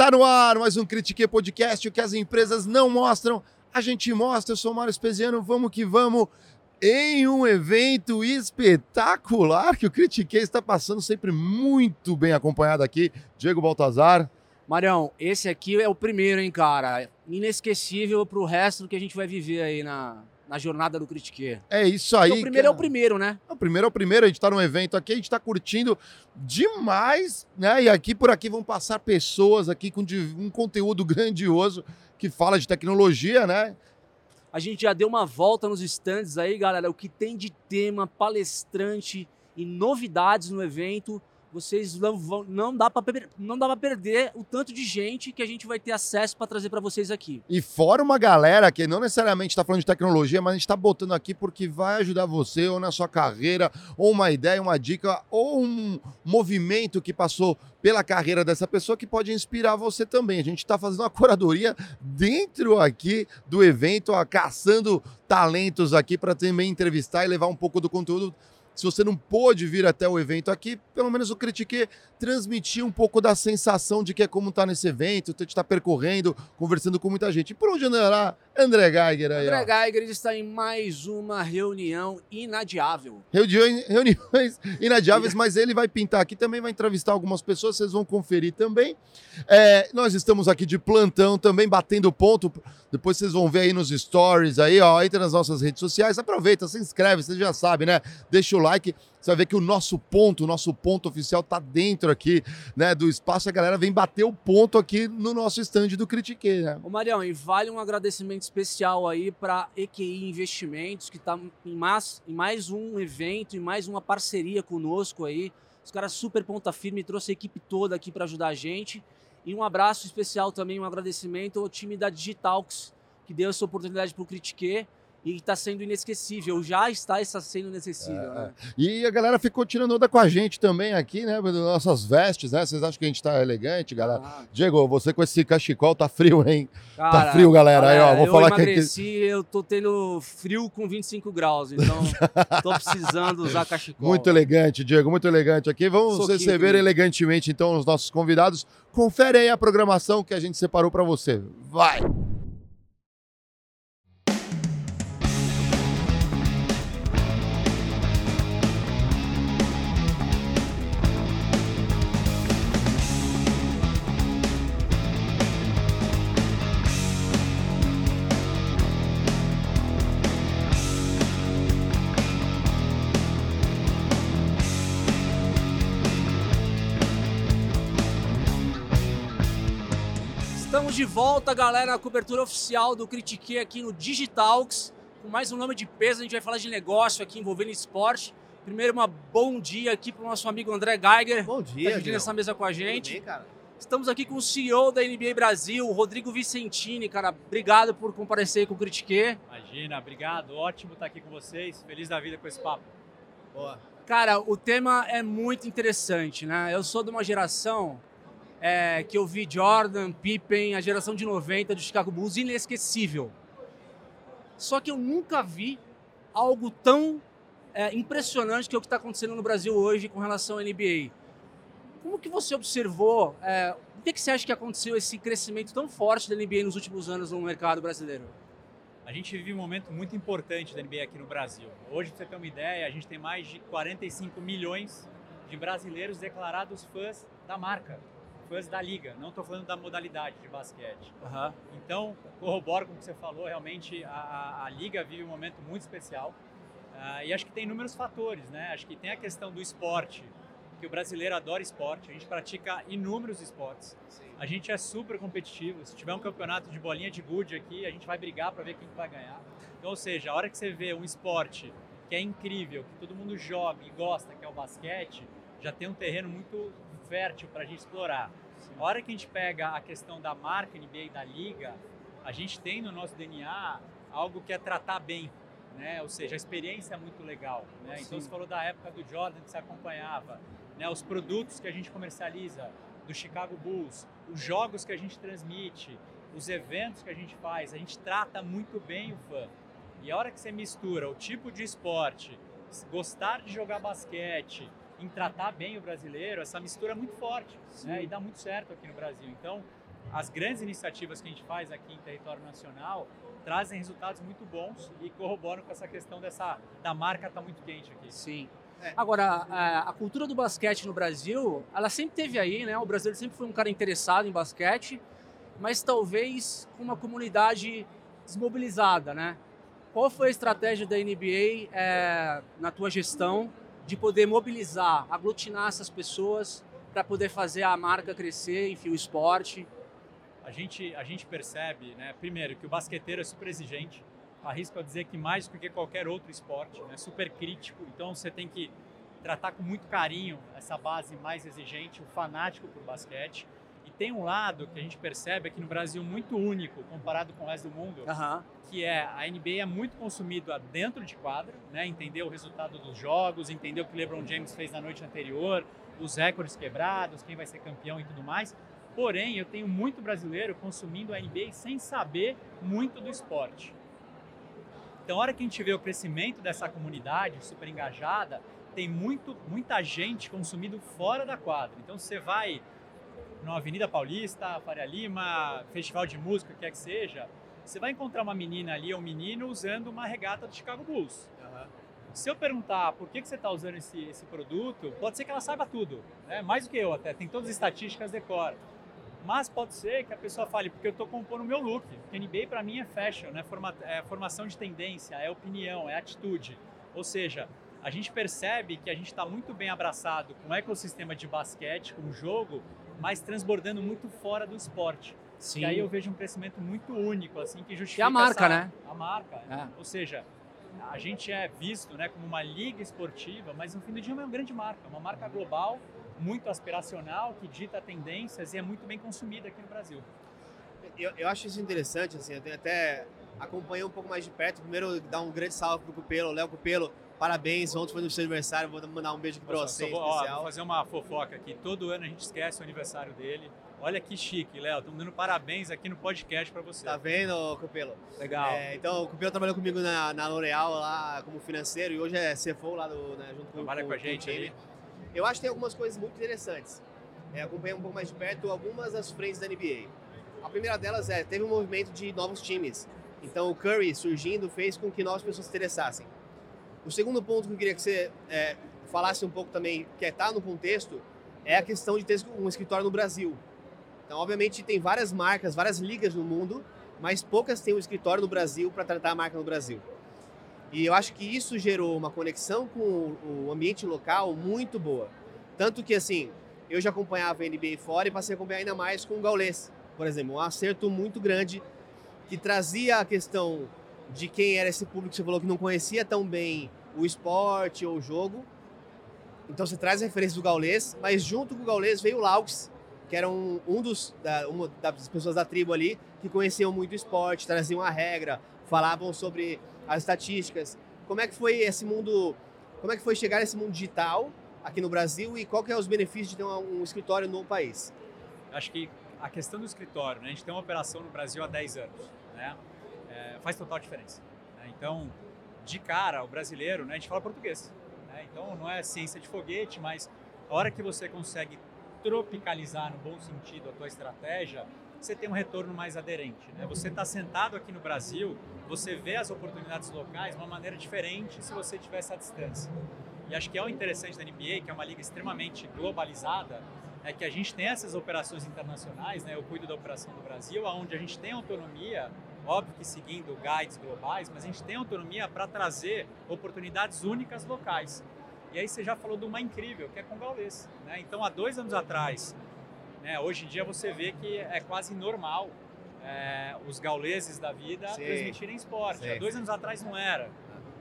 Tá no ar mais um Critique Podcast, o que as empresas não mostram, a gente mostra. Eu sou o Mário Espesiano, vamos que vamos. Em um evento espetacular que o Critique está passando, sempre muito bem acompanhado aqui. Diego Baltazar. Marião, esse aqui é o primeiro, hein, cara? Inesquecível pro resto do que a gente vai viver aí na, na jornada do Critique. É isso aí. O primeiro é o primeiro, né? O primeiro é o primeiro, a gente está num evento aqui, a gente está curtindo demais, né? E aqui por aqui vão passar pessoas aqui com um conteúdo grandioso que fala de tecnologia, né? A gente já deu uma volta nos stands aí, galera. O que tem de tema, palestrante e novidades no evento. Vocês não vão, não dá para não dá para perder o tanto de gente que a gente vai ter acesso para trazer para vocês aqui. E fora uma galera que não necessariamente está falando de tecnologia, mas a gente está botando aqui porque vai ajudar você ou na sua carreira, ou uma ideia, uma dica, ou um movimento que passou pela carreira dessa pessoa que pode inspirar você também. A gente está fazendo uma curadoria dentro aqui do evento, ó, caçando talentos aqui para também entrevistar e levar um pouco do conteúdo. Se você não pôde vir até o evento aqui, pelo menos o Critique transmitir um pouco da sensação de que é como tá nesse evento, gente tá percorrendo, conversando com muita gente. E por onde andará André Geiger aí? André ó? Geiger está em mais uma reunião inadiável. Reuniões, reuniões inadiáveis, mas ele vai pintar aqui também, vai entrevistar algumas pessoas, vocês vão conferir também. É, nós estamos aqui de plantão também, batendo ponto. Depois vocês vão ver aí nos stories aí, ó. Entra nas nossas redes sociais, aproveita, se inscreve, você já sabe, né? Deixa o like. Você vai ver que o nosso ponto, o nosso ponto oficial tá dentro aqui, né, do espaço. A galera vem bater o ponto aqui no nosso stand do Critique, né? Ô Marião, e vale um agradecimento especial aí para EQI Investimentos, que está em mais, em mais um evento, em mais uma parceria conosco aí. Os caras super ponta firme, trouxe a equipe toda aqui para ajudar a gente. E um abraço especial também, um agradecimento ao time da Digitalks, que deu essa oportunidade para o Critique e está sendo inesquecível, já está, está sendo inesquecível. né? E a galera ficou tirando onda com a gente também aqui, né? Nossas vestes, né? Vocês acham que a gente tá elegante, galera? Ah, Diego, você com esse cachecol tá frio, hein? cara, frio, galera. Aí, ó, vou eu falar que aqui- emagreci, eu tô tendo frio com 25 graus, então tô precisando usar cachecol. Muito elegante, Diego, muito elegante aqui. Vamos Soquinho receber elegantemente, então, os nossos convidados. Confere aí a programação que a gente separou para você. Vai! Volta, galera, na cobertura oficial do Critique aqui no Digitalks. Com mais um nome de peso, a gente vai falar de negócio aqui envolvendo esporte. Primeiro, uma bom dia aqui para o nosso amigo André Geiger. Bom Tá dia, dividindo Diego. essa mesa com a Tudo gente. bem, cara? Estamos aqui com o CEO da NBA Brasil, Rodrigo Vicentini. Cara, obrigado por comparecer com o Critique. Imagina, obrigado. Ótimo estar aqui com vocês. Feliz da vida com esse papo. Boa. Cara, o tema é muito interessante, né? Eu sou de uma geração é, que eu vi Jordan, Pippen, a geração de 90 do Chicago Bulls, inesquecível. Só que eu nunca vi algo tão é, impressionante que é o que está acontecendo no Brasil hoje com relação à NBA. Como que você observou, é, o que, que você acha que aconteceu esse crescimento tão forte da NBA nos últimos anos no mercado brasileiro? A gente vive um momento muito importante da NBA aqui no Brasil. Hoje, para você ter uma ideia, a gente tem mais de 45 milhões de brasileiros declarados fãs da marca, fãs da liga. Não estou falando da modalidade de basquete. Uhum. Então, corroboro com o que você falou, realmente a, a, a liga vive um momento muito especial. Uh, e acho que tem inúmeros fatores, né? Acho que tem a questão do esporte, que o brasileiro adora esporte, a gente pratica inúmeros esportes. Sim. A gente é super competitivo. Se tiver um campeonato de bolinha de gude aqui, a gente vai brigar para ver quem vai ganhar. Então, ou seja, a hora que você vê um esporte que é incrível, que todo mundo joga e gosta, que é o basquete, já tem um terreno muito fértil para a gente explorar. Sim. A hora que a gente pega a questão da marca NBA e da liga, a gente tem no nosso DNA algo que é tratar bem, né? Ou seja, a experiência é muito legal, né? Então você falou da época do Jordan que você acompanhava, né? Os produtos que a gente comercializa do Chicago Bulls, os jogos que a gente transmite, os eventos que a gente faz, a gente trata muito bem o fã. E a hora que você mistura o tipo de esporte, gostar de jogar basquete, em tratar bem o brasileiro, essa mistura é muito forte né? e dá muito certo aqui no Brasil. Então, as grandes iniciativas que a gente faz aqui em território nacional trazem resultados muito bons e corroboram com essa questão dessa da marca estar tá muito quente aqui. Sim. É. Agora, a, a, cultura do basquete no Brasil, ela sempre teve aí, né? O brasileiro sempre foi um cara interessado em basquete, mas talvez com uma comunidade desmobilizada, né? Qual foi a estratégia da NBA é, na tua gestão de poder mobilizar, aglutinar essas pessoas para poder fazer a marca crescer, enfim, o esporte? A gente, a gente percebe, né, primeiro, que o basqueteiro é super exigente, arrisco a dizer que mais do que qualquer outro esporte, né, super crítico, então você tem que tratar com muito carinho essa base mais exigente, o fanático por basquete. E tem um lado que a gente percebe aqui no Brasil muito único comparado com o resto do mundo, uhum. que é a NBA é muito consumida dentro de quadra, né? entender o resultado dos jogos, entender o que o LeBron James fez na noite anterior, os recordes quebrados, quem vai ser campeão e tudo mais. Porém, eu tenho muito brasileiro consumindo a NBA sem saber muito do esporte. Então, a hora que a gente vê o crescimento dessa comunidade super engajada, tem muito, muita gente consumindo fora da quadra. Então, você vai na Avenida Paulista, Faria Lima, festival de música, quer que seja, você vai encontrar uma menina ali ou um menino usando uma regata do Chicago Bulls. Uhum. Se eu perguntar por que, que você está usando esse, esse produto, pode ser que ela saiba tudo, né? mais do que eu até, tem todas as estatísticas, decora. Mas pode ser que a pessoa fale, porque eu estou compondo o meu look. Porque NBA para mim é fashion, né? Forma, é formação de tendência, é opinião, é atitude. Ou seja, a gente percebe que a gente está muito bem abraçado com o ecossistema de basquete, com o jogo, mas transbordando muito fora do esporte. Sim. E aí eu vejo um crescimento muito único, assim, que justifica. E a marca, essa, né? A marca. É. Ou seja, a gente é visto né, como uma liga esportiva, mas no fim do dia é uma grande marca, uma marca global, muito aspiracional, que dita tendências e é muito bem consumida aqui no Brasil. Eu, eu acho isso interessante, assim, eu tenho até acompanhei um pouco mais de perto. Primeiro, dar um grande salve pro Cupelo, Léo Cupelo, Parabéns, ontem foi no seu aniversário, vou mandar um beijo pra você. Vou, ó, vou fazer uma fofoca aqui. Todo ano a gente esquece o aniversário dele. Olha que chique, Léo. Estamos dando parabéns aqui no podcast para você. Tá vendo, Cupelo? Legal. É, então, o Cupelo trabalhou comigo na, na L'Oréal lá como financeiro e hoje é CFO lá do, né, junto com, Trabalha com, com a gente com ali. Eu acho que tem algumas coisas muito interessantes. É, acompanhei um pouco mais de perto algumas das frentes da NBA. A primeira delas é, teve um movimento de novos times. Então, o Curry surgindo fez com que novas pessoas se interessassem. O segundo ponto que eu queria que você é, falasse um pouco também, que é, no contexto, é a questão de ter um escritório no Brasil. Então, obviamente, tem várias marcas, várias ligas no mundo, mas poucas têm um escritório no Brasil para tratar a marca no Brasil. E eu acho que isso gerou uma conexão com o ambiente local muito boa. Tanto que, assim, eu já acompanhava a NBA fora e passei a acompanhar ainda mais com o Gaulês, por exemplo. Um acerto muito grande que trazia a questão de quem era esse público que você falou que não conhecia tão bem o esporte ou o jogo. Então você traz a referência do Gaulês, mas junto com o Gaulês veio o Laux, que era um, um dos, da, uma das pessoas da tribo ali que conheciam muito o esporte, traziam a regra, falavam sobre as estatísticas. Como é que foi esse mundo, como é que foi chegar nesse mundo digital aqui no Brasil e qual que é os benefícios de ter um, um escritório no país? Acho que a questão do escritório, né? a gente tem uma operação no Brasil há 10 anos, né? Faz total diferença. Né? Então, de cara, o brasileiro, né, a gente fala português. Né? Então, não é ciência de foguete, mas a hora que você consegue tropicalizar no bom sentido a tua estratégia, você tem um retorno mais aderente. Né? Você está sentado aqui no Brasil, você vê as oportunidades locais de uma maneira diferente se você tivesse à distância. E acho que é o interessante da NBA, que é uma liga extremamente globalizada, é que a gente tem essas operações internacionais, né? Eu cuido da operação do Brasil, onde a gente tem autonomia, óbvio que seguindo guides globais, mas a gente tem autonomia para trazer oportunidades únicas locais. E aí você já falou de uma incrível, que é com Gaules. Né? Então, há dois anos atrás, né, hoje em dia você vê que é quase normal é, os gauleses da vida Sim. transmitirem esporte. Sim. Há dois anos atrás não era.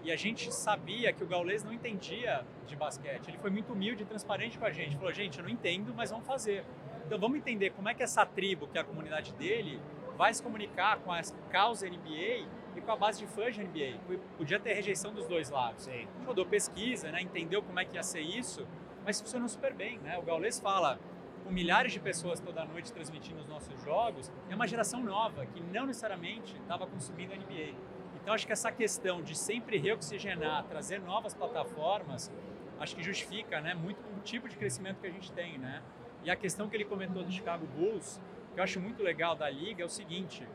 E a gente sabia que o gaulês não entendia de basquete. Ele foi muito humilde e transparente com a gente. Falou, gente, eu não entendo, mas vamos fazer. Então vamos entender como é que essa tribo, que é a comunidade dele, vai se comunicar com a causa NBA e com a base de fãs de NBA. Podia ter rejeição dos dois lados. Sim. Rodou pesquisa, né, entendeu como é que ia ser isso, mas funcionou super bem. Né? O Gaules fala, com milhares de pessoas toda noite transmitindo os nossos jogos, é uma geração nova que não necessariamente estava consumindo a NBA. Então acho que essa questão de sempre reoxigenar, trazer novas plataformas, acho que justifica né, muito o tipo de crescimento que a gente tem. Né? E a questão que ele comentou do Chicago Bulls, que eu acho muito legal da liga, é o seguinte,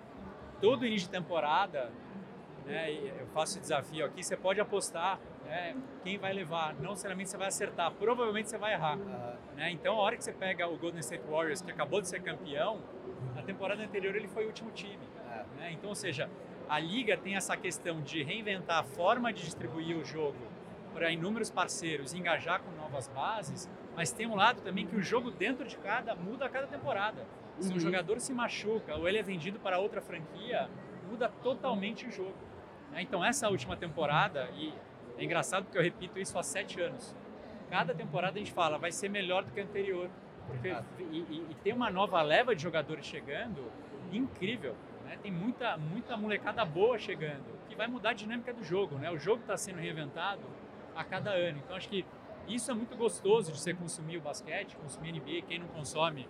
todo início de temporada, né, eu faço desafio aqui, você pode apostar né, quem vai levar, não necessariamente você vai acertar, provavelmente você vai errar. Uhum. Né? Então a hora que você pega o Golden State Warriors, que acabou de ser campeão, na temporada anterior ele foi o último time. Uhum. Né? Então, ou seja, a liga tem essa questão de reinventar a forma de distribuir o jogo para inúmeros parceiros engajar com novas bases, mas tem um lado também que o jogo dentro de cada muda a cada temporada. Se um uhum. jogador se machuca ou ele é vendido para outra franquia, muda totalmente o jogo. Né? Então essa última temporada, e é engraçado porque eu repito isso há sete anos, cada temporada a gente fala vai ser melhor do que a anterior. Porque, e, e, e tem uma nova leva de jogadores chegando incrível. Né? Tem muita, muita molecada boa chegando, que vai mudar a dinâmica do jogo. Né? O jogo está sendo reinventado a cada ano. Então acho que isso é muito gostoso de você consumir o basquete, consumir NBA. Quem não consome,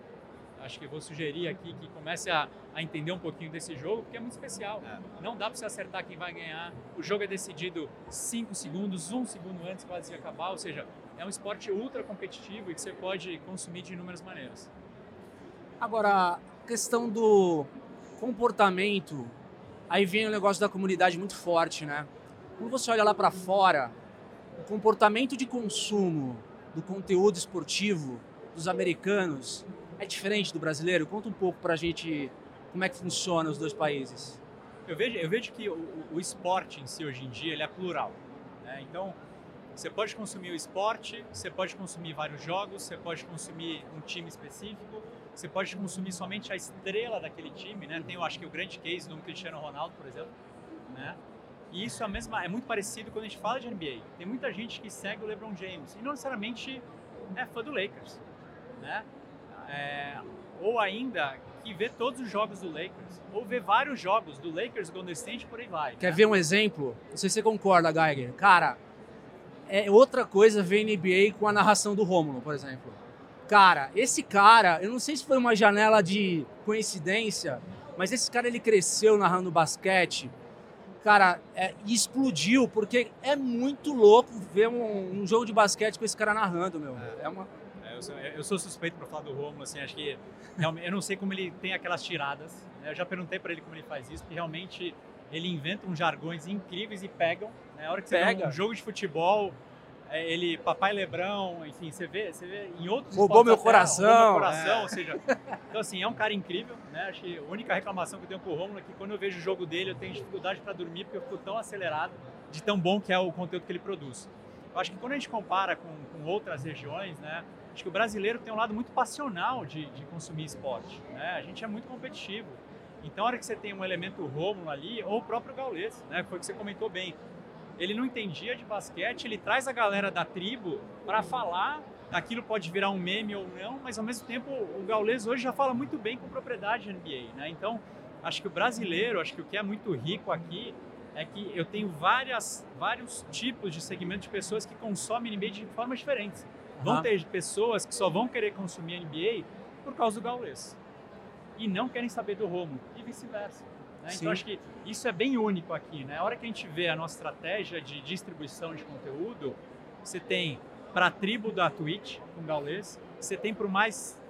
acho que vou sugerir aqui que comece a, a entender um pouquinho desse jogo, porque é muito especial. É. Não dá para você acertar quem vai ganhar. O jogo é decidido 5 segundos, um segundo antes quase de acabar. Ou seja, é um esporte ultra competitivo e que você pode consumir de inúmeras maneiras. Agora, a questão do comportamento, aí vem o negócio da comunidade muito forte, né? Quando você olha lá para fora, o comportamento de consumo do conteúdo esportivo dos americanos é diferente do brasileiro? Conta um pouco para a gente como é que funciona os dois países. Eu vejo, eu vejo que o, o esporte em si hoje em dia ele é plural. Né? Então, você pode consumir o esporte, você pode consumir vários jogos, você pode consumir um time específico, você pode consumir somente a estrela daquele time, né? Tem, eu acho que o grande case do Cristiano Ronaldo, por exemplo, né? E isso é, mesma, é muito parecido quando a gente fala de NBA. Tem muita gente que segue o LeBron James e não necessariamente é fã do Lakers, né? É, ou ainda que vê todos os jogos do Lakers, ou vê vários jogos do Lakers, Golden State, por aí vai. Quer né? ver um exemplo? Não sei se você concorda, Geiger. Cara, é outra coisa ver NBA com a narração do Rômulo, por exemplo. Cara, esse cara, eu não sei se foi uma janela de coincidência, mas esse cara ele cresceu narrando basquete, cara, é, e explodiu, porque é muito louco ver um, um, jogo de basquete com esse cara narrando, meu. É, é uma. Eu, sou, eu, sou, suspeito para falar do Romulo, assim, acho que eu não sei como ele tem aquelas tiradas. Né? Eu já perguntei para ele como ele faz isso, porque realmente ele inventa uns jargões incríveis e pegam. Né? A hora que você Pega. vê um jogo de futebol, é, ele, Papai Lebrão, enfim, você vê, você vê em outros Roubou meu coração. Roubou meu coração, é. ou seja, então assim, é um cara incrível, né? Acho que a única reclamação que eu tenho com o Romulo é que quando eu vejo o jogo dele, eu tenho dificuldade para dormir porque eu fico tão acelerado de tão bom que é o conteúdo que ele produz. Eu acho que quando a gente compara com, com outras regiões, né? Acho que o brasileiro tem um lado muito passional de, de consumir esporte, né? A gente é muito competitivo. Então, a hora que você tem um elemento Rômulo ali, ou o próprio Gaules, né? Foi o que você comentou bem ele não entendia de basquete, ele traz a galera da tribo para falar, aquilo pode virar um meme ou não, mas ao mesmo tempo o Gaules hoje já fala muito bem com propriedade de NBA, né? Então, acho que o brasileiro, acho que o que é muito rico aqui é que eu tenho várias, vários tipos de segmento de pessoas que consomem NBA de formas diferentes. Vão ter pessoas que só vão querer consumir NBA por causa do Gaules e não querem saber do Romo e vice-versa. Né? Então acho que isso é bem único aqui. Né? A hora que a gente vê a nossa estratégia de distribuição de conteúdo, você tem para a tribo da Twitch, com Gaules, você tem para o mais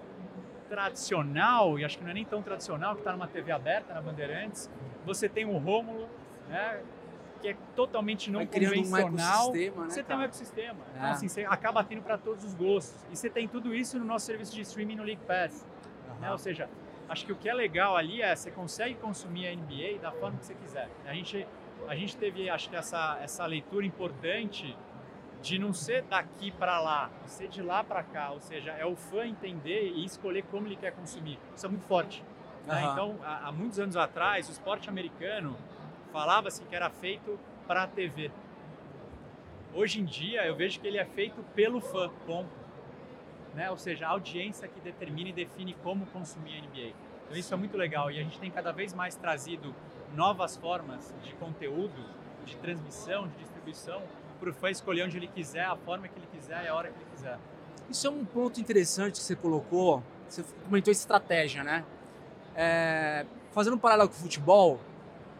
tradicional, e acho que não é nem tão tradicional, que está numa TV aberta, na Bandeirantes, você tem o Rômulo, né, que é totalmente não Vai um convencional. ecossistema, né, você tem um cara? ecossistema. É. Então, assim, você acaba tendo para todos os gostos. E você tem tudo isso no nosso serviço de streaming no League Pass. né? Ou seja, acho que o que é legal ali é você consegue consumir a NBA da forma que você quiser. A gente, a gente teve, acho que essa, essa leitura importante de não ser daqui para lá, ser de lá para cá. Ou seja, é o fã entender e escolher como ele quer consumir. Isso é muito forte. né? Então, há, há muitos anos atrás, o esporte americano falava-se que era feito para a TV. Hoje em dia, eu vejo que ele é feito pelo fã, ponto. Né? Ou seja, a audiência que determina e define como consumir a NBA. Então isso é muito legal e a gente tem cada vez mais trazido novas formas de conteúdo, de transmissão, de distribuição, para o fã escolher onde ele quiser, a forma que ele quiser e a hora que ele quiser. Isso é um ponto interessante que você colocou. Você comentou estratégia, né? É, fazendo um paralelo com o futebol,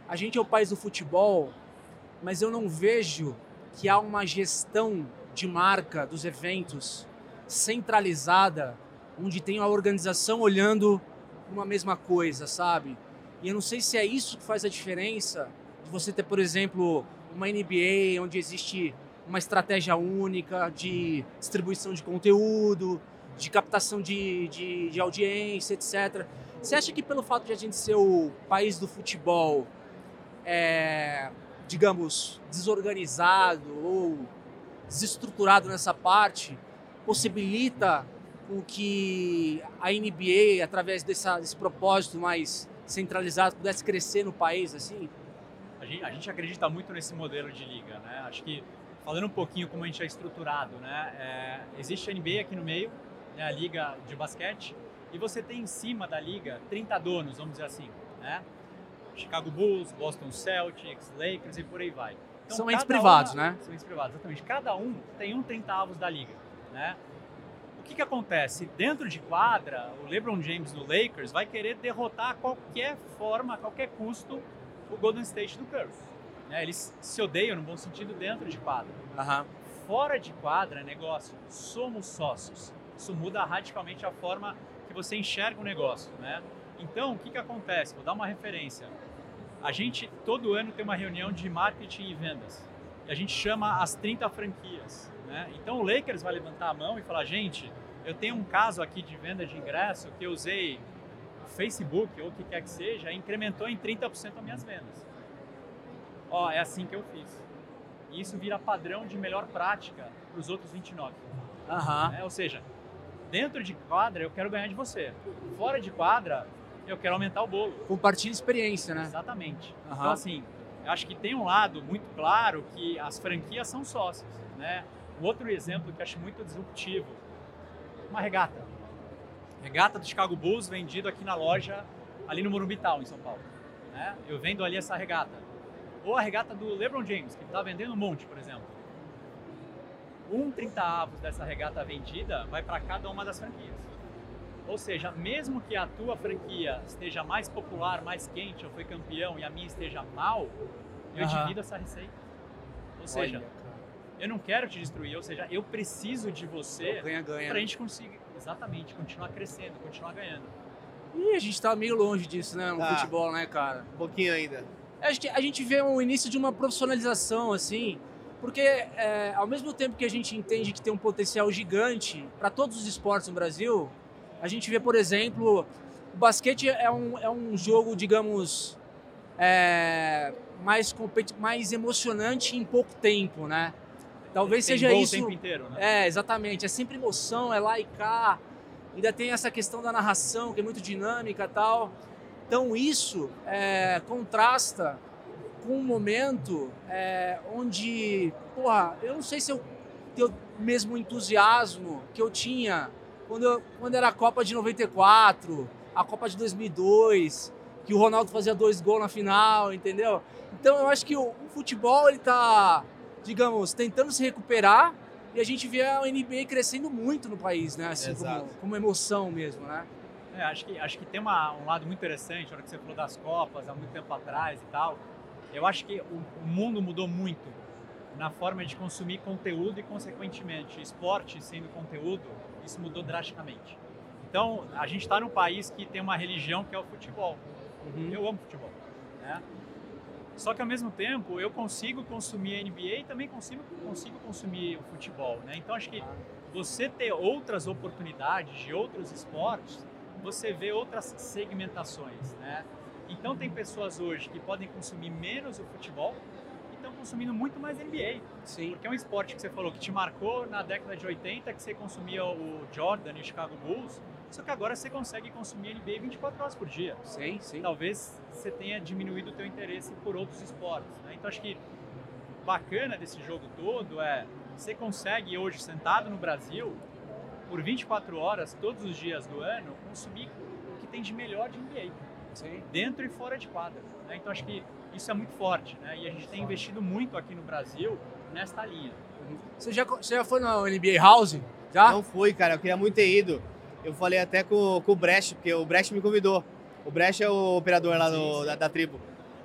a gente é o país do futebol, mas eu não vejo que há uma gestão de marca dos eventos centralizada, onde tem a organização olhando uma mesma coisa, sabe? E eu não sei se é isso que faz a diferença de você ter, por exemplo, uma NBA onde existe uma estratégia única de distribuição de conteúdo, de captação de, de, de audiência, etc. Você acha que pelo fato de a gente ser o país do futebol, é, digamos, desorganizado ou desestruturado nessa parte, possibilita o que a NBA, através dessa, desse propósito mais centralizado, pudesse crescer no país, assim? A gente, a gente acredita muito nesse modelo de liga, né? Acho que falando um pouquinho como a gente é estruturado, né? É, existe a NBA aqui no meio, né? a liga de basquete, e você tem em cima da liga 30 donos, vamos dizer assim, né? Chicago Bulls, Boston Celtics, Lakers e por aí vai. Então, São entes privados, uma- né? São entes privados, exatamente. Cada um tem um 30 avos da liga, né? O que que acontece? Dentro de quadra, o LeBron James no Lakers vai querer derrotar a qualquer forma, a qualquer custo, o Golden State do Curry. né? Eles se odeiam no bom sentido dentro de quadra. Fora de quadra negócio. Somos sócios. Isso muda radicalmente a forma que você enxerga o negócio, né? Então, o que que acontece? Vou dar uma referência. A gente todo ano tem uma reunião de marketing e vendas. E a gente chama as 30 franquias, né? Então o Lakers vai levantar a mão e falar: "Gente, eu tenho um caso aqui de venda de ingresso que eu usei o Facebook ou o que quer que seja, e incrementou em 30% as minhas vendas. Ó, é assim que eu fiz. E isso vira padrão de melhor prática para os outros 29. Aham. né? Ou seja, dentro de quadra eu quero ganhar de você. Fora de quadra eu quero aumentar o bolo. Compartilha experiência, né? Exatamente. Aham. Então assim, eu acho que tem um lado muito claro que as franquias são sócios, né? Um outro exemplo que eu acho muito disruptivo, uma regata. Regata do Chicago Bulls vendido aqui na loja ali no Morumbi Town, em São Paulo. né? Eu vendo ali essa regata. Ou a regata do LeBron James, que está vendendo um monte, por exemplo. Um 30 avos dessa regata vendida vai para cada uma das franquias. Ou seja, mesmo que a tua franquia esteja mais popular, mais quente, ou foi campeão, e a minha esteja mal, eu Aham. divido essa receita. Ou seja, Olha, eu não quero te destruir, ou seja, eu preciso de você para a gente conseguir, exatamente, continuar crescendo, continuar ganhando. Ih, a gente tá meio longe disso, né? No Tá. futebol, né, cara? Um pouquinho ainda. Acho que a gente vê o início de uma profissionalização, assim, porque é, ao mesmo tempo que a gente entende que tem um potencial gigante para todos os esportes no Brasil, a gente vê, por exemplo, o basquete é um, é um jogo, digamos, é, mais, mais emocionante em pouco tempo, né? Talvez Tem seja isso. o tempo inteiro, né? É, exatamente. É sempre emoção, é lá e cá. Ainda tem essa questão da narração, que é muito dinâmica e tal. Então isso é, contrasta com um momento é, onde, porra, eu não sei se eu tenho o mesmo entusiasmo que eu tinha quando, eu, quando era a Copa de 94, a Copa de 2002, que o Ronaldo fazia dois gols na final, entendeu? Então eu acho que o, o futebol ele tá, digamos, tentando se recuperar e a gente vê a NBA crescendo muito no país, né? Assim, como, como emoção mesmo, né? É, acho que, acho que tem uma- um lado muito interessante, na hora que você falou das Copas, há muito tempo atrás e tal. Eu acho que o, o mundo mudou muito na forma de consumir conteúdo e, consequentemente, esporte sendo conteúdo, isso mudou drasticamente. Então, a gente está num país que tem uma religião que é o futebol. Uhum. Eu amo futebol. Né? Só que ao mesmo tempo eu consigo consumir a NBA e também consigo, consigo consumir o futebol. Né? Então acho que você ter outras oportunidades de outros esportes, você vê outras segmentações. Né? Então tem pessoas hoje que podem consumir menos o futebol consumindo muito mais NBA. Sim. Porque é um esporte que você falou que te marcou na década de 80, que você consumia o Jordan e o Chicago Bulls, só que agora você consegue consumir NBA 24 horas por dia. Sim, sim. Talvez você tenha diminuído o teu interesse por outros esportes. Né? Então acho que bacana desse jogo todo é você consegue hoje sentado no Brasil por 24 horas todos os dias do ano consumir o que tem de melhor de NBA, Sim. dentro e fora de quadra. Né? Então acho que isso é muito forte, né? E a gente tem investido muito aqui no Brasil nesta linha. Você já, você já foi no NBA House? Já? Não fui, cara, eu queria muito ter ido. Eu falei até com, com o Brecht, porque o Brecht me convidou. O Brecht é o operador lá do- Da, da tribo.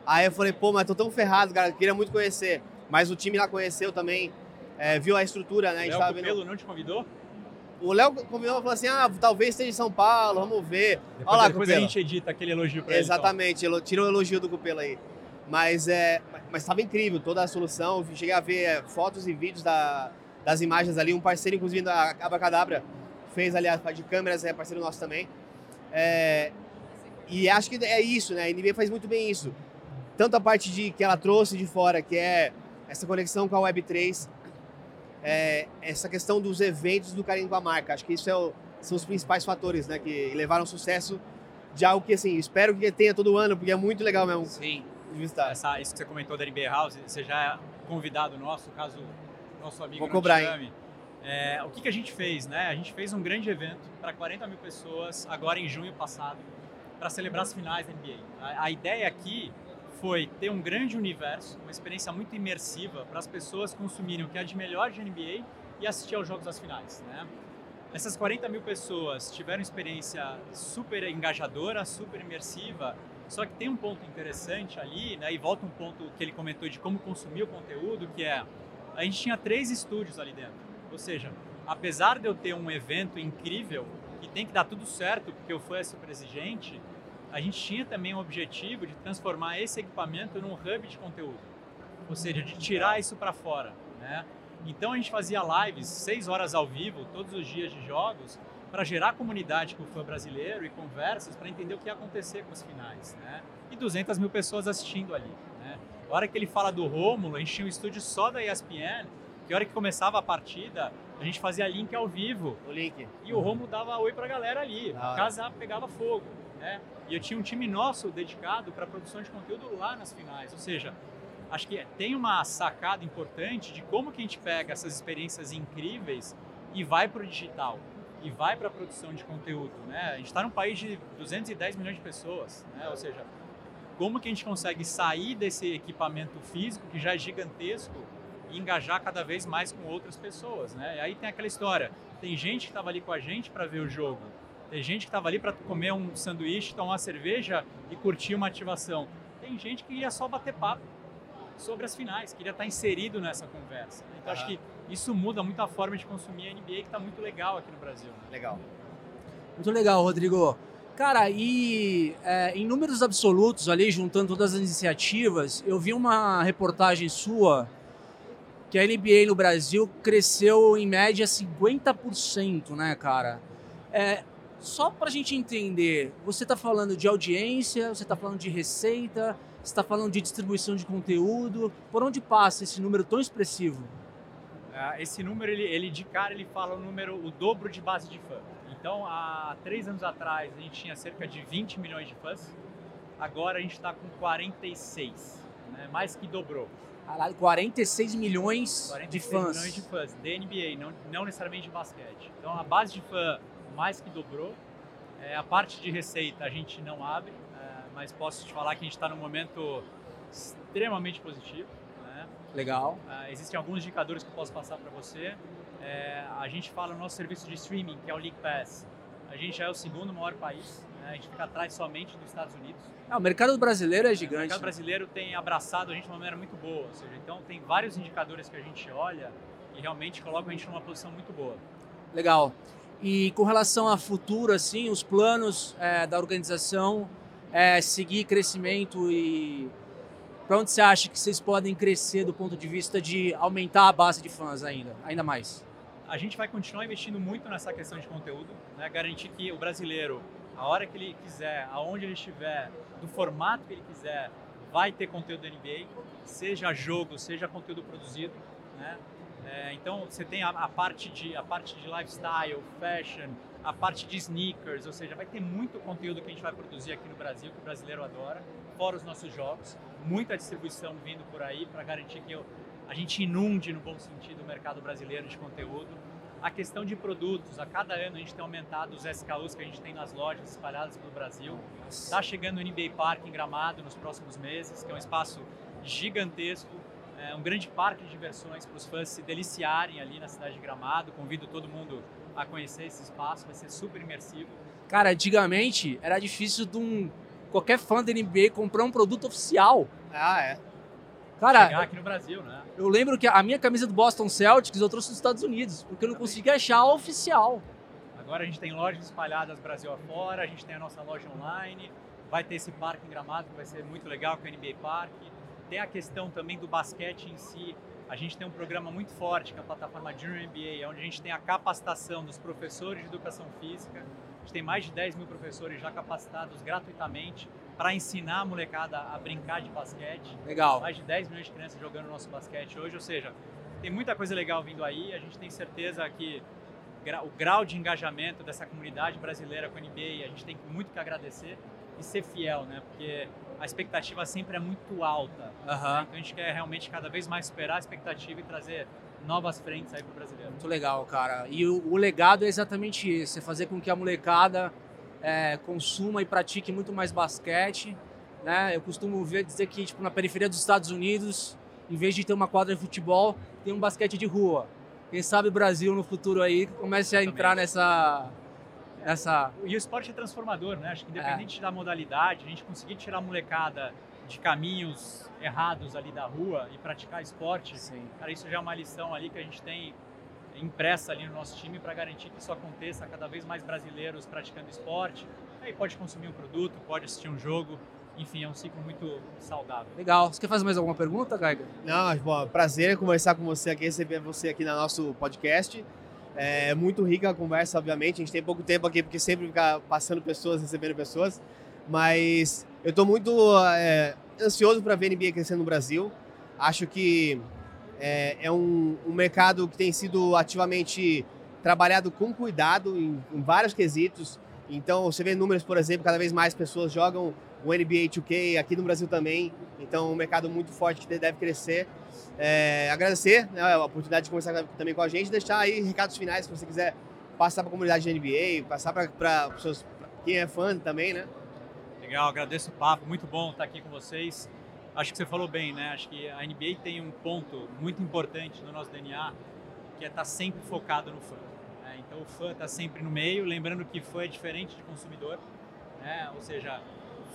Aí eu falei, pô, mas tô tão ferrado, cara, queria muito conhecer. Mas o time lá conheceu também, é, viu a estrutura, né? A gente Léo Cupelo vendo. não te convidou? O Léo convidou e falou assim: ah, talvez esteja em São Paulo, vamos ver. Olha lá, depois a Cupelo. gente edita aquele elogio pra ele. então. Exatamente, elo- tira o elogio do Cupelo aí. Mas é, mas estava incrível toda a solução. Cheguei a ver é, fotos e vídeos da- das imagens ali. Um parceiro, inclusive, da Abacadabra, fez ali a parte de câmeras, é parceiro nosso também. É, e acho que é isso, né? A NBA faz muito bem isso. Tanto a parte de que ela trouxe de fora, que é essa conexão com a Web3, é, essa questão dos eventos do carinho com a marca. Acho que isso é o- são os principais fatores, né? Que levaram ao sucesso de algo que, assim, espero que tenha todo ano, porque é muito legal mesmo Sim. Essa, isso que você comentou da NBA House, você já é convidado nosso, caso nosso amigo Vou cobrar, chame. É, o que, que a gente fez, né? A gente fez um grande evento para 40 mil pessoas, agora em junho passado, para celebrar as finais da NBA. A, a ideia aqui foi ter um grande universo, uma experiência muito imersiva para as pessoas consumirem o que é de melhor de NBA e assistir aos jogos das finais, né? Essas 40 mil pessoas tiveram experiência super engajadora, super imersiva, só que tem um ponto interessante ali, né? E volta um ponto que ele comentou de como consumir o conteúdo, que é a gente tinha três estúdios ali dentro. Ou seja, apesar de eu ter um evento incrível e tem que dar tudo certo, porque eu fui super exigente, a gente tinha também um objetivo de transformar esse equipamento num hub de conteúdo. Ou seja, de tirar isso para fora, né? Então a gente fazia lives, seis horas ao vivo, todos os dias de jogos, para gerar comunidade com o fã brasileiro e conversas para entender o que ia acontecer com os finais, né? E 200 mil pessoas assistindo ali, né? A hora que ele fala do Rômulo, a gente tinha um estúdio só da ESPN, que a hora que começava a partida, a gente fazia link ao vivo O link. e o Rômulo dava oi pra galera ali, a casa pegava fogo, né? E eu tinha um time nosso dedicado para produção de conteúdo lá nas finais, ou seja, acho que tem uma sacada importante de como que a gente pega essas experiências incríveis e vai para o digital e vai para a produção de conteúdo, né? A gente está num país de 210 milhões de pessoas, né? Ou seja, como que a gente consegue sair desse equipamento físico que já é gigantesco e engajar cada vez mais com outras pessoas, né? E aí tem aquela história, tem gente que estava ali com a gente para ver o jogo, tem gente que estava ali para comer um sanduíche, tomar uma cerveja e curtir uma ativação. Tem gente que ia só bater papo sobre as finais, queria estar inserido nessa conversa. né? Então acho que isso muda muito a forma de consumir a NBA, que está muito legal aqui no Brasil. né? Legal. Muito legal, Rodrigo. Cara, e é, em números absolutos ali, juntando todas as iniciativas, eu vi uma reportagem sua que a NBA no Brasil cresceu em média 50%, né, cara? É, só pra gente entender, você tá falando de audiência, você tá falando de receita, você tá falando de distribuição de conteúdo, por onde passa esse número tão expressivo? Ah, Esse número, ele, ele de cara, ele fala o número, o dobro de base de fã. Então, há três anos atrás, a gente tinha cerca de 20 milhões de fãs. Agora a gente está com 46, né? mais que dobrou. Caralho, 46 milhões 46 de fãs. milhões de fãs, da NBA, não, não necessariamente de basquete. Então, a base de fã mais que dobrou. É, a parte de receita a gente não abre, mas posso te falar que a gente está num momento extremamente positivo. Né? Legal. Ah, existem alguns indicadores que eu posso passar para você. É, a gente fala no nosso serviço de streaming, que é o League Pass. A gente já é o segundo maior país. né? A gente fica atrás somente dos Estados Unidos. Ah, o mercado brasileiro é O gigante. mercado brasileiro tem abraçado a gente de uma maneira muito boa. Ou seja, então tem vários indicadores que a gente olha e realmente colocam a gente numa posição muito boa. Legal. E com relação a futuro, assim, os planos é, da organização é seguir crescimento e para onde você acha que vocês podem crescer do ponto de vista de aumentar a base de fãs ainda, ainda mais? A gente vai continuar investindo muito nessa questão de conteúdo, né? garantir que o brasileiro, a hora que ele quiser, aonde ele estiver, do formato que ele quiser, vai ter conteúdo da NBA, seja jogo, seja conteúdo produzido, né? É, então você tem a, a, parte de a parte de lifestyle, fashion, a parte de sneakers, ou seja, vai ter muito conteúdo que a gente vai produzir aqui no Brasil que o brasileiro adora, fora os nossos jogos, muita distribuição vindo por aí para garantir que eu, a gente inunde no bom sentido o mercado brasileiro de conteúdo. A questão de produtos, a cada ano a gente tem aumentado os SKUs que a gente tem nas lojas espalhadas pelo Brasil. Está chegando o NBA Park em Gramado nos próximos meses, que é um espaço gigantesco, é um grande parque de diversões para os fãs se deliciarem ali na cidade de Gramado. Convido todo mundo a conhecer esse espaço, vai ser super imersivo. Cara, antigamente era difícil de um qualquer fã da NBA comprar um produto oficial. Ah, é. Cara, Chegar aqui no Brasil, né? eu lembro que a minha camisa do Boston Celtics eu trouxe dos Estados Unidos, porque eu não conseguia achar a oficial. Agora a gente tem lojas espalhadas Brasil afora, a gente tem a nossa loja online, vai ter esse parque em Gramado que vai ser muito legal, com o NBA Park. Tem a questão também do basquete em si. A gente tem um programa muito forte, que é a plataforma Junior NBA, onde a gente tem a capacitação dos professores de educação física. A gente tem mais de 10 mil professores já capacitados gratuitamente para ensinar a molecada a brincar de basquete. Legal. Mais de 10 milhões de crianças jogando nosso basquete hoje, ou seja, tem muita coisa legal vindo aí. A gente tem certeza que o grau de engajamento dessa comunidade brasileira com a NBA, a gente tem muito que agradecer e ser fiel, né? Porque a expectativa sempre é muito alta. Uhum. Né? Então a gente quer realmente cada vez mais superar a expectativa e trazer novas frentes aí pro brasileiro. Muito legal, cara. E o, o legado é exatamente isso: é fazer com que a molecada é, consuma e pratique muito mais basquete. Né? Eu costumo ver, dizer que tipo, na periferia dos Estados Unidos, em vez de ter uma quadra de futebol, tem um basquete de rua. Quem sabe o Brasil no futuro aí comece a entrar nessa, essa... E o esporte é transformador, né? Acho que independente é. da modalidade, a gente conseguir tirar a molecada de caminhos errados ali da rua e praticar esporte, Sim. cara, isso já é uma lição ali que a gente tem impressa ali no nosso time para garantir que isso aconteça cada vez mais brasileiros praticando esporte. Aí pode consumir um produto, pode assistir um jogo, enfim, é um ciclo muito saudável. Legal. Você quer fazer mais alguma pergunta, Geiger? Não, bom, prazer conversar com você aqui, receber você aqui no nosso podcast. É muito rica a conversa, obviamente. A gente tem pouco tempo aqui, porque sempre fica passando pessoas, recebendo pessoas. Mas eu estou muito é, ansioso para ver a NBA crescendo no Brasil. Acho que é, é um, um, mercado que tem sido ativamente trabalhado com cuidado em, em vários quesitos. Então, você vê números, por exemplo, cada vez mais pessoas jogam o NBA 2K aqui no Brasil também. Então, um mercado muito forte que deve crescer. É, agradecer né, a oportunidade de conversar também com a gente, deixar aí recados finais se você quiser passar para a comunidade da NBA, passar para quem é fã também, né? Legal, agradeço o papo, muito bom estar aqui com vocês. Acho que você falou bem, né? Acho que a NBA tem um ponto muito importante no nosso DNA, que é estar sempre focado no fã. Né? Então o fã está sempre no meio, lembrando que fã é diferente de consumidor, né? Ou seja,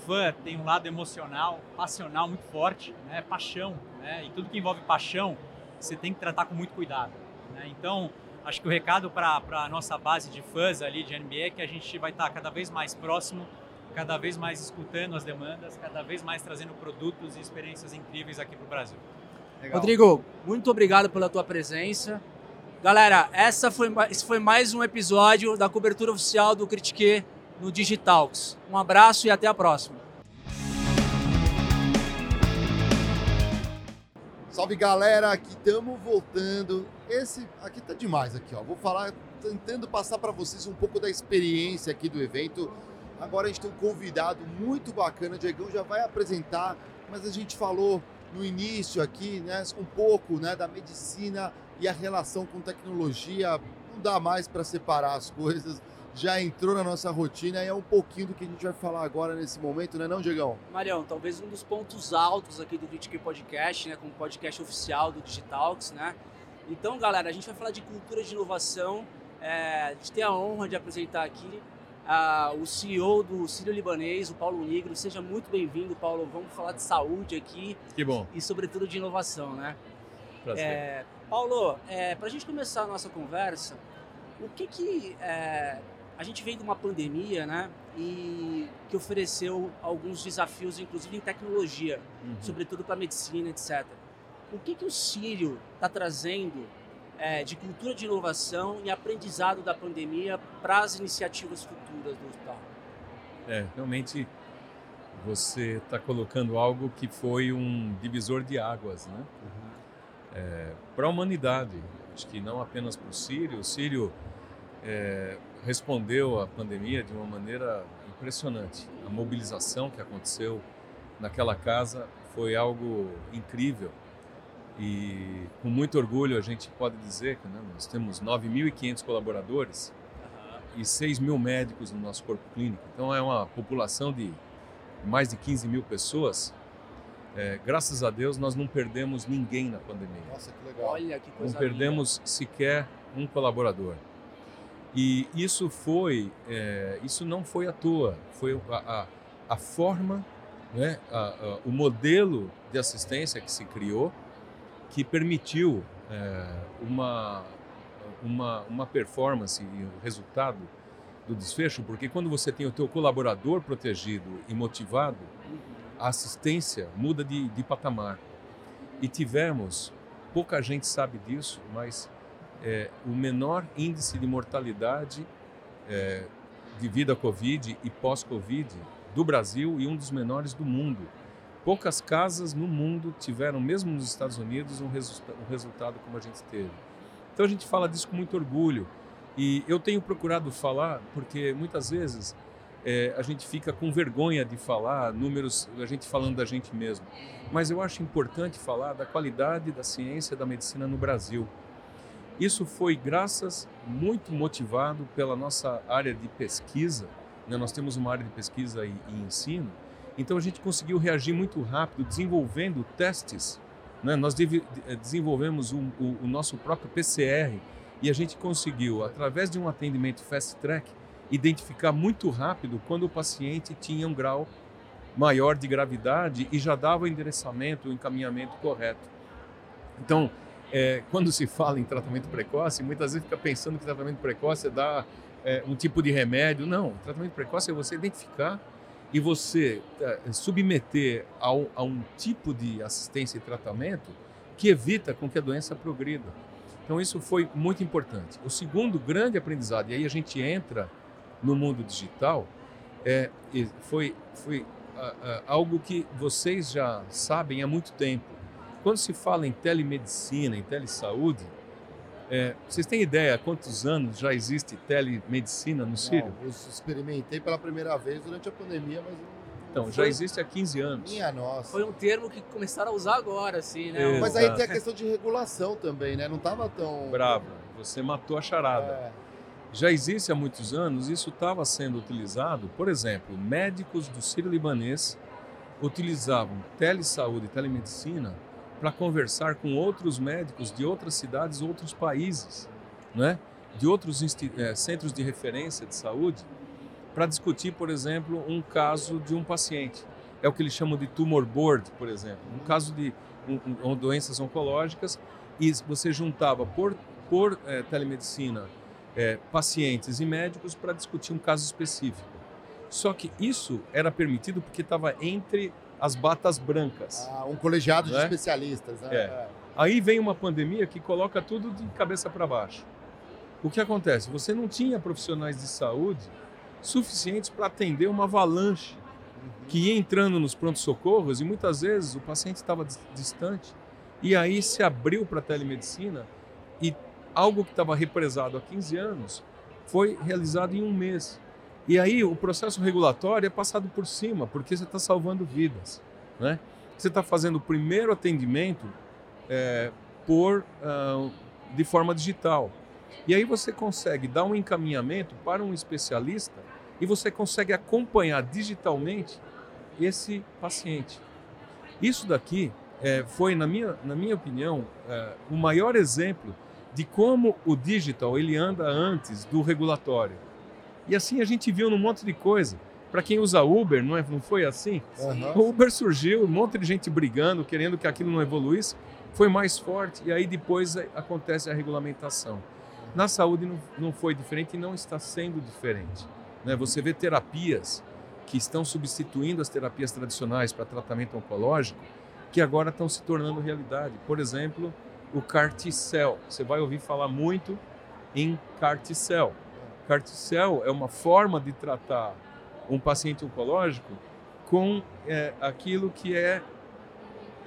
fã tem um lado emocional, passional muito forte, né? paixão, né? e tudo que envolve paixão você tem que tratar com muito cuidado. Né? Então, acho que o recado para a nossa base de fãs ali de NBA é que a gente vai estar cada vez mais próximo, cada vez mais escutando as demandas, cada vez mais trazendo produtos e experiências incríveis aqui para o Brasil. Legal. Rodrigo, muito obrigado pela tua presença. Galera, essa foi, esse foi mais um episódio da cobertura oficial do Critique no Digitalks. Um abraço e até a próxima. Salve galera, aqui estamos voltando. Esse aqui tá demais aqui, ó. Vou falar tentando passar para vocês um pouco da experiência aqui do evento. Agora a gente tem um convidado muito bacana, o Diegão já vai apresentar, mas a gente falou no início aqui, né, um pouco, né, da medicina e a relação com tecnologia. Não dá mais para separar as coisas já entrou na nossa rotina e é um pouquinho do que a gente vai falar agora nesse momento, né não, Diegão? Marião, talvez um dos pontos altos aqui do Critique Podcast, né, como podcast oficial do Digitalks, né? Então, galera, a gente vai falar de cultura de inovação. É, a gente tem a honra de apresentar aqui uh, o CEO do Sírio Libanês, o Paulo Negro. Seja muito bem-vindo, Paulo. Vamos falar de saúde aqui. Que bom. E, sobretudo, de inovação, né? Prazer. É, Paulo, é, para a gente começar a nossa conversa, O que que é, a gente vem de uma pandemia, né? E que ofereceu alguns desafios, inclusive em tecnologia, Uhum. sobretudo para medicina, etc. O que que o Sírio está trazendo é, de cultura de inovação e aprendizado da pandemia para as iniciativas futuras do hospital? É, realmente você está colocando algo que foi um divisor de águas, né? para a humanidade. Acho que não apenas para o Sírio. O Sírio é, respondeu à pandemia de uma maneira impressionante. A mobilização que aconteceu naquela casa foi algo incrível. E com muito orgulho a gente pode dizer que né, nós temos 9.500 colaboradores e 6 mil médicos no nosso corpo clínico. Então é uma população de mais de 15 mil pessoas. É, graças a Deus nós não perdemos ninguém na pandemia. Nossa, que legal. Olha que Não coisa perdemos sequer um colaborador. E isso foi, é, isso não foi à toa. Foi a, a, a forma, né, a- o modelo de assistência que se criou, que permitiu é, uma, uma, uma performance e o resultado do desfecho, porque quando você tem o teu colaborador protegido e motivado, a assistência muda de, de patamar. E tivemos, pouca gente sabe disso, mas é, o menor índice de mortalidade é, devido à Covid e pós-Covid do Brasil e um dos menores do mundo. Poucas casas no mundo tiveram, mesmo nos Estados Unidos, um, resulta um resultado como a gente teve. Então a gente fala disso com muito orgulho. E eu tenho procurado falar, porque muitas vezes é, a gente fica com vergonha de falar números, a gente falando da gente mesmo. Mas eu acho importante falar da qualidade da ciência da medicina no Brasil. Isso foi graças, muito motivado pela nossa área de pesquisa. Né? Nós temos uma área de pesquisa e, e ensino. Então a gente conseguiu reagir muito rápido, desenvolvendo testes. Né? Nós eh, desenvolvemos o, o- o nosso próprio PCR e a gente conseguiu, através de um atendimento fast track, identificar muito rápido quando o paciente tinha um grau maior de gravidade e já dava o endereçamento, o encaminhamento correto. Então, é, quando se fala em tratamento precoce, muitas vezes fica pensando que tratamento precoce é dar é, um tipo de remédio. Não, tratamento precoce é você identificar e você é, submeter ao, a um tipo de assistência e tratamento que evita com que a doença progrida. Então isso foi muito importante. O segundo grande aprendizado, e aí a gente entra no mundo digital, é, foi, foi algo que vocês já sabem há muito tempo. Quando se fala em telemedicina, em telesaúde, é, vocês têm ideia há quantos anos já existe telemedicina no Sírio? Não, eu experimentei pela primeira vez durante a pandemia, mas não- Então, já existe há 15 anos. Minha nossa. Foi um termo que começaram a usar agora, assim, né? Exato. Mas aí tem a questão de regulação também, né? Não tava tão. Bravo, você matou a charada. É. Já existe há muitos anos, isso estava sendo utilizado, por exemplo, médicos do Sírio-Libanês utilizavam telesaúde e telemedicina para conversar com outros médicos de outras cidades, outros países, né? de outros eh, centros de referência de saúde, para discutir, por exemplo, um caso de um paciente. É o que eles chamam de tumor board, por exemplo, um caso de um- um- doenças oncológicas, e você juntava por, por eh, telemedicina eh, pacientes e médicos para discutir um caso específico. Só que isso era permitido porque estava entre as batas brancas. Ah, um colegiado de Né? especialistas. né? É. Aí vem uma pandemia que coloca tudo de cabeça para baixo. O que acontece? Você não tinha profissionais de saúde suficientes para atender uma avalanche que ia entrando nos prontos-socorros e muitas vezes o paciente estava dis- distante. E aí se abriu para a telemedicina e algo que estava represado há 15 anos foi realizado em um mês. E aí o processo regulatório é passado por cima, porque você está salvando vidas. Né? Você está fazendo o primeiro atendimento é, por, ah, de forma digital. E aí você consegue dar um encaminhamento para um especialista e você consegue acompanhar digitalmente esse paciente. Isso daqui é, foi, na minha, na minha opinião, é, o maior exemplo de como o digital ele anda antes do regulatório. E assim a gente viu num monte de coisa. Para quem usa Uber, não, é, não foi assim? Aham. O Uber surgiu, um monte de gente brigando, querendo que aquilo não evoluísse, foi mais forte e aí depois acontece a regulamentação. Na saúde não, não foi diferente e não está sendo diferente. Né? Você vê terapias que estão substituindo as terapias tradicionais para tratamento oncológico, que agora estão se tornando realidade. Por exemplo, o CAR-T-cell. Você vai ouvir falar muito em CAR-T-cell. CAR-T-cell é uma forma de tratar um paciente oncológico com é, aquilo que é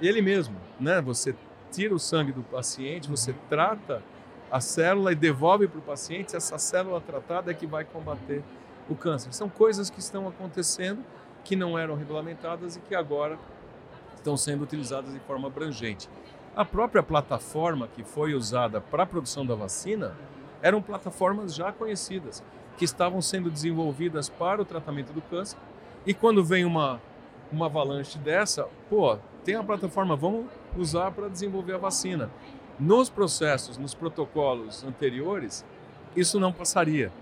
ele mesmo, né? Você tira o sangue do paciente, você trata a célula e devolve para o paciente. Essa célula tratada é que vai combater o câncer. São coisas que estão acontecendo que não eram regulamentadas e que agora estão sendo utilizadas de forma abrangente. A própria plataforma que foi usada para a produção da vacina eram plataformas já conhecidas, que estavam sendo desenvolvidas para o tratamento do câncer. E quando vem uma, uma avalanche dessa, pô, tem a plataforma, vamos usar para desenvolver a vacina. Nos processos, nos protocolos anteriores, isso não passaria.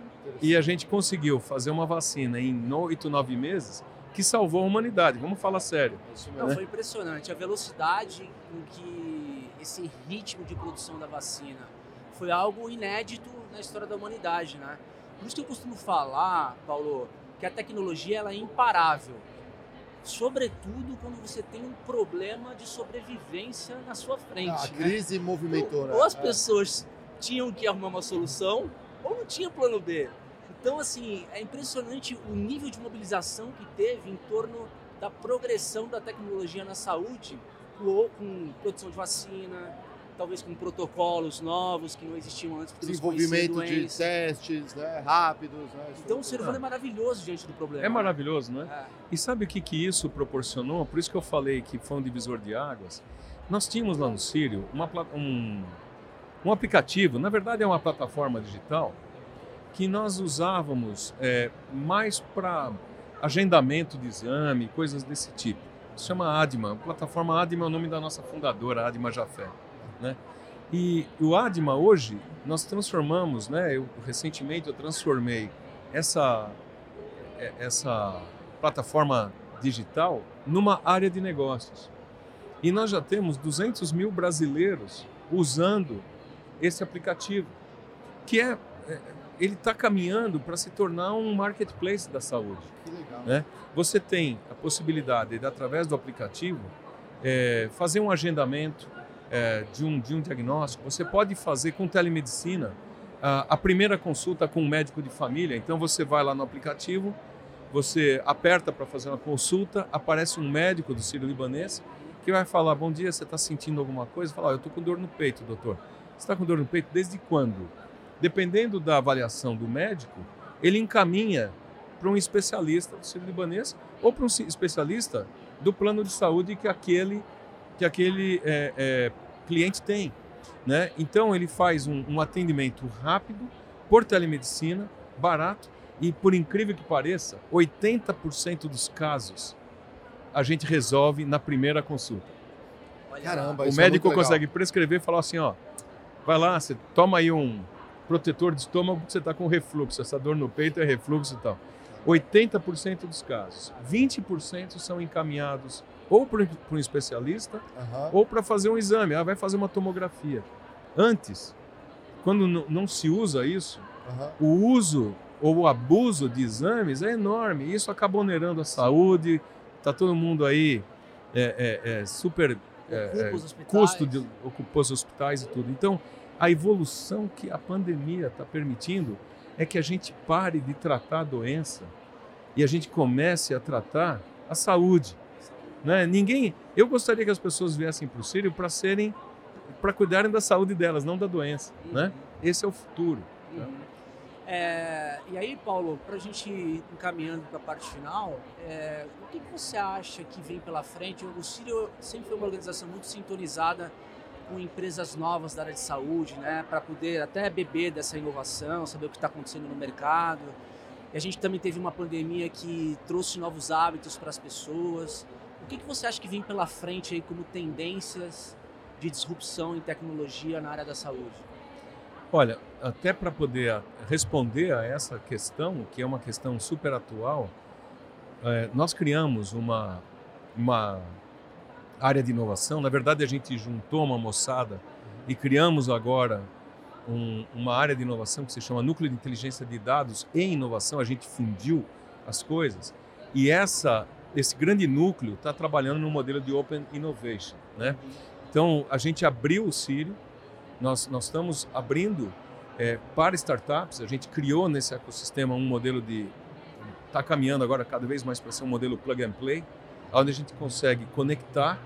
E a gente conseguiu fazer uma vacina em oito, nove meses que salvou a humanidade. Vamos falar sério. Não, foi impressionante. A velocidade com que esse ritmo de produção da vacina foi algo inédito na história da humanidade, né? Por isso que eu costumo falar, Paulo, que a tecnologia ela é imparável. Sobretudo quando você tem um problema de sobrevivência na sua frente. A né? crise movimentou, né? Ou as É. pessoas tinham que arrumar uma solução, ou não tinha plano B. Então, assim, é impressionante o nível de mobilização que teve em torno da progressão da tecnologia na saúde, com, com produção de vacina, talvez com protocolos novos que não existiam antes, Desenvolvimento de testes né, rápidos. Né, Então, o ser humano é maravilhoso diante do problema. É maravilhoso, não é? É. E sabe o que, que isso proporcionou? Por isso que eu falei que foi um divisor de águas. Nós tínhamos lá no Sírio uma um, um aplicativo, na verdade é uma plataforma digital, que nós usávamos é, mais para agendamento de exame, coisas desse tipo. Se chama Adma. A plataforma Adma é o nome da nossa fundadora, Adma Jafé. Né? E o Adma hoje, nós transformamos, né? Eu, recentemente eu transformei essa, é- essa plataforma digital numa área de negócios. E nós já temos 200 mil brasileiros usando esse aplicativo, que é, é- ele está caminhando para se tornar um marketplace da saúde. Que legal. né? Você tem a possibilidade de, através do aplicativo, é, fazer um agendamento é, de, um, de um diagnóstico. Você pode fazer com telemedicina a, a primeira consulta com um médico de família. Então você vai lá no aplicativo, você aperta para fazer uma consulta, aparece um médico do Sírio Libanês que vai falar: Bom dia, você está sentindo alguma coisa? Fala: "Ah, Eu estou com dor no peito, doutor. Você está com dor no peito desde quando? Dependendo da avaliação do médico, ele encaminha para um especialista do Sírio Libanês ou para um ci- especialista do plano de saúde que aquele, que aquele é, é, cliente tem. Né? Então, ele faz um, um atendimento rápido, por telemedicina, barato, e por incrível que pareça, 80% dos casos a gente resolve na primeira consulta. Caramba, O isso é médico legal. consegue prescrever e falar assim, ó, vai lá, você toma aí um protetor de estômago porque você está com refluxo, essa dor no peito é refluxo e tal. 80% dos casos. 20% são encaminhados ou para um especialista Aham. ou para fazer um exame, ah, vai fazer uma tomografia. Antes, quando não se usa isso, Aham. o uso ou o abuso de exames é enorme. Isso acaba onerando a saúde, tá todo mundo aí é, é, é, super é, é, custo de ocupar os hospitais e tudo. Então, a evolução que a pandemia está permitindo é que a gente pare de tratar a doença e a gente comece a tratar a saúde. Né? Ninguém, eu gostaria que as pessoas viessem para o Sírio para serem, para cuidarem da saúde delas, não da doença. Né? Esse é o futuro. Uhum. É, e aí, Paulo, para a gente ir encaminhando para a parte final, é, o que, que você acha que vem pela frente? O Sírio sempre foi uma organização muito sintonizada com empresas novas da área de saúde, né, para poder até beber dessa inovação, saber o que está acontecendo no mercado. E a gente também teve uma pandemia que trouxe novos hábitos para as pessoas. O que, que você acha que vem pela frente aí como tendências de disrupção em tecnologia na área da saúde? Olha, até para poder responder a essa questão, que é uma questão super atual, eh, nós criamos uma, uma área de inovação. Na verdade, a gente juntou uma moçada e criamos agora um, uma área de inovação que se chama Núcleo de Inteligência de Dados e Inovação. A gente fundiu as coisas e essa esse grande núcleo está trabalhando no modelo de Open Innovation, né? Então a gente abriu o Sírio, nós nós estamos abrindo é, para startups. A gente criou nesse ecossistema um modelo de está caminhando agora cada vez mais para ser um modelo plug and play, onde a gente consegue conectar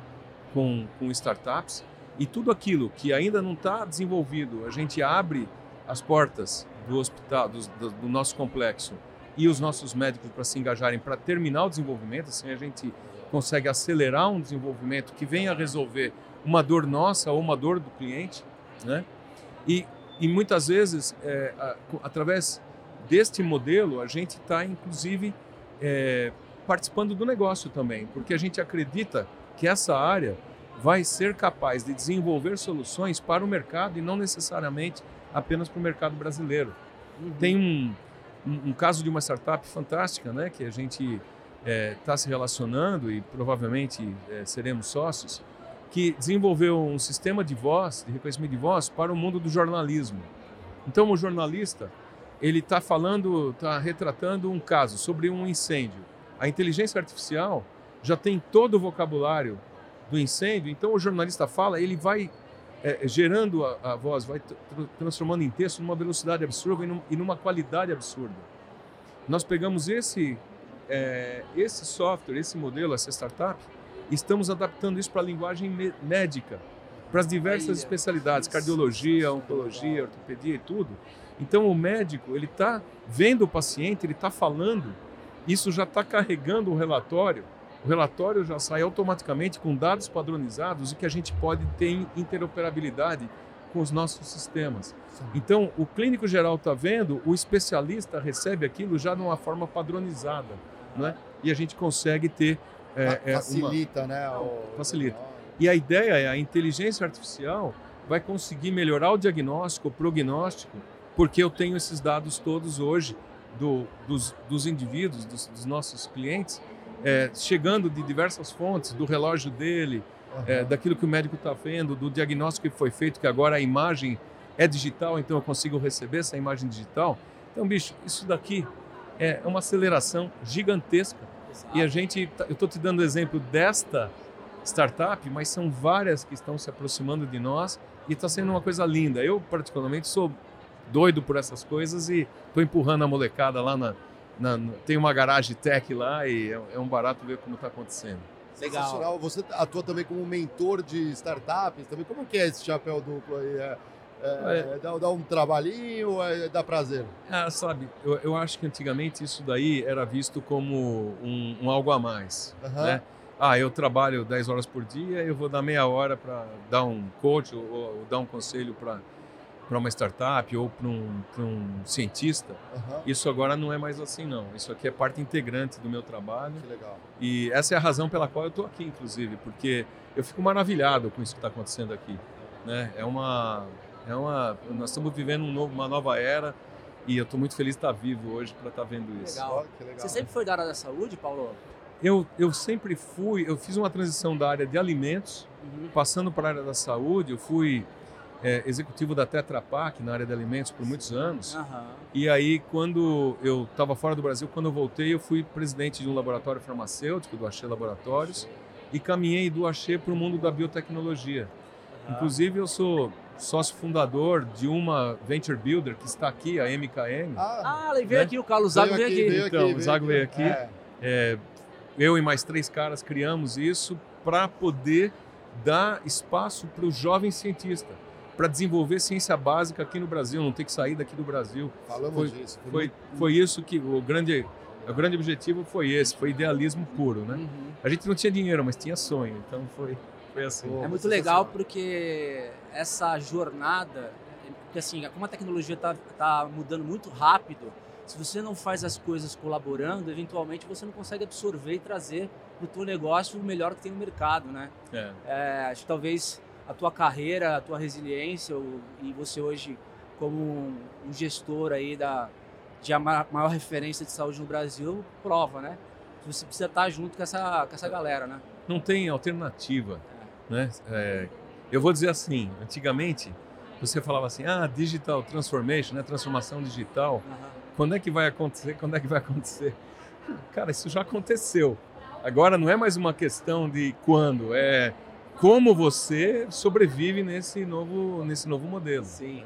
com, com startups e tudo aquilo que ainda não está desenvolvido, a gente abre as portas do hospital, do, do nosso complexo e os nossos médicos para se engajarem para terminar o desenvolvimento, assim a gente consegue acelerar um desenvolvimento que venha resolver uma dor nossa ou uma dor do cliente, né? E, e muitas vezes, é, a, através deste modelo, a gente está, inclusive, é, participando do negócio também, porque a gente acredita que essa área vai ser capaz de desenvolver soluções para o mercado e não necessariamente apenas para o mercado brasileiro. Uhum. Tem um, um, um, caso de uma startup fantástica, né, que a gente está é, tá se relacionando e provavelmente é, seremos sócios, que desenvolveu um sistema de voz, de reconhecimento de voz, para o mundo do jornalismo. Então, o jornalista ele está falando, está retratando um caso sobre um incêndio. A inteligência artificial já tem todo o vocabulário do incêndio, então o jornalista fala, ele vai é, gerando a, a, voz, vai transformando em texto numa velocidade absurda e, num, e numa qualidade absurda. Nós pegamos esse, é, esse software, esse modelo, essa startup, e estamos adaptando isso para a linguagem médica, para as diversas especialidades, cardiologia, oncologia, ortopedia e tudo. Então o médico ele está vendo o paciente, ele está falando, isso já está carregando o relatório o relatório já sai automaticamente com dados padronizados e que a gente pode ter interoperabilidade com os nossos sistemas. Então, o clínico geral está vendo, o especialista recebe aquilo já de uma forma padronizada, né? E a gente consegue ter é, é, facilita, uma... né? O... Facilita. E a ideia é a inteligência artificial vai conseguir melhorar o diagnóstico, o prognóstico, porque eu tenho esses dados todos hoje do, dos, dos indivíduos, dos, dos nossos clientes, é, chegando de diversas fontes, do relógio dele, uhum. é, daquilo que o médico está vendo, do diagnóstico que foi feito, que agora a imagem é digital, então eu consigo receber essa imagem digital. Então, bicho, isso daqui é uma aceleração gigantesca. Exato. E a gente, tá, eu estou te dando exemplo desta startup, mas são várias que estão se aproximando de nós e está sendo uma coisa linda. Eu, particularmente, sou doido por essas coisas e estou empurrando a molecada lá na, na, tem uma garagem tech lá e é, é um barato ver como está acontecendo. Legal. Você atua também como mentor de startups também. Como que é esse chapéu duplo aí? É, é, é. Dá, dá, um trabalhinho ou é, dá prazer? Ah, sabe, eu, eu, acho que antigamente isso daí era visto como um, um algo a mais, uhum. né? Ah, eu trabalho 10 horas por dia, eu vou dar meia hora para dar um coach ou, ou dar um conselho para para uma startup ou para um, um cientista, uhum. isso agora não é mais assim não. Isso aqui é parte integrante do meu trabalho. Que legal. E essa é a razão pela qual eu estou aqui, inclusive, porque eu fico maravilhado com isso que está acontecendo aqui. Né? É uma, é uma, nós estamos vivendo um novo, uma nova era e eu estou muito feliz de estar vivo hoje para estar vendo isso. Legal. legal. Você sempre foi da área da saúde, Paulo? Eu, eu sempre fui, eu fiz uma transição da área de alimentos, uhum. passando para a área da saúde, eu fui é, executivo da Tetra Pak na área de alimentos por muitos anos. Uhum. E aí, quando eu estava fora do Brasil, quando eu voltei, eu fui presidente de um laboratório farmacêutico, do Axê Laboratórios, e caminhei do Axê para o mundo da biotecnologia. Uhum. Inclusive, eu sou sócio fundador de uma venture builder que está aqui, a MKM. Ah, ah veio né? aqui, o Carlos Zago veio aqui. Veio aqui. Então, o Zago veio aqui. É. É, eu e mais três caras criamos isso para poder dar espaço para o jovem cientista para desenvolver ciência básica aqui no Brasil, não ter que sair daqui do Brasil. Falamos foi, disso. Foi, foi, foi isso que o grande, o grande objetivo foi esse, foi idealismo puro, né? Uhum. A gente não tinha dinheiro, mas tinha sonho, então foi, foi assim. É muito legal porque essa jornada, porque assim, como a tecnologia está tá mudando muito rápido, se você não faz as coisas colaborando, eventualmente você não consegue absorver e trazer para o teu negócio o melhor que tem no mercado, né? É. É, acho que talvez a tua carreira, a tua resiliência e você hoje como um gestor aí da de a maior referência de saúde no Brasil prova, né? Você precisa estar junto com essa, com essa galera, né? Não tem alternativa, é. né? É, eu vou dizer assim, antigamente você falava assim, ah, digital transformation, né? Transformação digital. Quando é que vai acontecer? Quando é que vai acontecer? Cara, isso já aconteceu. Agora não é mais uma questão de quando, é como você sobrevive nesse novo, nesse novo modelo. Sim.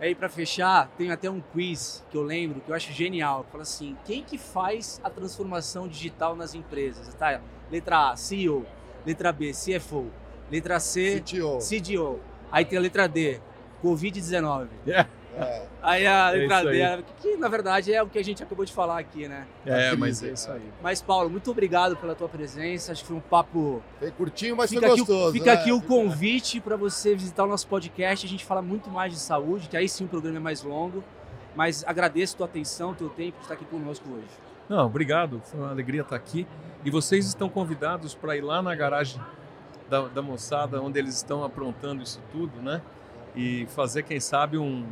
Aí para fechar, tem até um quiz que eu lembro que eu acho genial. Fala assim, quem que faz a transformação digital nas empresas? Tá? Letra A, CEO. Letra B, CFO. Letra C, CTO. CDO. Aí tem a letra D, Covid-19. É, É. Aí a É letra isso D, aí. que, na verdade é o que a gente acabou de falar aqui, né? é crise, mas é isso aí. Mas Paulo, muito obrigado pela tua presença. Acho que foi um papo Foi curtinho, mas Fica, foi o- gostoso. fica né? aqui o convite para você visitar o nosso podcast. A gente fala muito mais de saúde, que aí sim o programa é mais longo. Mas agradeço a tua atenção, teu tempo de estar aqui conosco hoje. Não, obrigado. Foi uma alegria estar aqui. E vocês estão convidados para ir lá na garagem da, da moçada, onde eles estão aprontando isso tudo, né? E fazer, quem sabe, um,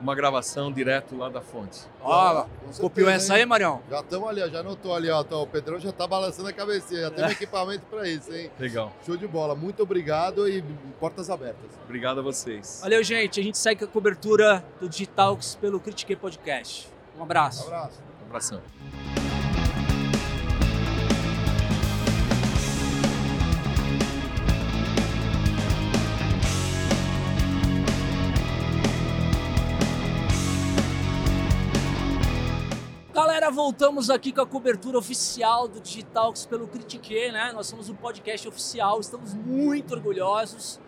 uma gravação direto lá da fonte. Certeza, copiou essa aí? Marião? Já estamos ali, ó, já anotou ali, ó. Então, o Pedrão já tá balançando a cabecinha, já tem um equipamento para isso, hein? Legal. Show de bola. Muito obrigado e portas abertas. Obrigado a vocês. Valeu, gente. A gente segue com a cobertura do Digitalks pelo Critique Podcast. Um abraço. Um abraço. Um abração. Voltamos aqui com a cobertura oficial do Digitalks pelo Critique, né? Nós somos um podcast oficial, estamos muito orgulhosos,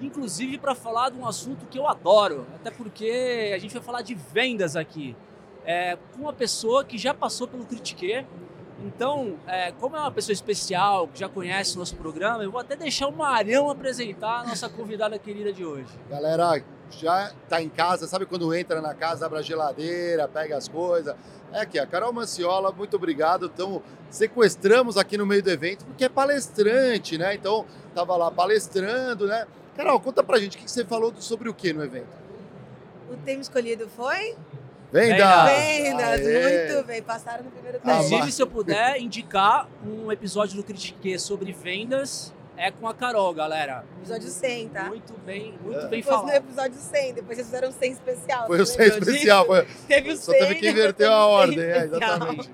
inclusive para falar de um assunto que eu adoro, até porque a gente vai falar de vendas aqui, é, com uma pessoa que já passou pelo Critique. Então, é, como é uma pessoa especial, que já conhece o nosso programa, eu vou até deixar o Marião apresentar a nossa convidada querida de hoje. Galera, já tá em casa, sabe quando entra na casa, abre a geladeira, pega as coisas? É aqui, a Carol Manciola, muito obrigado. Então, sequestramos aqui no meio do evento, porque é palestrante, né? Então, tava lá palestrando, né? Carol, conta pra gente, o que você falou sobre o que no evento? O tema escolhido foi? Venda! Vendas, Aê! muito bem, passaram no primeiro teste. Inclusive, se eu puder indicar um episódio do Critique sobre vendas, é com a Carol, galera. Episódio 100, tá? Muito bem, muito É. bem Foi no falado. episódio 100, depois vocês fizeram 100 especial. Foi o você 100 lembrou especial, foi, Teve o só 100, teve que inverter a o 100 ordem, é, exatamente.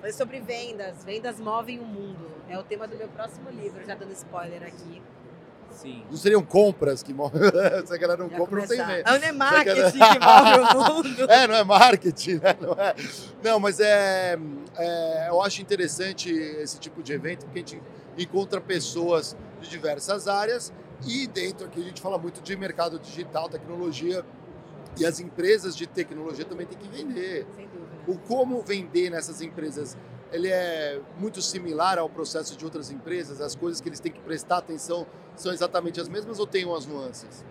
Foi sobre vendas. Vendas movem o mundo. É o tema do meu próximo livro, já dando spoiler aqui. Sim. Não seriam compras que movem. Se a galera não Já compra, não tem. Ah, Não é marketing que move o mundo. É, não é marketing, né? Não, é. não mas é, é, eu acho interessante esse tipo de evento, porque a gente encontra pessoas de diversas áreas e dentro aqui a gente fala muito de mercado digital, tecnologia, e as empresas de tecnologia também têm que vender. Sem dúvida. O como vender nessas empresas, ele é muito similar ao processo de outras empresas? As coisas que eles têm que prestar atenção são exatamente as mesmas ou tem umas nuances?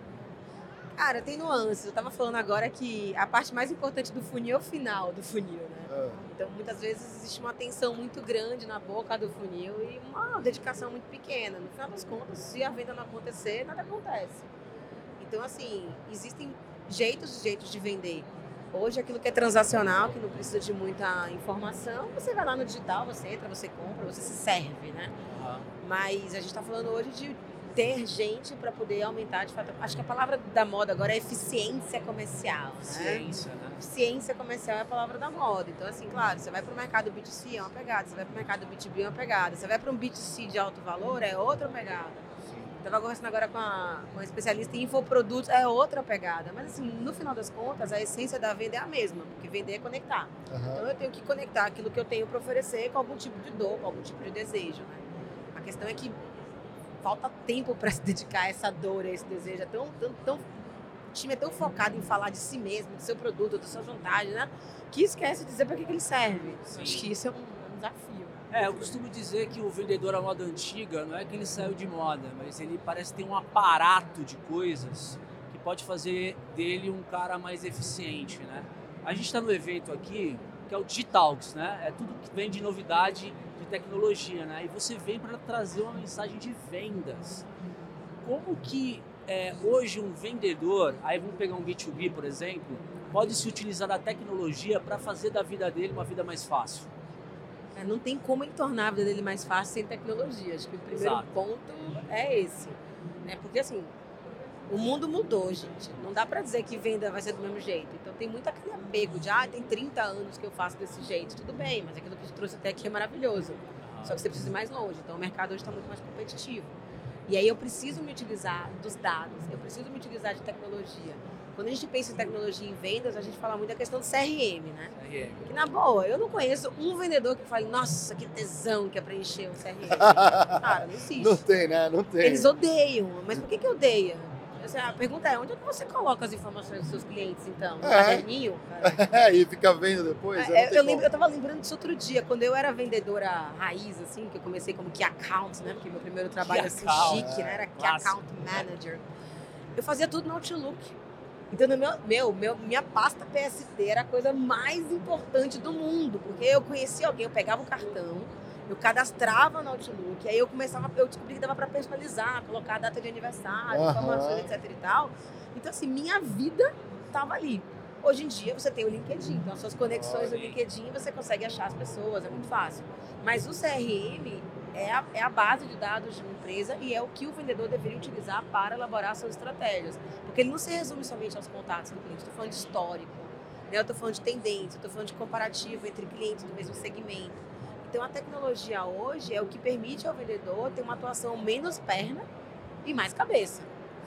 Cara, tem nuances. Eu tava falando agora que a parte mais importante do funil é o final do funil, né? Ah, Então, muitas vezes existe uma tensão muito grande na boca do funil e uma dedicação muito pequena. No final das contas, se a venda não acontecer, nada acontece. Então, assim, existem jeitos e jeitos de vender. Hoje, aquilo que é transacional, que não precisa de muita informação, você vai lá no digital, você entra, você compra, você se serve, né? Mas a gente está falando hoje de ter gente para poder aumentar, de fato. Acho que a palavra da moda agora é eficiência comercial, né? Ciência, né? Ciência comercial é a palavra da moda. Então, assim, claro, você vai para o mercado B2C é uma pegada, você vai para o mercado B2B é uma pegada, você vai para um B2C de alto valor é outra pegada. Estava conversando agora com a, com a especialista em infoprodutos, é outra pegada. Mas, assim, no final das contas, a essência da venda é a mesma, porque vender é conectar. aham. Então, eu tenho que conectar aquilo que eu tenho para oferecer com algum tipo de dor, com algum tipo de desejo, né? A questão é que falta tempo para se dedicar a essa dor, a esse desejo. É tão, tão, tão- o time é tão focado em falar de si mesmo, do seu produto, da sua vantagem, né? Que esquece de dizer para que, que ele serve. Sim. Acho que isso é um, um desafio. É, eu costumo dizer que o vendedor à moda antiga não é que ele saiu de moda, mas ele parece ter um aparato de coisas que pode fazer dele um cara mais eficiente, né? A gente está no evento aqui que é o Digitalks, né? É tudo que vem de novidade de tecnologia, né? E você vem para trazer uma mensagem de vendas. Como que é, hoje um vendedor, aí vamos pegar um B2B, por exemplo, pode se utilizar da tecnologia para fazer da vida dele uma vida mais fácil? É, Não tem como ele tornar a vida dele mais fácil sem tecnologia. Acho que o primeiro Exato. ponto é esse. Né? Porque, assim, O mundo mudou, gente. Não dá pra dizer que venda vai ser do mesmo jeito. Então tem muito aquele apego de, ah, tem 30 anos que eu faço desse jeito. Tudo bem, mas aquilo que te trouxe até aqui é maravilhoso. Só que você precisa ir mais longe. Então o mercado hoje está muito mais competitivo. E aí eu preciso me utilizar dos dados, eu preciso me utilizar de tecnologia. Quando a gente pensa em tecnologia em vendas, a gente fala muito da questão do CRM, né? CRM. Que na boa, eu não conheço um vendedor que fale, nossa, que tesão que é preencher um CRM. Cara, não existe. Não tem, né? Não tem. Eles odeiam. Mas por que que odeia? Assim, a pergunta é, onde é que você coloca as informações dos seus clientes, então? No É. caderninho? Cara? e fica vendo depois. É, eu, lembro, eu tava lembrando disso outro dia, quando eu era vendedora raiz, assim, que eu comecei como Key Account, né? Porque meu primeiro trabalho Key assim, Account, chique, né? Era Key. Account Manager. Eu fazia tudo no Outlook. Então, no meu, meu, meu, minha pasta PSD era a coisa mais importante do mundo, porque eu conhecia alguém, eu pegava o cartão, eu cadastrava no Outlook, aí eu começava, eu descobri que dava para personalizar, colocar a data de aniversário, Aham. informações, etc e tal. Então, assim, minha vida tava ali. Hoje em dia você tem o LinkedIn, então as suas conexões no. LinkedIn você consegue achar as pessoas, é muito fácil. Mas o CRM é a, é a base de dados de uma empresa e é o que o vendedor deveria utilizar para elaborar suas estratégias. Porque ele não se resume somente aos contatos do cliente, estou falando de histórico, né? eu estou falando de tendência, estou falando de comparativo entre clientes do mesmo segmento. Então a tecnologia hoje é o que permite ao vendedor ter uma atuação menos perna e mais cabeça.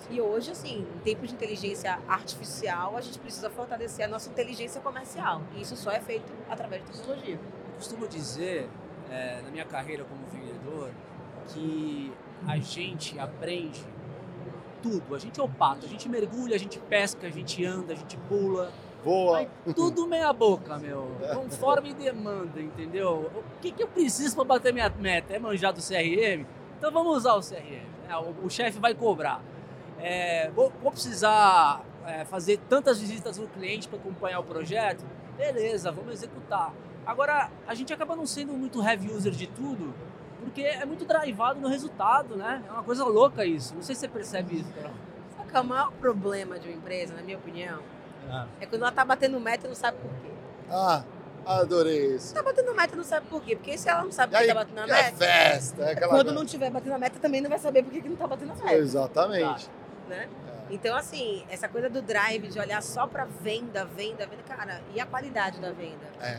E hoje, assim, em tempos de inteligência artificial, a gente precisa fortalecer a nossa inteligência comercial. E isso só é feito através de tecnologia. Eu costumo dizer, é, na minha carreira como vendedor, que a gente aprende tudo. A gente é o pato, a gente mergulha, a gente pesca, a gente anda, a gente pula. Voa. Tudo meia boca, meu. Conforme demanda, entendeu? O que, que eu preciso para bater minha meta? É manjar do CRM? Então vamos usar o CRM. né? o, o chefe vai cobrar. É, vou, vou precisar é, fazer tantas visitas no cliente para acompanhar o projeto? Beleza, vamos executar. Agora, a gente acaba não sendo muito heavy user de tudo, porque é muito drivado no resultado, né? É uma coisa louca isso. Não sei se você percebe isso, Carol. Sabe que é o maior problema de uma empresa, na minha opinião, é quando ela tá batendo meta e não sabe por quê. Ah, adorei isso. Tá batendo meta e não sabe por quê. Porque se ela não sabe por que tá batendo a é meta, festa, é aquela quando não tiver batendo a meta, também não vai saber por que, não tá batendo a meta. Exatamente. né? Então, assim, essa coisa do drive, de olhar só pra venda, venda, venda, cara, e a qualidade da venda, É.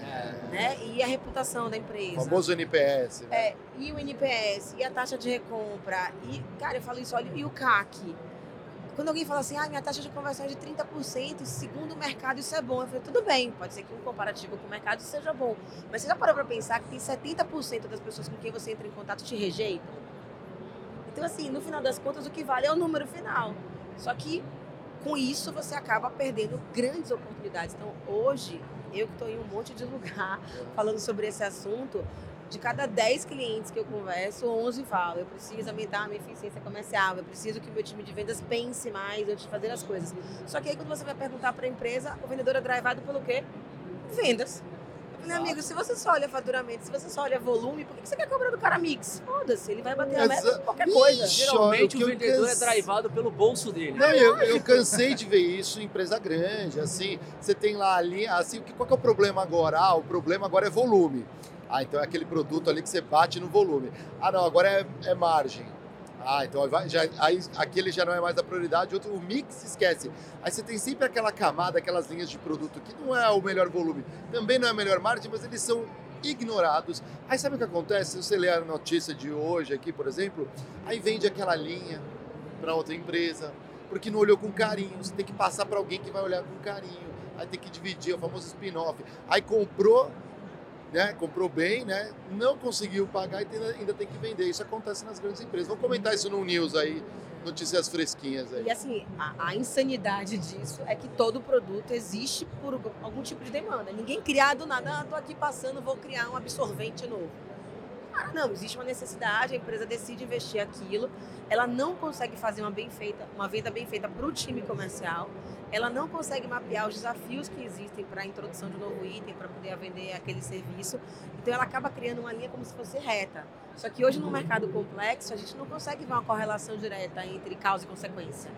né? E a reputação da O empresa. famoso NPS. Né? É, e o NPS, e a taxa de recompra, e, cara, eu falo isso, olha, e o CAC. Quando alguém fala assim, ah, minha taxa de conversão é de 30%, segundo o mercado isso é bom. Eu falei, tudo bem, pode ser que um comparativo com o mercado seja bom. Mas você já parou pra pensar que tem 70% das pessoas com quem você entra em contato te rejeitam? Então, assim, no final das contas, o que vale é o número final. Só que com isso você acaba perdendo grandes oportunidades. Então, hoje, eu que estou em um monte de lugar falando sobre esse assunto, de cada 10 clientes que eu converso, 11 falam: eu preciso aumentar a minha eficiência comercial, eu preciso que meu time de vendas pense mais antes de fazer as coisas. Só que aí, quando você vai perguntar para a empresa, o vendedor é drivado pelo quê? Vendas. Eu falei, amigo, se você só olha faturamento, se você só olha volume, por que você quer cobrar do cara mix? Foda-se, ele vai bater a meta com qualquer coisa. Ixi, Geralmente olha, o vendedor canse- é drivado pelo bolso dele. Não, eu, eu cansei de ver isso em empresa grande, assim, você tem lá a linha, assim, o que- qual que é o problema agora? Ah, o problema agora é volume. Ah, então é aquele produto ali que você bate no volume. Ah, não, agora é, é margem. Ah, então já, aí, aquele já não é mais a prioridade, outro, o mix esquece. Aí você tem sempre aquela camada, aquelas linhas de produto que não é o melhor volume, também não é a melhor margem, mas eles são ignorados. Aí sabe o que acontece? Se você ler a notícia de hoje aqui, por exemplo, aí vende aquela linha para outra empresa, porque não olhou com carinho. Você tem que passar para alguém que vai olhar com carinho. Aí tem que dividir, o famoso spin-off. Aí comprou, né? Comprou bem, né? Não conseguiu pagar e ainda tem que vender. Isso acontece nas grandes empresas. Vamos comentar isso no news aí, notícias fresquinhas aí. E assim, a, a insanidade disso é que todo produto existe por algum tipo de demanda. Ninguém cria do nada, ah, tô aqui passando, vou criar um absorvente novo. Cara, não, existe uma necessidade, a empresa decide investir aquilo, ela não consegue fazer uma bem feita, uma venda bem feita para o time comercial, ela não consegue mapear os desafios que existem para a introdução de um novo item, para poder vender aquele serviço. Então ela acaba criando uma linha como se fosse reta. Só que hoje no mercado complexo a gente não consegue ver uma correlação direta entre causa e consequência.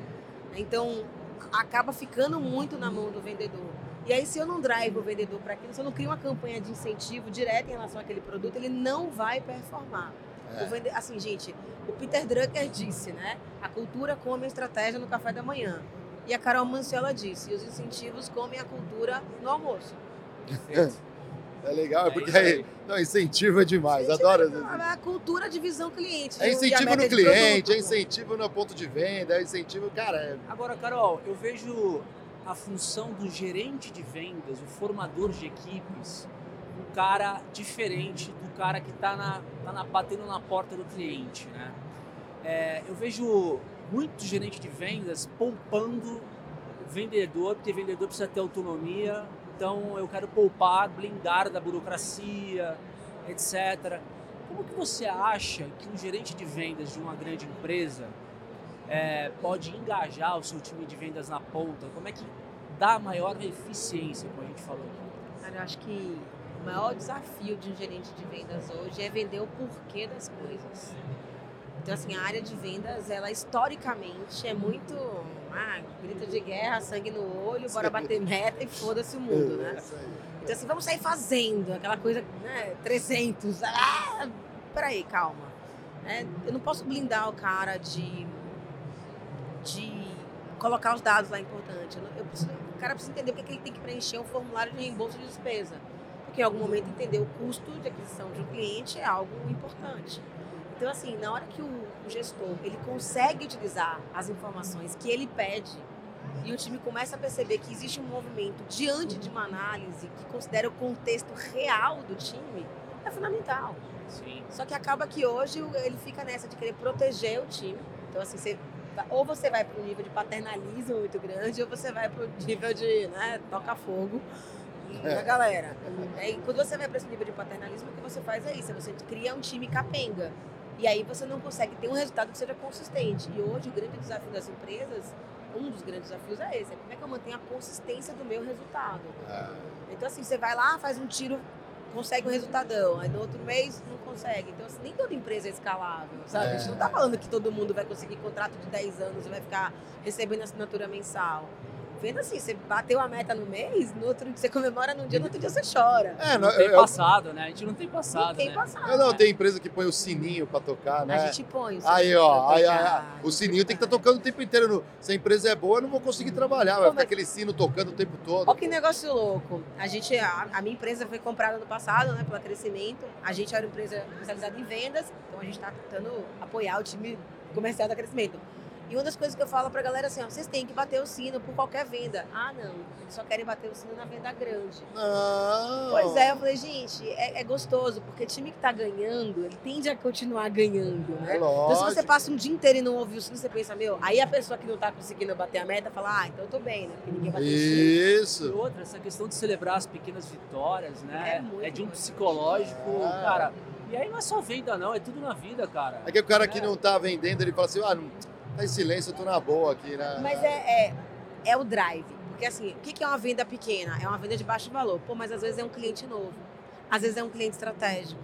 Então acaba ficando muito na mão do vendedor. E aí, se eu não drive o vendedor para aquilo, se eu não crio uma campanha de incentivo direta em relação àquele produto, ele não vai performar. O vende- Assim, gente, o Peter Drucker disse, né? A cultura come a estratégia no café da manhã. E a Carol Manciela disse, e os incentivos comem a cultura no almoço. É legal, É porque aí. aí, não, incentivo é demais, adoro. A cultura de visão cliente. É a incentivo no cliente, produto. é incentivo no ponto de venda, é incentivo, cara, é Agora, Carol, eu vejo a função do gerente de vendas, o formador de equipes, um cara diferente do cara que está na, tá na, batendo na porta do cliente, né? É, eu vejo muito gerente de vendas poupando vendedor, porque vendedor precisa ter autonomia, então eu quero poupar, blindar da burocracia, etc. Como que você acha que um gerente de vendas de uma grande empresa é, pode engajar o seu time de vendas na ponta? Como é que dá maior eficiência, como a gente falou? Cara, eu acho que o maior desafio de um gerente de vendas hoje é vender o porquê das coisas. Então, assim, a área de vendas, ela historicamente é muito ah, grito de guerra, sangue no olho, bora bater meta e foda-se o mundo, né? Então, assim, vamos sair fazendo aquela coisa, né? 300. Ah, peraí, calma. né? eu não posso blindar o cara de, de colocar os dados lá importante. Eu eu preciso- o cara precisa entender porque que ele tem que preencher um formulário de reembolso de despesa. Porque em algum momento entender o custo de aquisição de um cliente é algo importante. Então, assim, na hora que o, o gestor ele consegue utilizar as informações que ele pede e o time começa a perceber que existe um movimento diante de uma análise que considera o contexto real do time, é fundamental. Sim. Só que acaba que hoje ele fica nessa de querer proteger o time. Então, assim, você, vai- ou você vai para um nível de paternalismo muito grande, ou você vai para o nível de né, toca-fogo na galera. É, E quando você vai para esse nível de paternalismo, o que você faz é isso: você cria um time capenga. E aí você não consegue ter um resultado que seja consistente. E hoje o grande desafio das empresas, um dos grandes desafios é esse: é como é que eu mantenho a consistência do meu resultado. Então, assim, você vai lá, faz um tiro, consegue um resultadão. Aí no outro mês não consegue. Então, assim, nem toda empresa é escalável, sabe? A gente não tá falando que todo mundo vai conseguir contrato de 10 anos e vai ficar recebendo assinatura mensal. Vendo assim, você bateu a meta no mês, no outro dia você comemora num dia, no outro dia você chora. É, Não não, tem eu- passado, né? A gente não tem passado, não tem né? passado. eu não, tem empresa que põe o sininho pra tocar, né? A gente põe. o Aí, sininho ó, aí, aí, o sininho tem que estar faz. tocando o tempo inteiro. no- Se a empresa é boa, eu não vou conseguir trabalhar. Vai ficar mas- aquele sino tocando o tempo todo. Olha que negócio louco. A gente, a, a minha empresa foi comprada no passado, né, pela crescimento. A gente era uma empresa especializada em vendas, então a gente está tentando apoiar o time comercial da crescimento. E uma das coisas que eu falo pra galera é assim, ó, vocês têm que bater o sino por qualquer venda. Ah, não, eles só querem bater o sino na venda grande. Não. Pois é, eu falei, gente, é, é gostoso, porque time que tá ganhando, ele tende a continuar ganhando, né? É Então, se você lógico. passa um dia inteiro e não ouve o sino, você pensa, meu, aí a pessoa que não tá conseguindo bater a meta fala, ah, então eu tô bem, né? Porque ninguém bateu o sino. E Isso. outra, essa questão de celebrar as pequenas vitórias, É né? muito É, de um importante. psicológico, Ah. cara. E aí não é só venda, não, é tudo na vida, cara. Aqui o cara que É. não tá vendendo, ele fala assim, ah, não, tá em silêncio, eu tô na boa aqui, né? Mas é, é, é o drive. Porque assim, o que é uma venda pequena? É uma venda de baixo valor. Pô, mas às vezes é um cliente novo. Às vezes é um cliente estratégico.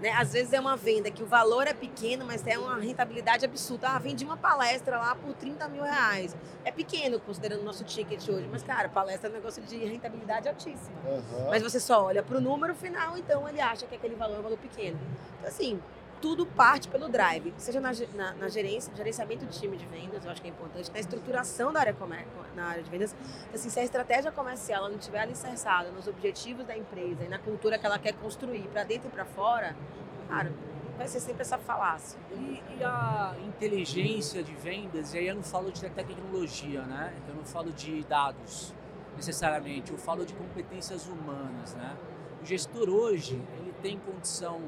Né? Às vezes é uma venda que o valor é pequeno, mas tem uma rentabilidade absurda. Ah, vendi uma palestra lá por 30 mil reais. É pequeno, considerando o nosso ticket hoje. Mas, cara, palestra é um negócio de rentabilidade altíssima. Aham. Mas você só olha para o número final, então ele acha que aquele valor é um valor pequeno. Então, assim, tudo parte pelo drive, seja na, na, na gerência, gerenciamento de time de vendas, eu acho que é importante, na estruturação da área, na área de vendas. Assim, se a estratégia comercial não estiver alicerçada nos objetivos da empresa e na cultura que ela quer construir para dentro e para fora, cara, vai ser sempre essa falácia. E, e a inteligência de vendas, e aí eu não falo de tecnologia, né? Eu não falo de dados necessariamente, eu falo de competências humanas, né? O gestor hoje, ele tem condição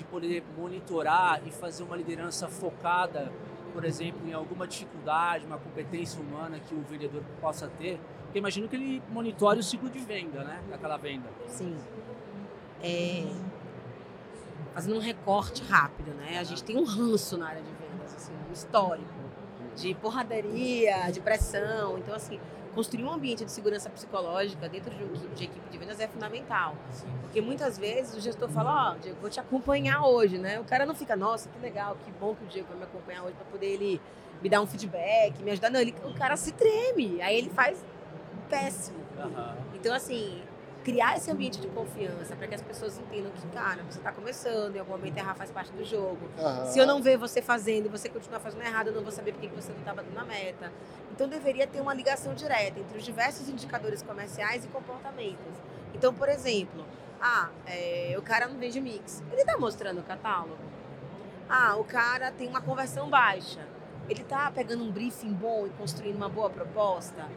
de poder monitorar e fazer uma liderança focada, por exemplo, em alguma dificuldade, uma competência humana que o vendedor possa ter. Porque imagino que ele monitore o ciclo de venda, né? Daquela venda. Sim. É, fazendo um recorte rápido, né? A gente tem um ranço na área de vendas, assim, um histórico de porradaria, de pressão. Então, assim, construir um ambiente de segurança psicológica dentro de, um equipe- de equipe de vendas é fundamental. Porque muitas vezes o gestor fala, ó, Diego, vou te acompanhar hoje, né? O cara não fica, nossa, que legal, que bom que o Diego vai me acompanhar hoje para poder ele me dar um feedback, me ajudar. Não, ele, o cara se treme, aí ele faz péssimo. Aham. Então, assim, criar esse ambiente de confiança para que as pessoas entendam que, cara, você está começando, em algum momento errar faz parte do jogo. Aham. Se eu não ver você fazendo e você continuar fazendo errado, eu não vou saber por que você não está batendo na meta. Então deveria ter uma ligação direta entre os diversos indicadores comerciais e comportamentos. Então, por exemplo, ah, é, o cara não vende mix. Ele está mostrando o catálogo. Ah, o cara tem uma conversão baixa. Ele está pegando um briefing bom e construindo uma boa proposta.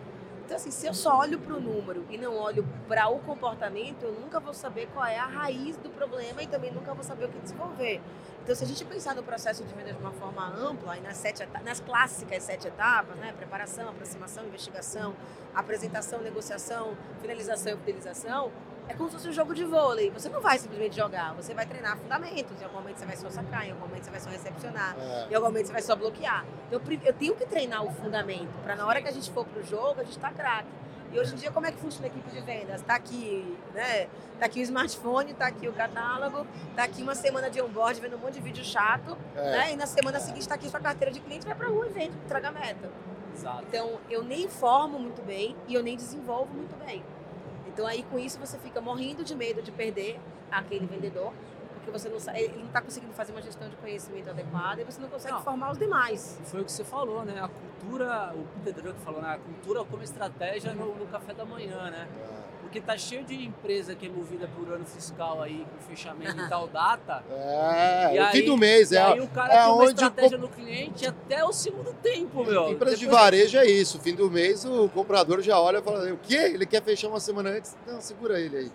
Então, assim, se eu só olho para o número e não olho para o comportamento, eu nunca vou saber qual é a raiz do problema e também nunca vou saber o que desenvolver. Então, se a gente pensar no processo de venda de uma forma ampla nas, sete nas clássicas sete etapas, né? preparação, aproximação, investigação, apresentação, negociação, finalização e fidelização, é como se fosse um jogo de vôlei. Você não vai simplesmente jogar, você vai treinar fundamentos. Em algum momento você vai só sacar, em algum momento você vai só recepcionar, É. em algum momento você vai só bloquear. Então, eu tenho que treinar o fundamento, para na hora que a gente for pro jogo, a gente tá craque. E hoje em dia, como é que funciona a equipe de vendas? Tá aqui, né? Tá aqui o smartphone, tá aqui o catálogo, tá aqui uma semana de onboard vendo um monte de vídeo chato, É. né? E na semana seguinte tá aqui sua carteira de cliente, vai pra rua e vende, entrega a meta. Exato. Então, eu nem formo muito bem e eu nem desenvolvo muito bem. Então, aí com isso você fica morrendo de medo de perder aquele vendedor, porque você não sabe, ele não está conseguindo fazer uma gestão de conhecimento adequada e você não consegue Não. formar os demais. Foi o que você falou, né? A cultura, o Peter Drucker falou, né? A cultura como estratégia no, no café da manhã, né? Porque tá cheio de empresa que é movida por ano fiscal aí, com fechamento em tal data. É, E o aí- fim do mês, e é. aí o cara é tem uma onde o estratégia no cliente até o segundo tempo, meu. Empresa de Depois- varejo é isso. Fim do mês, o comprador já olha e fala: o quê? Ele quer fechar uma semana antes? Não, segura ele aí.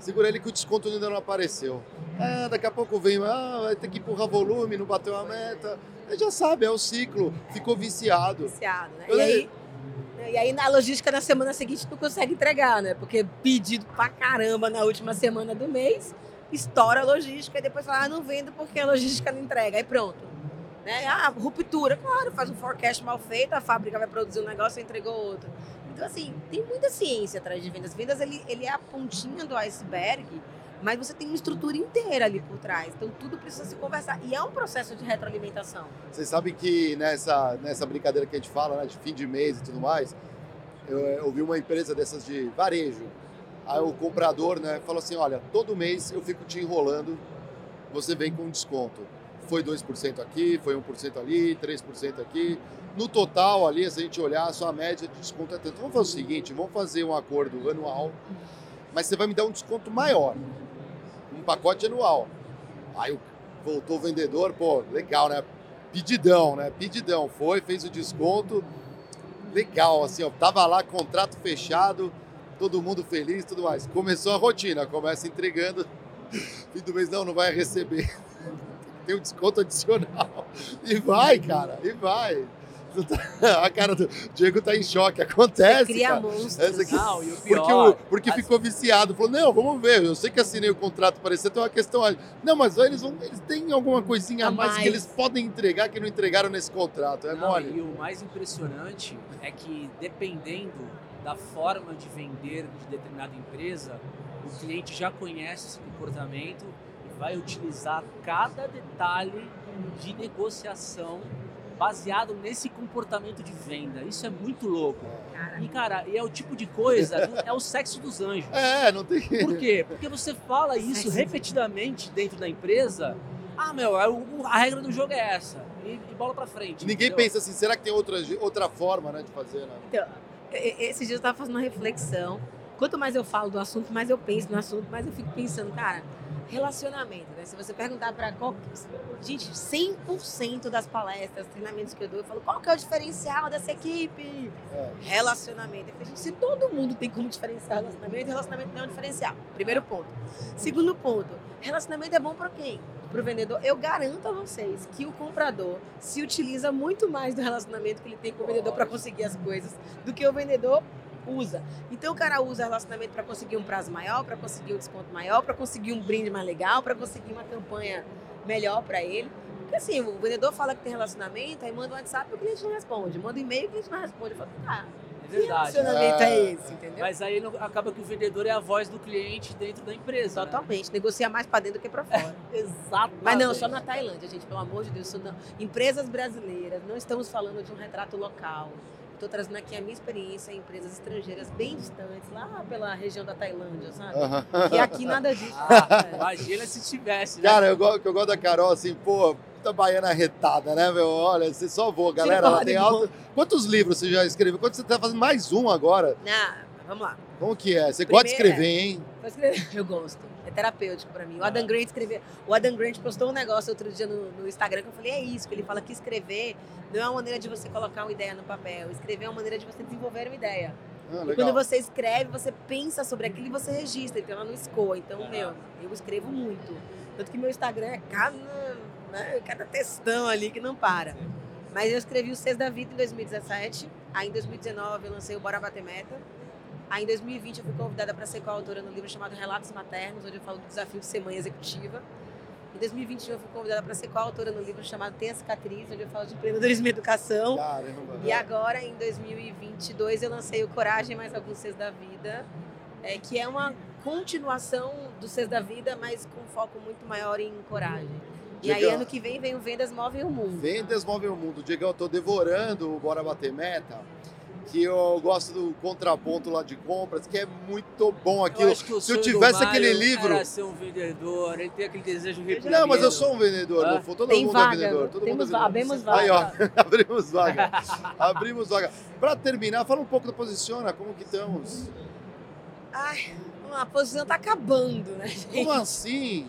Segura ele que o desconto ainda não apareceu. Ah, daqui a pouco vem, ah, vai ter que empurrar volume, não bateu a meta. Ele já sabe, é o ciclo. Ficou viciado. Viciado, né? Eu E aí, e aí na logística na semana seguinte tu consegue entregar, né? Porque pedido pra caramba na última semana do mês, estoura a logística e depois fala, ah, não vendo porque a logística não entrega. Aí pronto. Né? Ah, ruptura, claro, faz um forecast mal feito, a fábrica vai produzir um negócio e entregou outro. Então, assim, tem muita ciência atrás de vendas. Vendas, ele, ele é a pontinha do iceberg, mas você tem uma estrutura inteira ali por trás. Então, tudo precisa se conversar. E é um processo de retroalimentação. Vocês sabem que nessa, nessa brincadeira que a gente fala, né, de fim de mês e tudo mais, eu, eu vi uma empresa dessas de varejo. Aí o comprador né, falou assim: olha, todo mês eu fico te enrolando, você vem com desconto. Foi 2% aqui, foi 1% ali, 3% aqui. No total, ali, se a gente olhar, a sua média de desconto é tanto. Vamos fazer o seguinte: vamos fazer um acordo anual, mas você vai me dar um desconto maior. Um pacote anual. Aí voltou o vendedor, pô, legal, né? Pedidão, né? Pedidão. Foi, fez o desconto. Legal, assim, ó. Tava lá, contrato fechado, todo mundo feliz tudo mais. Começou a rotina, começa entregando. Fim do mês, não, não vai receber. Tem um desconto adicional. E vai, cara, e vai. A cara do Diego tá em choque. Acontece. Você cria cara. monstros. Aqui- Não, e o porque, pior, o- porque as- ficou viciado. Falou, não, vamos ver. Eu sei que assinei o contrato, parecia ter uma questão. ali. Não, mas eles, vão, eles têm alguma coisinha a A mais, que mais. eles podem entregar que não entregaram nesse contrato. É Não, mole. E o mais impressionante é que, dependendo da forma de vender de determinada empresa, o cliente já conhece esse comportamento e vai utilizar cada detalhe de negociação baseado nesse comportamento de venda. Isso é muito louco. E, cara, e é o tipo de coisa, é o sexo dos anjos. É, não tem. Por quê? Porque você fala isso repetidamente dentro da empresa. Ah, meu, é a regra do jogo é essa. E, e bola pra frente. Ninguém entendeu? pensa assim, será que tem outra, outra forma né, de fazer, né? Então, e- e- esses dias eu tava fazendo uma reflexão. Quanto mais eu falo do assunto, mais eu penso no assunto, mais eu fico pensando, cara, relacionamento, né? Se você perguntar pra qual. Gente, 100% das palestras, treinamentos que eu dou, eu falo, qual que é o diferencial dessa equipe? É. Relacionamento. Eu falei, gente, se todo mundo tem como diferenciar relacionamento, relacionamento não é um diferencial. Primeiro ponto. Segundo ponto, relacionamento é bom para quem? Para o vendedor. Eu garanto a vocês que o comprador se utiliza muito mais do relacionamento que ele tem com o vendedor para conseguir as coisas do que o vendedor usa. Então o cara usa relacionamento para conseguir um prazo maior, para conseguir um desconto maior, para conseguir um brinde mais legal, para conseguir uma campanha melhor para ele. Porque assim, o vendedor fala que tem relacionamento, aí manda um WhatsApp e o cliente não responde, manda um e-mail e o cliente não responde. Eu falo, tá, É que verdade. relacionamento é É. esse, entendeu? Mas aí não- acaba que o vendedor é a voz do cliente dentro da empresa. né? Totalmente, negocia mais para dentro do que para fora. Exato. Mas não, só na Tailândia, gente, pelo amor de Deus. não- Empresas brasileiras, não estamos falando de um retrato local. Tô trazendo aqui a minha experiência em empresas estrangeiras bem distantes, lá pela região da Tailândia, sabe? Aham. E aqui nada disso. Ah, É. imagina se tivesse, né? Cara, eu, eu gosto da Carol, assim, pô, puta baiana retada, né, meu? Olha, você só voa. Galera, ela tem alta. Quantos livros você já escreveu? Quanto você tá fazendo mais um agora? Não, vamos lá. Como que é? Você gosta de Primeiro, escrever, hein? Eu gosto. É terapêutico pra mim. O Adam Grant escreveu. O Adam Grant postou um negócio outro dia no, no Instagram que eu falei, é isso, que ele fala que escrever não é uma maneira de você colocar uma ideia no papel. Escrever é uma maneira de você desenvolver uma ideia. Ah, quando você escreve, você pensa sobre aquilo e você registra, então ela não escoa. Então, meu, eu escrevo muito. Tanto que meu Instagram é cada, né, cada textão ali que não para. Mas eu escrevi o Seis da Vida em 2017. Aí em 2019 eu lancei o Bora Bater Meta. Aí em 2020 eu fui convidada para ser coautora no livro chamado Relatos Maternos, onde eu falo do desafio de ser mãe executiva. Em 2021 eu fui convidada para ser coautora no livro chamado Tem a Cicatriz, onde eu falo de empreendedorismo e educação. Caramba. E agora, em 2022, eu lancei o Coragem Mais Alguns Seis da Vida, é, que é uma continuação do Seis da Vida, mas com foco muito maior em coragem. E aí, ano que vem, vem o Vendas Movem o Mundo. Vendas movem o mundo. Diego, eu tô devorando o Bora Bater Meta, que eu gosto do contraponto lá de compras, que é muito bom aquilo. acho que o Se eu tivesse aquele Mário livro. Era ser um vendedor, ele tem aquele desejo reprimido. Não, mas eu sou um vendedor, Ah. todo Tem mundo vaga, é vendedor. Todo temos mundo é vaga, vendedor. abrimos Aí, ó, vaga. abrimos vaga. abrimos vaga. Pra terminar, fala um pouco do Posiciona, como que estamos? Ai, a posição tá acabando, né, gente? Como assim?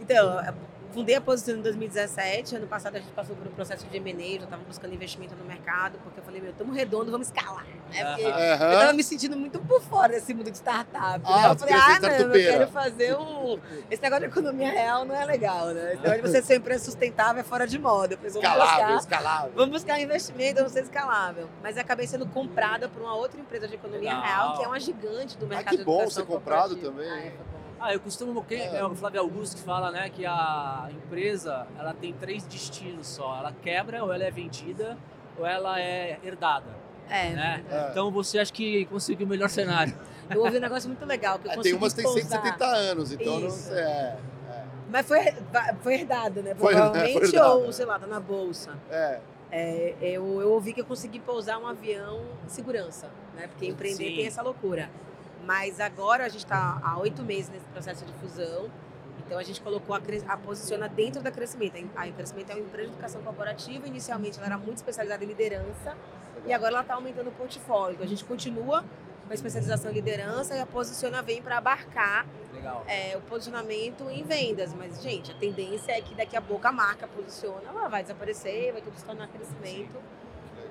Então, eu fundei a posição em 2017. Ano passado a gente passou por um processo de M&A, já tava buscando investimento no mercado, porque eu falei, meu, estamos redondo, vamos escalar. Né? Porque Aham. eu tava me sentindo muito por fora desse mundo de startup. Ah, né? Eu falei, ah, não, eu startupeira." quero fazer um. Esse negócio de economia real não é legal, né? Esse negócio de você ser uma empresa sustentável é fora de moda. Eu falei, vamos Escalável, buscar, escalável. vamos buscar investimento, vamos ser escalável. Mas acabei sendo comprada por uma outra empresa de economia Legal. real, que é uma gigante do Ah, mercado que de bom ser comprado também. Ah, é, foi bom. Ah, eu costumo. Quem, É. é o Flávio Augusto que fala, né, que a empresa ela tem três destinos só. Ela quebra, ou ela é vendida, ou ela é herdada. É, né? É. Então você acha que conseguiu o melhor cenário. eu ouvi um negócio muito legal, que eu É, tem umas que tem pousar. 170 anos, então não Isso. sei. É, Mas foi, foi herdado, né? Foi- Provavelmente, foi ou né? sei lá, tá na bolsa. é. É, eu, eu ouvi que eu consegui pousar um avião em segurança, né? Porque empreender Sim. tem essa loucura. Mas agora a gente está há oito meses nesse processo de fusão. Então a gente colocou a, a posiciona dentro da Crescimento. A Crescimento é uma empresa de educação corporativa. Inicialmente ela era muito especializada em liderança e agora ela está aumentando o portfólio. Então a gente continua com a especialização em liderança e a Posiciona vem para abarcar é, o posicionamento em vendas. Mas, gente, a tendência é que daqui a pouco a marca posiciona, ela vai desaparecer, vai tudo se tornar crescimento.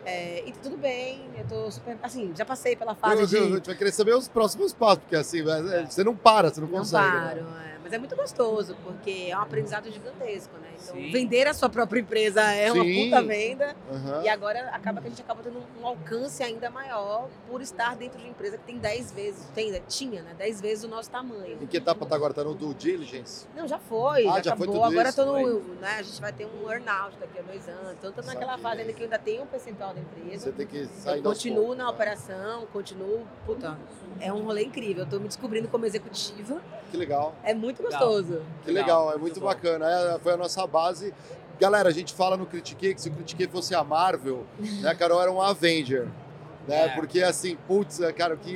É, e tá tudo bem, eu tô super. Assim, já passei pela fase Eu, de. eu, a gente vai querer saber os próximos passos, porque assim, é, você não para, você não não consegue. né? paro, é. Mas é muito gostoso, porque é um aprendizado gigantesco, né? Então, Sim. vender a sua própria empresa é uma Sim. puta venda. Aham. E agora acaba que a gente acaba tendo um alcance ainda maior por estar dentro de uma empresa que tem 10 vezes, tem, né? tinha, né? 10 vezes o nosso tamanho. Em que etapa tá agora? Tá no due diligence? Não, já foi, Ah, já, já foi acabou. tudo Agora isso? tô no. Né, a gente vai ter um earnout daqui a dois anos. Então, tô naquela Sabia. fase ainda que eu ainda tenho um percentual da empresa. Você tem que sair Eu continuo poucos, na né? operação, continuo. Puta, é um rolê incrível. Eu tô me descobrindo como executiva. Que legal, É muito Legal. gostoso. que legal, é muito muito bacana. É, foi a nossa base. Galera, a gente fala no Critique que se o Critique fosse a Marvel, né, a Carol era um Avenger. Né? É. Porque assim, putz, cara, o que,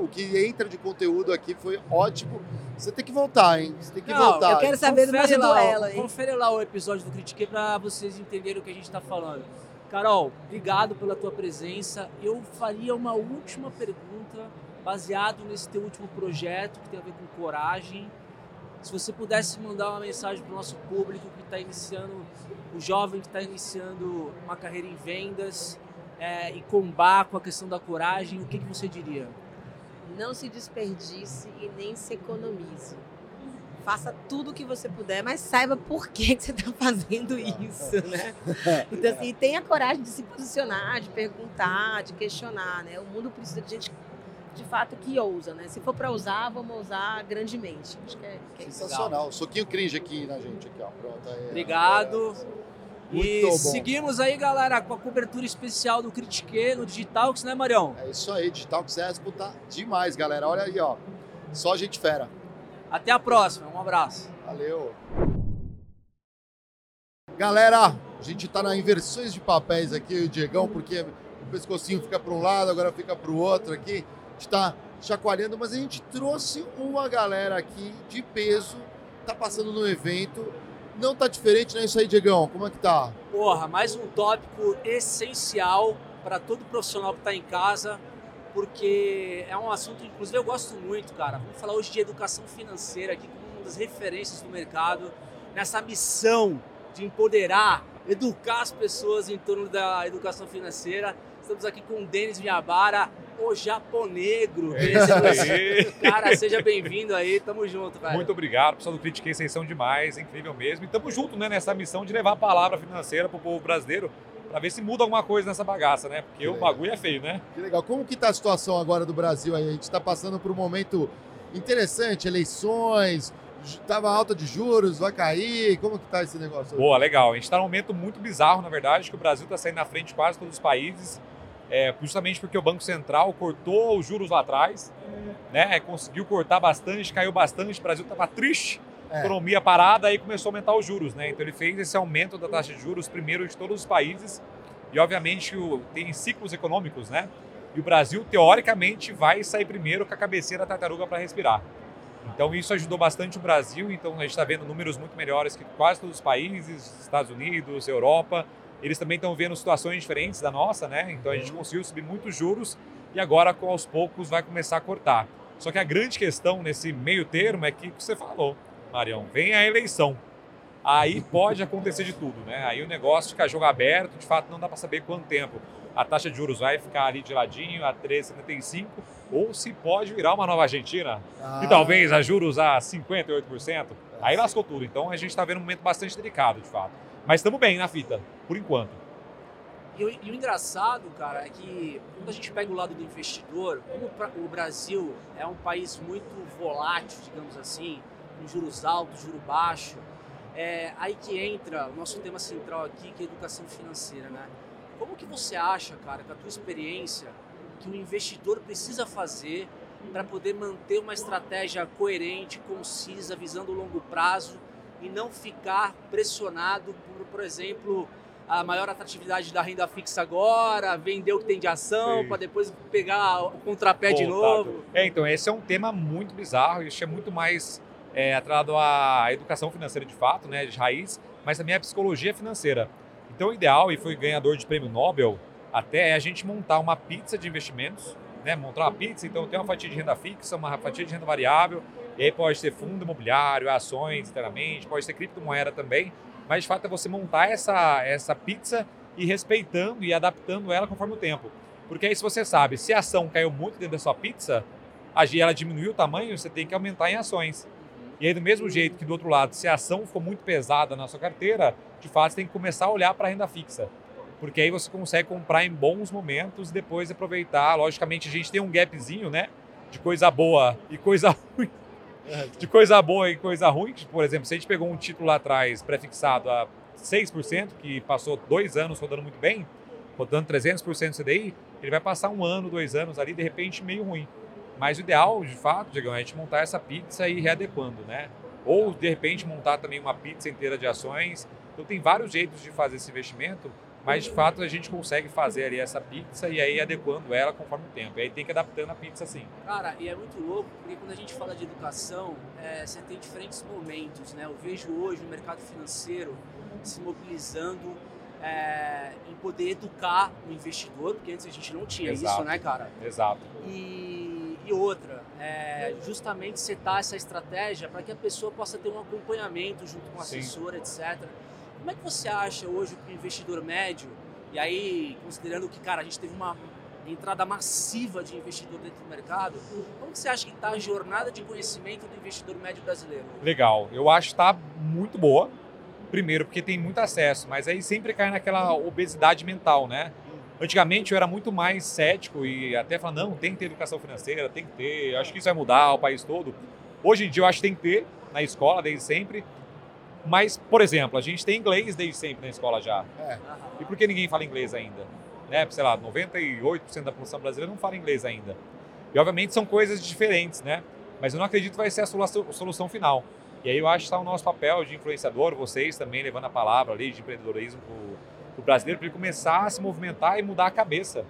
o que entra de conteúdo aqui foi ótimo. Você tem que voltar, hein? Você tem que Não, voltar. eu quero saber do Confere meu lá, duelo, hein? Confere lá o episódio do Critique pra vocês entenderem o que a gente tá falando. Carol, obrigado pela tua presença. Eu faria uma última pergunta baseado nesse teu último projeto que tem a ver com coragem. Se você pudesse mandar uma mensagem para o nosso público que está iniciando, o jovem que está iniciando uma carreira em vendas é, e combar com a questão da coragem, o que, que você diria? Não se desperdice e nem se economize. Faça tudo o que você puder, mas saiba por que, que você está fazendo isso, né? Então, assim, tenha coragem de se posicionar, de perguntar, de questionar, né? O mundo precisa de gente, de fato, que ousa, né? Se for para usar, vamos usar grandemente. Acho que é, que é isso. Sensacional. Soquinho cringe aqui na gente, aqui, ó. Pronto, aí, Obrigado. Muito e bom. seguimos aí, galera, com a cobertura especial do Critique no Digitalx, né, Marião? É isso aí, Digital Expo tá demais, galera. Olha aí, ó. Só gente fera. Até a próxima, um abraço. Valeu. Galera, a gente tá na inversões de papéis aqui, e o Diegão, porque pescocinho fica para um lado, agora fica para o outro aqui. Está chacoalhando, mas a gente trouxe uma galera aqui de peso, tá passando no evento. Não tá diferente, né? Isso aí, Diegão. Como é que tá? Porra, mais um tópico essencial para todo profissional que está em casa, porque é um assunto, inclusive eu gosto muito, cara. Vamos falar hoje de educação financeira aqui como uma das referências do mercado, nessa missão de empoderar, educar as pessoas em torno da educação financeira. Estamos aqui com o Denis Miabara, o japonegro. É cara, seja bem-vindo aí, tamo junto, velho. Muito obrigado, pessoal do Critiquei, vocês são demais, é incrível mesmo. E tamo junto, né, nessa missão de levar a palavra financeira pro povo brasileiro, para ver se muda alguma coisa nessa bagaça, né? Porque Que o legal. bagulho é feio, né? Que legal. Como que tá a situação agora do Brasil aí? A gente está passando por um momento interessante, eleições, tava alta de juros, vai cair. Como que tá esse negócio? Boa, legal. A gente está num momento muito bizarro, na verdade, que o Brasil está saindo na frente de quase todos os países, é, justamente porque o Banco Central cortou os juros lá atrás, né? Conseguiu cortar bastante, caiu bastante, o Brasil estava triste, É. economia parada, aí começou a aumentar os juros, né? Então ele fez esse aumento da taxa de juros primeiro de todos os países e obviamente o- tem ciclos econômicos, né? E o Brasil teoricamente vai sair primeiro com a cabecinha da tartaruga para respirar. Então isso ajudou bastante o Brasil, então a gente está vendo números muito melhores que quase todos os países, Estados Unidos, Europa. Eles também estão vendo situações diferentes da nossa, né? Então a gente conseguiu subir muitos juros e agora aos poucos vai começar a cortar. Só que a grande questão nesse meio termo é que que você falou, Marião, vem a eleição. Aí pode acontecer de tudo, né? Aí o negócio fica jogo aberto, de fato não dá para saber quanto tempo a taxa de juros vai ficar ali de ladinho a 3,75 ou se pode virar uma nova Argentina Ah, e talvez a juros a 58%, aí lascou tudo. Então a gente está vendo um momento bastante delicado, de fato. Mas estamos bem na fita, por enquanto. E e o engraçado, cara, é que quando a gente pega o lado do investidor, como o Brasil é um país muito volátil, digamos assim, com juros altos, juro baixo, é aí que entra o nosso tema central aqui, que é educação financeira, né? Como que você acha, cara, com a tua experiência, que o investidor precisa fazer para poder manter uma estratégia coerente, concisa, visando o longo prazo e não ficar pressionado por, por exemplo, a maior atratividade da renda fixa agora, vender o que tem de ação para depois pegar o contrapé de novo. É, então, esse é um tema muito bizarro, isso é muito mais é, atrelado à educação financeira de fato, né, de raiz, mas também à psicologia financeira. Então, o ideal, e foi ganhador de prêmio Nobel, até é a gente montar uma pizza de investimentos, né, montar uma pizza, então tem uma fatia de renda fixa, uma fatia de renda variável, e aí pode ser fundo imobiliário, ações internamente, pode ser criptomoeda também, mas de fato é você montar essa, essa pizza e respeitando e adaptando ela conforme o tempo. Porque aí se você sabe, se a ação caiu muito dentro da sua pizza, ela diminuiu o tamanho, você tem que aumentar em ações. E aí do mesmo jeito que do outro lado, se a ação ficou muito pesada na sua carteira, de fato você tem que começar a olhar para a renda fixa. Porque aí você consegue comprar em bons momentos e depois aproveitar. Logicamente a gente tem um gapzinho, né? De coisa boa e coisa ruim. De coisa boa e coisa ruim. Por exemplo, se a gente pegou um título lá atrás prefixado a 6%, que passou dois anos rodando muito bem, rodando 300% CDI, ele vai passar um ano, dois anos ali, de repente meio ruim. Mas o ideal, de fato, Diegão, é a gente montar essa pizza e ir readequando, né? Ou, de repente, montar também uma pizza inteira de ações. Então, tem vários jeitos de fazer esse investimento, mas, de fato, a gente consegue fazer ali essa pizza e aí adequando ela conforme o tempo. E aí tem que adaptando a pizza assim. Cara, e é muito louco, porque quando a gente fala de educação, é, você tem diferentes momentos, né? Eu vejo hoje o mercado financeiro se mobilizando é, em poder educar o investidor, porque antes a gente não tinha Exato. isso, né, cara? Exato. E, e outra, é, justamente setar essa estratégia para que a pessoa possa ter um acompanhamento junto com o Sim. assessor, etc. Como é que você acha hoje que o investidor médio, e aí considerando que, cara, a gente teve uma entrada massiva de investidor dentro do mercado, como você acha que está a jornada de conhecimento do investidor médio brasileiro? Legal. Eu acho que está muito boa. Primeiro, porque tem muito acesso, mas aí sempre cai naquela obesidade mental, né? Antigamente eu era muito mais cético e até falava, não, tem que ter educação financeira, tem que ter, acho que isso vai mudar o país todo. Hoje em dia eu acho que tem que ter na escola desde sempre. Mas, por exemplo, a gente tem inglês desde sempre na escola já. É. E por que ninguém fala inglês ainda? Né? Sei lá, 98% da população brasileira não fala inglês ainda. E obviamente são coisas diferentes, né? Mas eu não acredito que vai ser a solução, solução final. E aí eu acho que está o nosso papel de influenciador, vocês também levando a palavra ali de empreendedorismo para o brasileiro, para ele começar a se movimentar e mudar a cabeça.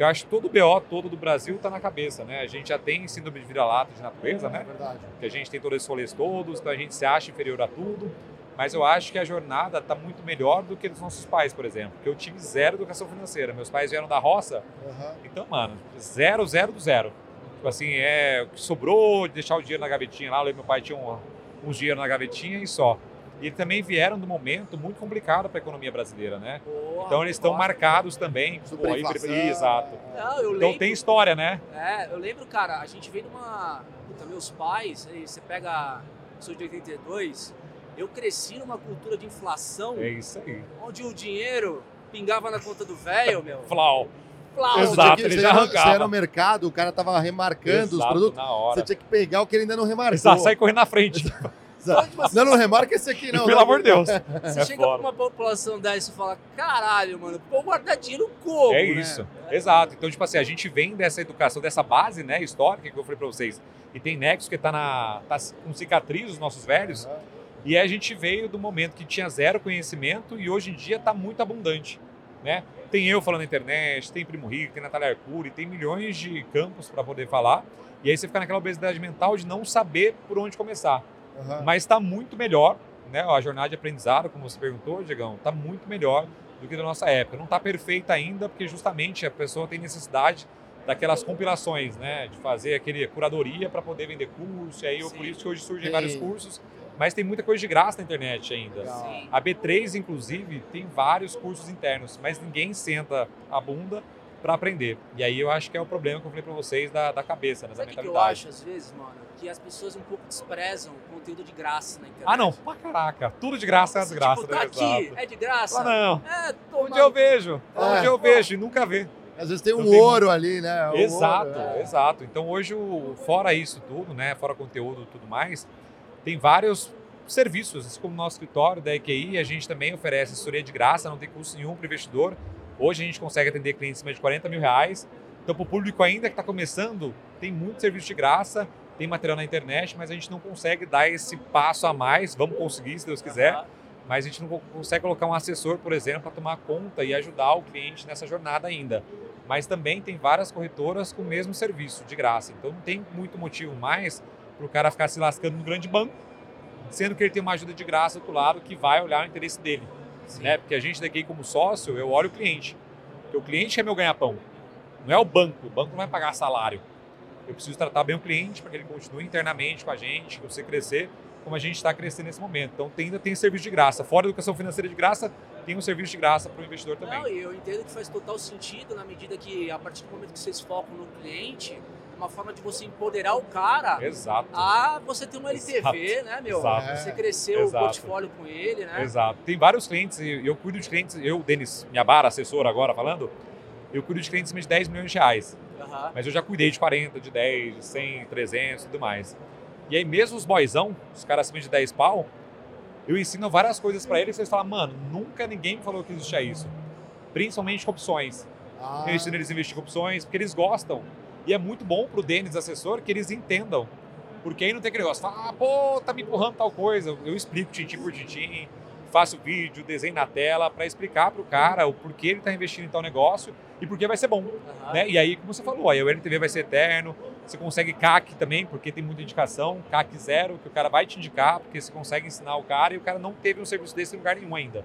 Eu acho que todo o BO todo do Brasil está na cabeça, né? A gente já tem síndrome de vira-lata de natureza, É né? verdade. Que a gente tem todos esses rolês todos, então a gente se acha inferior a tudo. Mas eu acho que a jornada está muito melhor do que dos nossos pais, por exemplo. Porque eu tive zero educação financeira. Meus pais vieram da roça, Aham. então, mano, zero, zero do zero. Tipo assim, é o que sobrou, de deixar o dinheiro na gavetinha lá. Eu lembro meu pai tinha um, uns dinheiro na gavetinha e só. E eles também vieram num momento muito complicado para a economia brasileira, né? Porra, Então eles estão marcados também. Pô, aí-. Exato. Não, eu Então lembro, tem história, né? É, eu lembro, cara, a gente veio de uma. Puta, meus pais, aí você pega. Eu sou de 82, eu cresci numa cultura de inflação, É isso aí. onde o dinheiro pingava na conta do velho, meu. Flau. Flau. Exato. Você que- ele você já arrancava. Você ia no mercado, o cara tava remarcando os Exato, produtos. na Você hora. tinha que pegar o que ele ainda não remarcou. Exato, sai correndo na frente. Exato. Não, não remarca esse aqui, não. Pelo não. amor de Deus. Você É chega foda. pra uma população dessa e fala, caralho, mano, pô, guardar dinheiro como, É né? isso, exato. Então, tipo assim, a gente vem dessa educação, dessa base né, histórica que eu falei pra vocês. E tem Nexus que tá, na, tá com cicatriz, os nossos velhos. E a gente veio do momento que tinha zero conhecimento e hoje em dia tá muito abundante. Né? Tem eu falando na internet, tem Primo Rico, tem Natália Arcuri, tem milhões de campos para poder falar. E aí você fica naquela obesidade mental de não saber por onde começar. Aham. Mas está muito melhor, né? A jornada de aprendizado, como você perguntou, Diegão, está muito melhor do que da nossa época. Não está perfeita ainda, porque justamente a pessoa tem necessidade daquelas compilações, né? De fazer aquele curadoria para poder vender curso. E aí, Sim. por isso que hoje surgem Tem. vários cursos. Mas tem muita coisa de graça na internet ainda. Sim. A B3, inclusive, tem vários cursos internos, mas ninguém senta a bunda para aprender. E aí eu acho que é o problema que eu falei para vocês da, da cabeça, né, da Sabe o que eu mentalidade. acho, às vezes, mano? Que as pessoas um pouco desprezam o conteúdo de graça na internet. Ah, não, pra caraca. Tudo de graça é Tipo, desgraça, tá né? aqui, Exato. é de graça? Ah, não. É, toma... Onde eu vejo, É. onde eu vejo e nunca vê. Às vezes tem um Então tem ouro ali, né? Um exato, ouro, é. exato. Então hoje, o- fora isso tudo, né, fora conteúdo e tudo mais, tem vários serviços, assim como o nosso escritório da EQI, a gente também oferece assessoria de graça, não tem custo nenhum para o investidor. Hoje a gente consegue atender clientes acima de 40 mil reais. Então, para o público ainda que está começando, tem muito serviço de graça, tem material na internet, mas a gente não consegue dar esse passo a mais. Vamos conseguir, se Deus quiser. Aham. mas a gente não co- consegue colocar um assessor, por exemplo, para tomar conta e ajudar o cliente nessa jornada ainda. Mas também tem várias corretoras com o mesmo serviço, de graça. Então não tem muito motivo mais para o cara ficar se lascando no grande banco, sendo que ele tem uma ajuda de graça do outro lado que vai olhar o interesse dele. Né? Porque a gente daqui como sócio, eu olho o cliente. Porque o cliente é meu ganha-pão. Não é o banco. O banco não vai pagar salário. Eu preciso tratar bem o cliente para que ele continue internamente com a gente, que você crescer como a gente está crescendo nesse momento. Então tem, ainda tem serviço de graça. Fora a educação financeira de graça, tem um serviço de graça para o investidor também. Não, e eu entendo que faz total sentido na medida que, a partir do momento que vocês focam no cliente, é uma forma de você empoderar o cara Exato. a você ter um LTV, né, meu? Exato. Você crescer o Exato. portfólio com ele, né? Exato. Tem vários clientes, e eu cuido de clientes, eu, Denis Miabara, assessor agora falando, eu cuido de clientes de 10 milhões de reais. Mas eu já cuidei de 40, de 10, de 100, 300 e tudo mais. E aí mesmo os boyzão, os caras acima de 10 pau, eu ensino várias coisas para eles e eles falam, mano, nunca ninguém me falou que existia isso. Principalmente com opções. Ah, Eu ensino eles a investir com opções, porque eles gostam. E é muito bom pro Denis, assessor, que eles entendam. Porque aí não tem aquele negócio, fala, ah, pô, tá me empurrando tal coisa. Eu explico tintim por tintim, faço vídeo, desenho na tela, para explicar pro cara o porquê ele tá investindo em tal negócio e por que vai ser bom. Aham. Né? E aí, como você falou, aí o LTV vai ser eterno, você consegue CAC também, porque tem muita indicação, CAC zero, que o cara vai te indicar, porque você consegue ensinar o cara e o cara não teve um serviço desse em lugar nenhum ainda.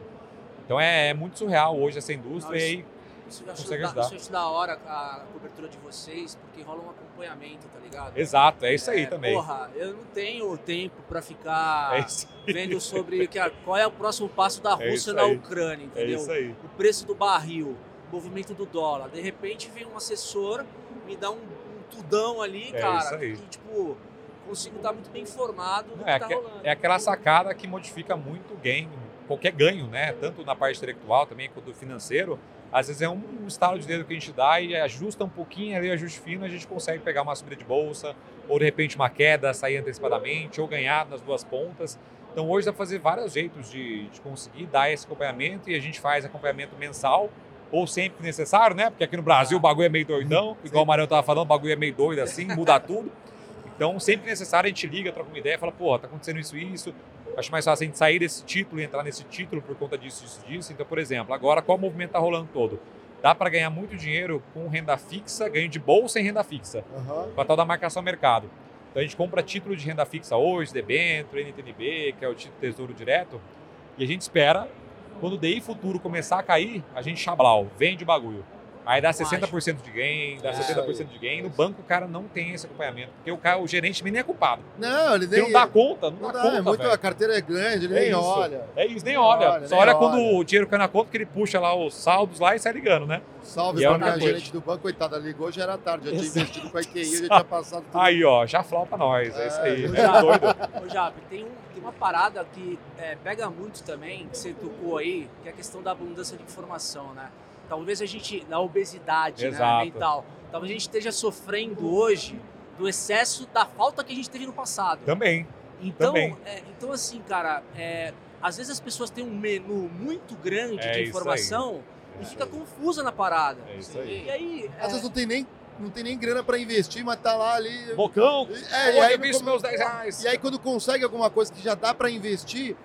Então é, é muito surreal hoje essa indústria Não, e aí Isso eu acho, da, isso eu acho da hora a cobertura de vocês, porque rola um acompanhamento, tá ligado? Exato, é isso aí É, também. Porra, eu não tenho tempo pra ficar É vendo sobre que qual é o próximo passo da É Rússia isso na. Ucrânia, É entendeu? isso aí. o preço do barril, movimento do dólar. De repente vem um assessor, me dá um, um tudão ali, É cara, isso aí. que tipo, consigo estar muito bem informado do É, que tá aque- rolando. é aquela sacada que modifica muito o ganho, qualquer ganho, né? Tanto na parte intelectual também quanto financeiro. Às vezes é um estalo de dedo que a gente dá e ajusta um pouquinho ali, ajuste fino, a gente consegue pegar uma subida de bolsa, ou de repente uma queda, sair antecipadamente, ou ganhar nas duas pontas. Então hoje dá para fazer vários jeitos de, de conseguir dar esse acompanhamento e a gente faz acompanhamento mensal, ou sempre que necessário, né? Porque aqui no Brasil o bagulho é meio doidão, igual o Mariano estava falando, o bagulho é meio doido assim, muda tudo. Então, sempre que necessário, a gente liga, troca uma ideia, fala, pô, tá acontecendo isso e isso. Acho mais fácil a gente sair desse título e entrar nesse título por conta disso, disso, disso. Então, por exemplo, agora qual movimento tá rolando todo? dá para ganhar muito dinheiro com renda fixa, ganho de bolsa em renda fixa, Aham. com a tal da marcação mercado. Então a gente compra título de renda fixa hoje, debênture, NTNB, que é o título Tesouro Direto, e a gente espera, quando o DI futuro começar a cair, a gente chablau, vende o bagulho. Aí dá 60% de gain, dá É 70% de gain. No banco o cara não tem esse acompanhamento, porque o, cara, o gerente também nem é culpado. Não, ele Ele nem. não dá conta, não, não dá, dá, conta, é muito, velho. a carteira é grande, ele É nem isso. olha. É isso, nem Nem olha. olha, Só nem olha quando olha. o dinheiro cai na conta, que ele puxa lá os saldos lá e sai ligando, né? Salve E é minha gerente do banco, coitada, ligou, já era tarde, já tinha Exato. investido com a IQI, já tinha passado tudo. Aí, ó, já flau pra nós. É, isso aí. É, É, doido. Ô, Jap, tem, um, uma parada que é, pega muito também, que você tocou aí, que é a questão da abundância de informação, né? Talvez a gente, da obesidade né, mental, talvez a gente esteja sofrendo hoje do excesso da falta que a gente teve no passado. Também. Então, também. é, então assim, cara, é, às vezes as pessoas têm um menu muito grande É de informação e fica confusa na parada. É isso aí. E aí, Às vezes não tem nem, não tem nem grana pra investir, mas tá lá ali. Bocão, É, e olha, aí, eu visto meus 10 reais. e aí quando consegue alguma coisa que já dá pra investir,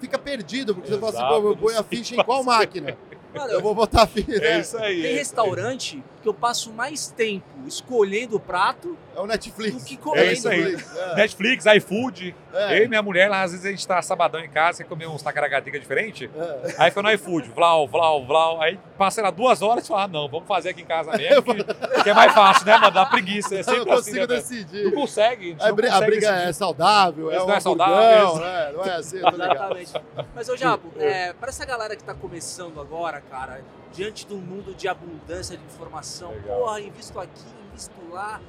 fica perdido, porque você fala Exato, assim, pô, eu ponho a ficha em qual máquina? Cara, Eu vou botar a ficha. É né? isso aí. tem é restaurante que eu passo mais tempo escolhendo o prato É o Netflix. do que É comendo. isso aí. Netflix, é. Netflix, iFood. É. Eu e minha mulher lá, às vezes a gente tá sabadão em casa, quer comer uns tacaragatica diferente. É. Aí foi no iFood, vlau, vlau, vlau. Aí passa lá duas horas e fala, ah, não, vamos fazer aqui em casa mesmo, que, que é mais fácil, né, mano? Dá preguiça. É Eu sempre não assim, consigo né, velho? decidir. Não consegue. A, A, não bri- a consegue briga decidir. é saudável, é um não é saudável, né? Não é assim. Exatamente. Mas, ô Jabo, é, para essa galera que tá começando agora, cara, diante de um mundo de abundância de informação, Legal. porra, invisto aqui, invisto lá,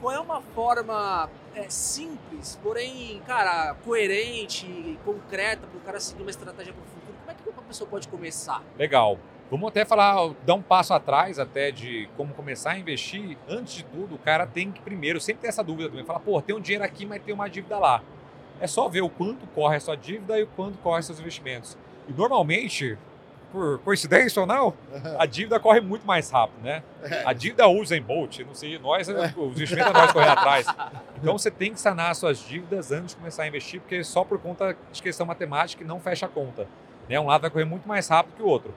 qual é uma forma é, simples, porém, cara, coerente e concreta para o cara seguir uma estratégia para o futuro? Como é que uma pessoa pode começar? Legal. Vamos até falar, dar um passo atrás até de como começar a investir. Antes de tudo, o cara tem que primeiro, sempre ter essa dúvida também, falar, pô, tem um dinheiro aqui, mas tem uma dívida lá. É só ver o quanto corre a sua dívida e o quanto corre seus investimentos. E normalmente, por coincidência ou não, a dívida corre muito mais rápido, né? A dívida usa em Bolt, não sei, nós, os investimentos é nós correr atrás. Então você tem que sanar as suas dívidas antes de começar a investir, porque só por conta de questão matemática não fecha a conta. Né? Um lado vai correr muito mais rápido que o outro.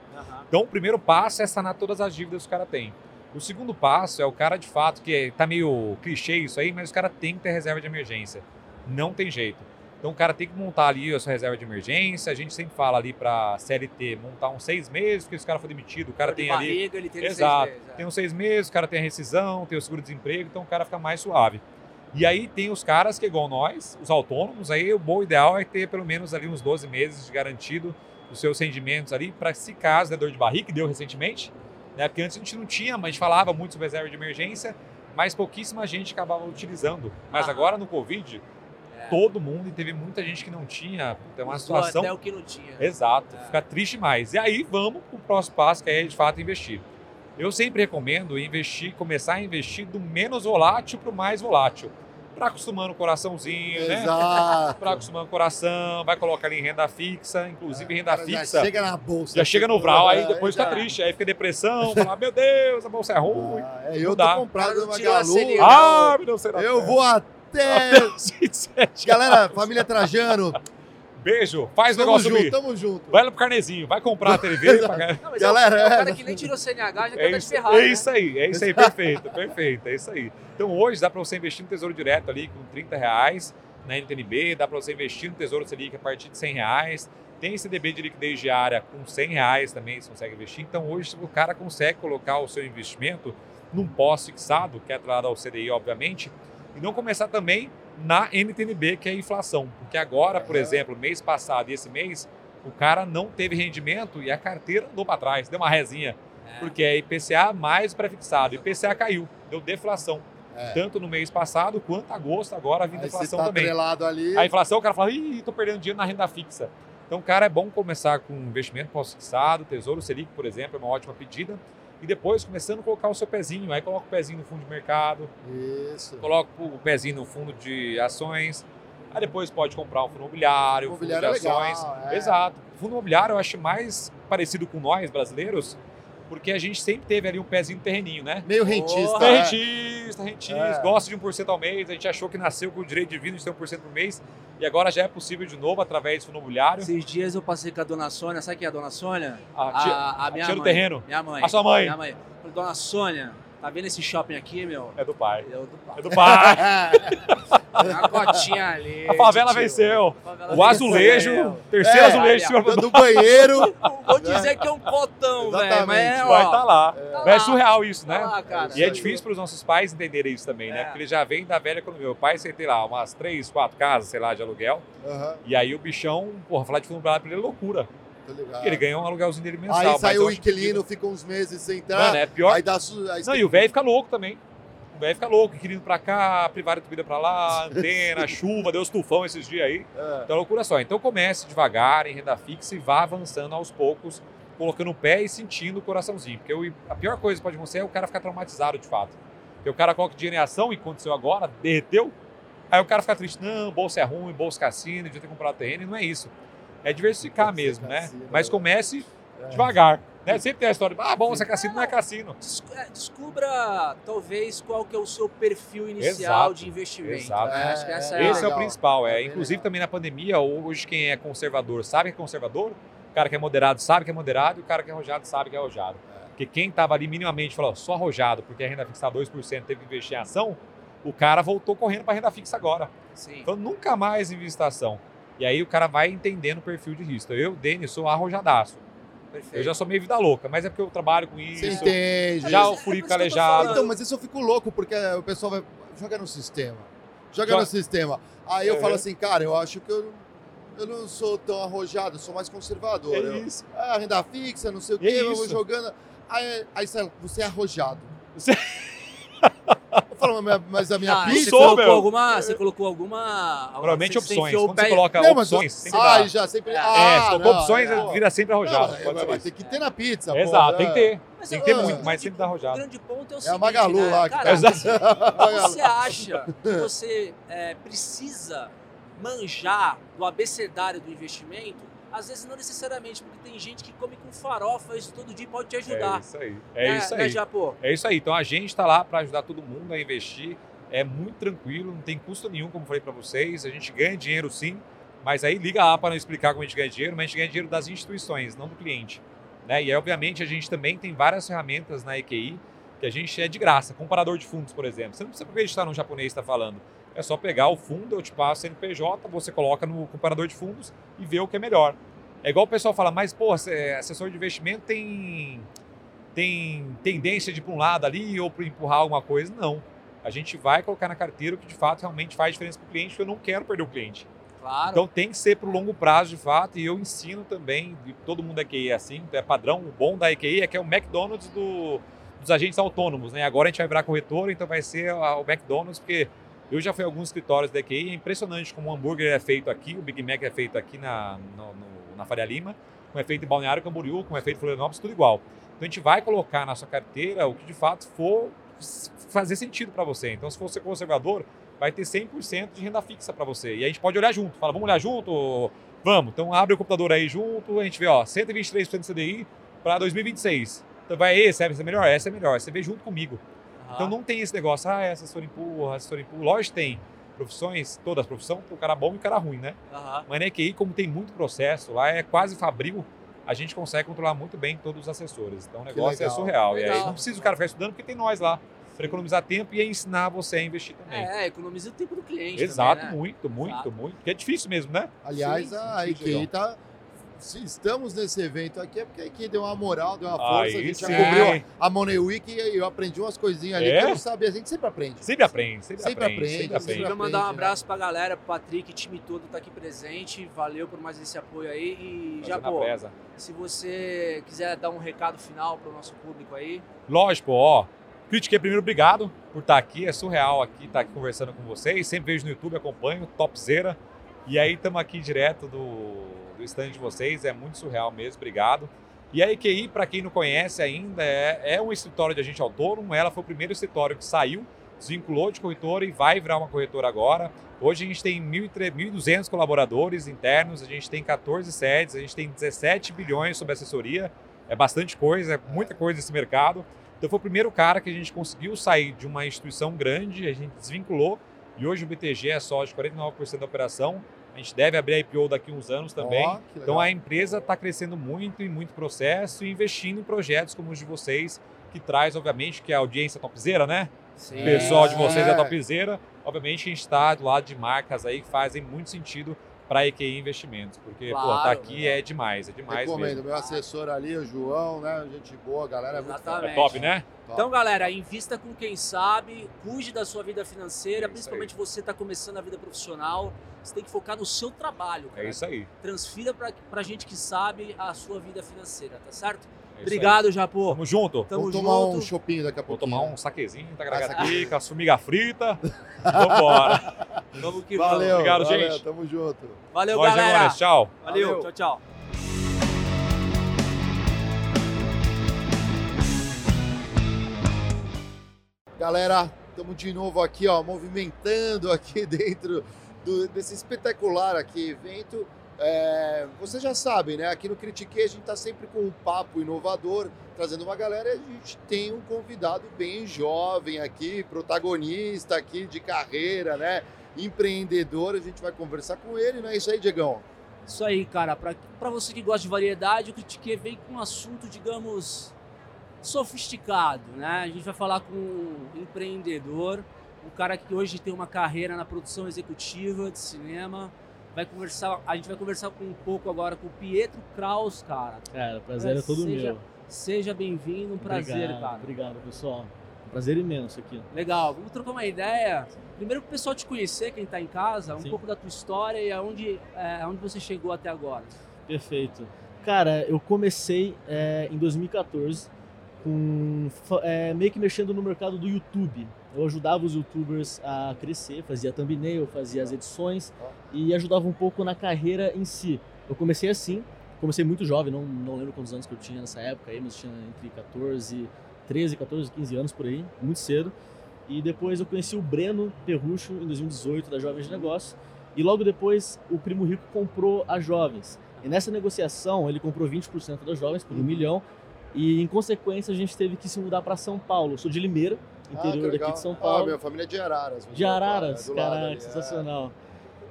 Então, o primeiro passo é sanar todas as dívidas que o cara tem. O segundo passo é o cara, de fato, que é, tá meio clichê isso aí, mas o cara tem que ter reserva de emergência. Não tem jeito. Então, o cara tem que montar ali a sua reserva de emergência. A gente sempre fala ali para CLT montar uns seis meses, porque se o cara for demitido, o cara de tem ali. ele tem Exato. meses, é. Tem uns seis meses, o cara tem a rescisão, tem o seguro-desemprego, então o cara fica mais suave. E aí tem os caras que, igual nós, os autônomos, aí o bom ideal é ter pelo menos ali uns 12 meses de garantido os seus rendimentos ali, para se caso der dor de barriga, que deu recentemente, né? Porque antes a gente não tinha, mas a gente falava muito sobre reserva de emergência, mas pouquíssima gente acabava utilizando. Mas Aham. agora no Covid. Todo mundo, e teve muita gente que não tinha, tem uma Usou situação Até o que não tinha. Exato, É. fica triste mais. E aí vamos para o próximo passo, que é de fato investir. Eu sempre recomendo investir, começar a investir do menos volátil para o mais volátil. Para acostumando o coraçãozinho, né? Exato. Para acostumando o coração, vai colocar ali em renda fixa, inclusive renda Cara, Já fixa. chega na bolsa. Já chega no Vral, aí É, depois já. fica triste, aí fica depressão, fala, meu Deus, a bolsa é ruim. Ah, é, eu Não tô dá. comprado Cara, não no tirou a Magalu. Selic. Ah, meu Deus, será? Eu vou até. 27. Galera, família Trajano, Beijo, faz o tamo negócio junto, subir. tamo junto. Vai lá pro carnezinho, vai comprar a TV. pagar- Não, mas Galera, é, o, é o é, cara né? que nem tirou CNH já É tá isso, de ferrado, é né? isso aí, é isso aí, perfeito, perfeito, é isso aí. Então hoje dá para você investir no Tesouro Direto ali com 30 reais na NTNB, dá para você investir no Tesouro Selic a partir de 100 reais, tem CDB de liquidez diária com 100 reais também, você consegue investir. Então hoje o cara consegue colocar o seu investimento num pós-fixado, que é atrelado ao CDI, obviamente, e não começar também na NTNB, que é a inflação. Porque agora, por exemplo, mês passado e esse mês, o cara não teve rendimento e a carteira andou para trás, deu uma rezinha. É. Porque é IPCA mais pré-fixado. IPCA caiu, deu deflação. É. Tanto no mês passado quanto agosto, agora vindo você deflação tá também. ali. A inflação, o cara fala, ih, tô perdendo dinheiro na renda fixa. Então, cara, é bom começar com investimento pós-fixado, Tesouro Selic, por exemplo, é uma ótima pedida. E depois começando a colocar o seu pezinho. Aí coloca o pezinho no fundo de mercado, Isso. coloca o pezinho no fundo de ações. Aí depois pode comprar um fundo imobiliário, fundo é de legal, ações. é. Exato. O fundo imobiliário eu acho mais parecido com nós, brasileiros, porque a gente sempre teve ali um pezinho no terreninho, né? Meio rentista. É né? rentista, rentista, É. gosta de 1% ao mês. A gente achou que nasceu com o direito divino de ter 1% por mês. E agora já é possível de novo através do imobiliário. Esses dias eu passei com a dona Sônia, sabe quem é a dona Sônia? A tia- a minha tia do mãe. terreno. Minha mãe. A sua mãe. Minha mãe. Falei, Dona Sônia, tá vendo esse shopping aqui, meu? É do pai. É o do pai. É do pai. Uma cotinha ali. A favela tio. venceu. A favela O azulejo, venceu. terceiro É, azulejo cima do Do banheiro. Vou dizer que é um cotão, velho. Mas é, Vai ó, estar lá. tá Mas é lá. surreal isso, Tá né? lá, cara. E é difícil para os nossos pais entenderem isso também, né? É. Porque eles já vêm da velha economia. Meu pai, sei lá, umas três, quatro casas, sei lá, de aluguel. E aí o bichão, porra, falar de fundo imobiliário pra ele é loucura. Ligado. Ele ganha um aluguelzinho dele mensal. Aí eu o acho que- inquilino, fica uns meses sem entrar. Mano, é pior. Aí dá su... aí Não, e o velho fica louco também. O velho fica louco, inquilino pra cá, privada de vida pra lá, antena, chuva, deu os tufão esses dias aí. É. Então é loucura só. Então comece devagar em renda fixa e vá avançando aos poucos, colocando o pé e sentindo o coraçãozinho. Porque o- a pior coisa que pode acontecer é o cara ficar traumatizado de fato. Porque o cara coloca dinheiro em ação e aconteceu agora, derreteu. Aí o cara fica triste, não, bolsa é ruim, bolsa cassino, devia ter comprado terreno, e não é isso. É diversificar mesmo, né? cassino, Mas é. comece devagar. Né? Sempre tem a história, ah, bolsa cassino não é cassino. É, Descubra, talvez, qual que é o seu perfil inicial Exato, de investimento. exato. né? Acho que essa é, É, Esse é o principal. É, É bem inclusive legal. também na pandemia, hoje quem é conservador sabe que é conservador, o cara que é moderado sabe que é moderado e o cara que é arrojado sabe que é arrojado. Porque quem estava ali minimamente falou, só arrojado, porque a renda fixa está 2%, teve que investir em ação, o cara voltou correndo para renda fixa agora. Sim. Então nunca mais invista em ação. E aí o cara vai entendendo o perfil de risco. Eu, Denis, sou arrojadaço. Perfeito. Eu já sou meio vida louca, mas é porque eu trabalho com isso. Você entende. Já o É furico tô calejado. Então, mas isso eu fico louco, porque o pessoal vai. Joga no sistema. Joga Joga- no sistema. Aí eu Uhum. falo assim, cara, eu acho que eu, eu não sou tão arrojado, eu sou mais conservador. É Eu- isso. ah, renda fixa, não sei o É quê, eu vou jogando. Aí, aí você você é arrojado. Você- Eu falo, mas- a minha Ah, pizza. você sou, colocou meu. alguma, você colocou alguma... Provavelmente você- opções. Quando você coloca Não, mas opções, sempre Ah, dá. já sempre. É, É, ah, se colocou não, opções, é. vira sempre arrojado. Não, pode mas ter que ter na pizza. pô, Exato, é. tem que ter. Mas Tem que ter muito, mas sempre dá arrojado. O grande ponto é o É seguinte, a Magalu né? lá que Cara, Exato. Você acha que você é, precisa manjar do abecedário do investimento? Às vezes não necessariamente, porque tem gente que come com farofa, isso todo dia pode te É ajudar. isso aí. É Né- isso né, aí. Japô? É isso aí. Então a gente está lá para ajudar todo mundo a investir. É muito tranquilo, não tem custo nenhum, como eu falei para vocês. A gente ganha dinheiro sim, mas aí liga lá para não explicar como a gente ganha dinheiro, mas a gente ganha dinheiro das instituições, não do cliente. Né? E aí, obviamente, a gente também tem várias ferramentas na EQI que a gente é de graça. Comparador de fundos, por exemplo. Você não precisa acreditar no japonês está falando. É só pegar o fundo, eu te passo CNPJ, você coloca no comparador de fundos e vê o que é melhor. É igual o pessoal fala, mas, pô, assessor de investimento tem tem tendência de ir para um lado ali ou para empurrar alguma coisa. Não. A gente vai colocar na carteira o que de fato realmente faz diferença para o cliente, porque eu não quero perder o cliente. Claro. Então tem que ser para o longo prazo de fato, e eu ensino também, todo mundo da EQI é assim, é padrão, o bom da EQI é que é o McDonald's do- dos agentes autônomos, né? Agora a gente vai virar corretora, então vai ser o McDonald's, porque eu já fui a alguns escritórios da EQI, é impressionante como o hambúrguer é feito aqui, o Big Mac é feito aqui na, no- no- na Faria Lima, como é feito em Balneário Camboriú, como é feito em Florianópolis, tudo igual. Então a gente vai colocar na sua carteira o que de fato for fazer sentido para você. Então se for ser conservador, vai ter 100% de renda fixa para você. E a gente pode olhar junto. Fala, vamos olhar junto? Vamos. Então abre o computador aí junto, a gente vê, ó, 123% de CDI para 2026. Então vai essa é melhor, essa é melhor. Você vê junto comigo. Aham. Então não tem esse negócio, ah, assessor empurra, assessor empurra. Lógico que tem profissões, todas as profissões, o cara bom e o cara ruim, né? Aham. Mas na EQI, como tem muito processo, lá é quase fabril, a gente consegue controlar muito bem todos os assessores. Então o negócio é legal. surreal. E aí Legal. não precisa o cara ficar estudando, porque tem nós lá. Para economizar tempo e ensinar você a investir também. É, economiza o tempo do cliente Exato, também, né? muito, muito, Exato. muito. Porque é difícil mesmo, né? Aliás, Sim, a sim, IKEA legal. tá. Se estamos nesse evento aqui, é porque a IKEA deu uma moral, deu uma Aí força. a gente já sim. cobriu a Money Week e eu aprendi umas coisinhas ali É? que eu não sabia. A gente sempre aprende. Sempre aprende, sempre, Sempre aprende, aprende, sempre aprende. Queria mandar um né? abraço pra galera, pro Patrick, time todo tá aqui presente. Valeu por mais esse apoio aí. E já, Fazendo a pô, presa. se você quiser dar um recado final pro nosso público aí. Lógico, ó. Critiquei primeiro, obrigado por estar aqui. É surreal aqui estar aqui conversando com vocês. Sempre vejo no YouTube, acompanho, topzera. E aí estamos aqui direto do stand de vocês. É muito surreal mesmo, obrigado. E a EQI, para quem não conhece ainda, é, é um escritório de agente autônomo. Ela foi o primeiro escritório que saiu, desvinculou de corretora e vai virar uma corretora agora. Hoje a gente tem 1.300 1.200 colaboradores internos, a gente tem 14 sedes, a gente tem 17 bilhões sobre assessoria. É bastante coisa, é muita coisa nesse mercado. Então foi o primeiro cara que a gente conseguiu sair de uma instituição grande, a gente desvinculou e hoje o BTG é só de 49% da operação. A gente deve abrir a IPO daqui a uns anos também. Que então a empresa está crescendo muito em muito processo e investindo em projetos como os de vocês, que traz, obviamente, que é a audiência topzera, né? Sim. O pessoal de É. vocês é topzera. Obviamente a gente está do lado de marcas aí que fazem muito sentido para a EQI Investimentos, porque pô, tá Claro. aqui é demais, é demais Recomendo. mesmo. Meu assessor ali, o João, né? Gente boa, galera. é muito Exatamente. É top, né? Então, galera, invista com quem sabe, cuide da sua vida financeira, É principalmente você está começando a vida profissional. Você tem que focar no seu trabalho, cara. É isso aí. Transfira pra gente que sabe a sua vida financeira, tá certo? É Obrigado, Japô. aí. Tamo junto. Tamo Vamos tomar junto. um chopinho daqui a Vou pouco. tomar um saquezinho, Ah, saque- aqui, com a formiga frita. Vambora. Vamos que Valeu, vamos. Obrigado, valeu, gente. Tamo junto. Valeu, Nós, galera. Jamones, Tchau. Valeu. Valeu. Tchau, tchau. Galera, estamos de novo aqui, ó, movimentando aqui dentro do- desse espetacular aqui evento. É, vocês já sabem, né? Aqui no Critique a gente está sempre com um papo inovador, trazendo uma galera a gente tem um convidado bem jovem aqui, protagonista aqui de carreira, né? Empreendedor, a gente vai conversar com ele, não é isso aí, Diegão? Isso aí, cara. Pra você que gosta de variedade, o Critique vem com um assunto, digamos, sofisticado, né? A gente vai falar com um empreendedor, um cara que hoje tem uma carreira na produção executiva de cinema. Vai conversar, a gente vai conversar com um pouco agora com o Pietro Kraus, cara. Cara, o prazer é, todo Seja- meu. Seja bem-vindo, um prazer, obrigado, cara. Obrigado, pessoal. Um prazer imenso aqui. Legal, vamos trocar uma ideia. Primeiro pro pessoal te conhecer, quem tá em casa, um Sim. pouco da tua história e aonde, é, aonde você chegou até agora. Perfeito. Cara, eu comecei é, em 2014 com é, meio que mexendo no mercado do YouTube. Eu ajudava os YouTubers a crescer, fazia thumbnail, fazia as edições e ajudava um pouco na carreira em si. Eu comecei assim, comecei muito jovem, não, não lembro quantos anos que eu tinha nessa época aí, mas tinha entre 14, 13, 14, 15 anos por aí, muito cedo. E depois eu conheci o Breno Perrucho em 2018 da Jovens de Negócio. E logo depois o Primo Rico comprou a Jovens. E nessa negociação ele comprou 20% das Jovens por um milhão. E em consequência a gente teve que se mudar para São Paulo. Eu sou de Limeira, interior daqui de São Ah, Paulo. minha família é de Araras. De Araras, É lado caraca, é. sensacional.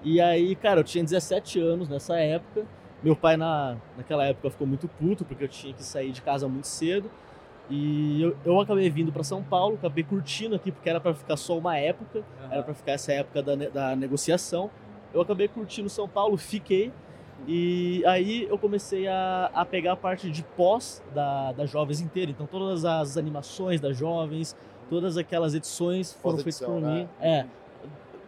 E aí, cara, eu tinha 17 anos nessa época. Meu pai, na, naquela época, ficou muito puto porque eu tinha que sair de casa muito cedo. E eu, eu acabei vindo para São Paulo, acabei curtindo aqui porque era para ficar só uma época, era para ficar essa época da, da negociação. Eu acabei curtindo São Paulo, fiquei. E aí eu comecei a, a pegar a parte de pós da, da Jovens inteira. Então todas as animações das Jovens, todas aquelas edições foram feitas por né? mim. É.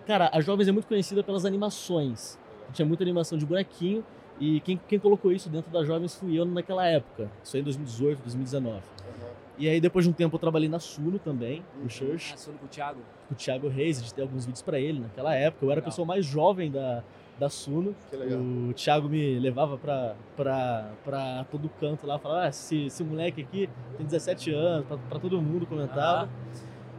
Cara, a Jovens é muito conhecida pelas animações. Tinha muita animação de bonequinho. E quem, quem colocou isso dentro da Jovens fui eu naquela época. Isso aí em 2018, 2019. Uhum. E aí depois de um tempo eu trabalhei na Suno também, no Church Ah, sou com o Thiago. com o Thiago Reis, editei alguns vídeos pra ele naquela época. Eu era a Legal. pessoa mais jovem da, da Suno. Que legal. O Thiago me levava pra, pra, pra todo canto lá, falava: ah, esse, esse moleque aqui tem 17 anos, pra, pra todo mundo comentava.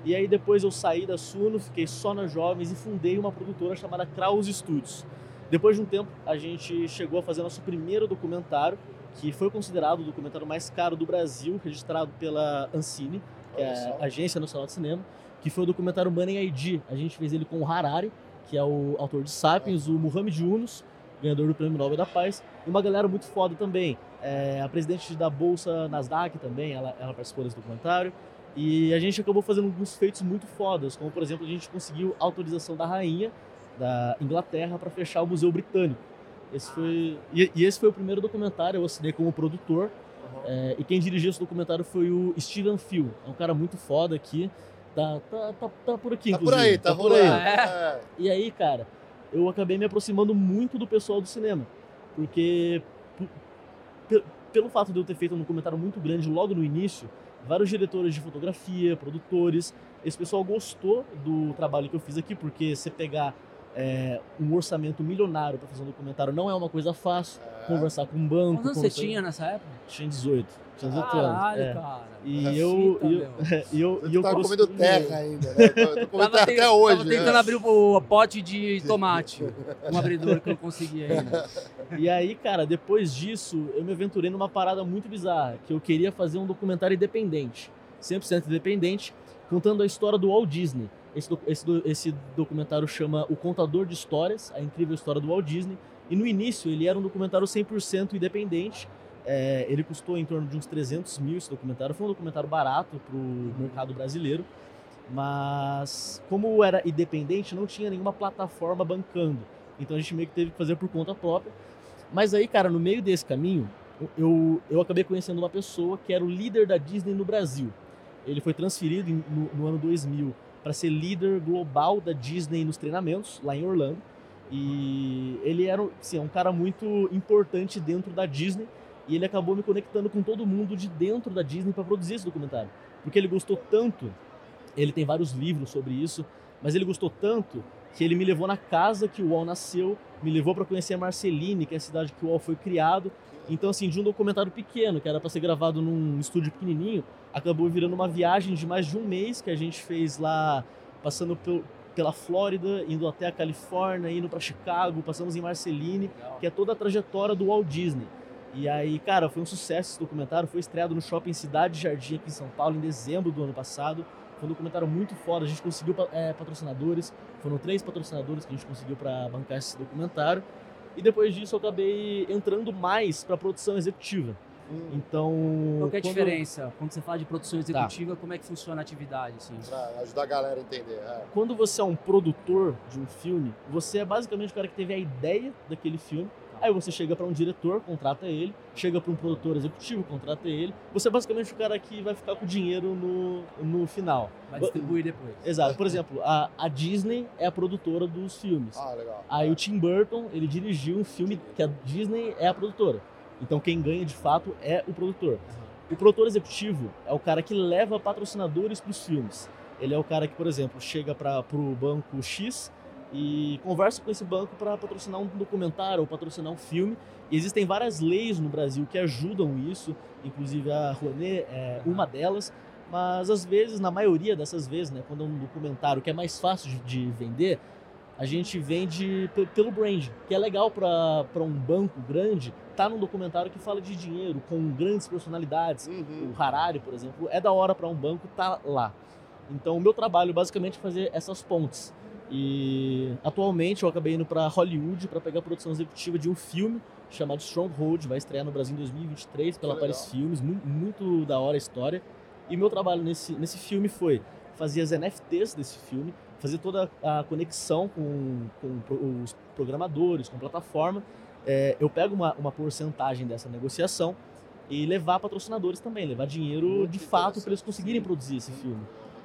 E aí depois eu saí da Suno, fiquei só nas jovens e fundei uma produtora chamada Kraus Studios. Depois de um tempo, a gente chegou a fazer nosso primeiro documentário, que foi considerado o documentário mais caro do Brasil, registrado pela Ancine, que é a Agência Nacional de Cinema, que foi o documentário Money ID. A gente fez ele com o Harari, que é o autor de Sapiens, o Muhammad Yunus, ganhador do Prêmio Nobel da Paz, e uma galera muito foda também. É, a presidente da Bolsa Nasdaq também, ela, ela participou desse documentário. E a gente acabou fazendo alguns feitos muito fodas, como por exemplo, a gente conseguiu autorização da rainha da Inglaterra para fechar o Museu Britânico. Esse foi, e, e esse foi o primeiro documentário, eu assinei como produtor. É, e quem dirigiu esse documentário foi o Steven Phil. É um cara muito foda aqui. Tá, tá, tá, tá por aqui, Tá por aí, tá, por rolando. aí. É. E aí, cara, eu acabei me aproximando muito do pessoal do cinema. Porque, pelo fato de eu ter feito um documentário muito grande logo no início, vários diretores de fotografia, produtores, esse pessoal gostou do trabalho que eu fiz aqui, porque você pegar é, um orçamento milionário para fazer um documentário não é uma coisa fácil. Conversar com um banco. Quantos anos você tinha nessa época? Tinha 18. Tinha 18 Caralho, anos. é. cara. E eu, e eu, meu. e eu, e eu tava comendo terra ainda, né? Tô- tô comendo Tava até hoje, Tava tentando né? abrir o, o pote de tomate. Um abridor que eu consegui ainda. E aí, cara, depois disso, eu me aventurei numa parada muito bizarra, que eu queria fazer um documentário independente, 100% independente, contando a história do Walt Disney. Esse, esse, esse documentário chama O Contador de Histórias, a incrível história do Walt Disney. E no início ele era um documentário 100% independente. É, ele custou em torno de uns 300 mil esse documentário. Foi um documentário barato para o mercado brasileiro. Mas como era independente, não tinha nenhuma plataforma bancando. Então a gente meio que teve que fazer por conta própria. Mas aí, cara, no meio desse caminho, eu, eu acabei conhecendo uma pessoa que era o líder da Disney no Brasil. Ele foi transferido em- no, no ano 2000 para ser líder global da Disney nos treinamentos, lá em Orlando. E ele era assim, um cara muito importante dentro da Disney. E ele acabou me conectando com todo mundo de dentro da Disney para produzir esse documentário. Porque ele gostou tanto, ele tem vários livros sobre isso, mas ele gostou tanto que ele me levou na casa que o Wall nasceu, me levou para conhecer a Marceline, que é a cidade que o Wall foi criado. Então, assim, de um documentário pequeno, que era para ser gravado num estúdio pequenininho, acabou virando uma viagem de mais de um mês que a gente fez lá, passando pel- pela Flórida, indo até a Califórnia, indo para Chicago, passamos em Marceline, que é toda a trajetória do Walt Disney. E aí, cara, foi um sucesso esse documentário, foi estreado no Shopping Cidade Jardim aqui em São Paulo em dezembro do ano passado. Foi um documentário muito foda, a gente conseguiu é, patrocinadores, foram três patrocinadores que a gente conseguiu para bancar esse documentário. E depois disso eu acabei entrando mais para produção executiva. Então, Qual que é a quando- diferença? Quando você fala de produção executiva, como é que funciona a atividade? Assim? Pra ajudar a galera a entender. é. Quando você é um produtor de um filme, você é basicamente o cara que teve a ideia daquele filme. Aí você chega para um diretor, contrata ele, chega para um produtor executivo, contrata ele. Você é basicamente o cara que vai ficar com o dinheiro no, no final. Vai distribuir depois. Exato. Por exemplo, a, a Disney é a produtora dos filmes. Ah, legal. Aí o Tim Burton, ele dirigiu um filme que a Disney é a produtora. Então quem ganha de fato é o produtor. O produtor executivo é o cara que leva patrocinadores para os filmes. Ele é o cara que, por exemplo, chega para o banco X e conversa com esse banco para patrocinar um documentário ou patrocinar um filme. E existem várias leis no Brasil que ajudam isso, inclusive a Rouanet é uma delas. Mas às vezes, na maioria dessas vezes, né, quando é um documentário que é mais fácil de, de vender, a gente vende pe- pelo brand, que é legal para um banco grande tá num documentário que fala de dinheiro, com grandes personalidades. Uhum. O Harari, por exemplo, é da hora para um banco tá lá. Então, o meu trabalho basicamente é fazer essas pontes. E atualmente eu acabei indo para Hollywood para pegar a produção executiva de um filme chamado Stronghold, vai estrear no Brasil em 2023 pela. Paris Filmes, muito, muito da hora a história. E meu trabalho nesse, nesse filme foi fazer as NFTs desse filme, fazer toda a conexão com, com os programadores, com a plataforma. É, eu pego uma, uma porcentagem dessa negociação e levar patrocinadores também, levar dinheiro Muito de fato para eles conseguirem produzir esse filme.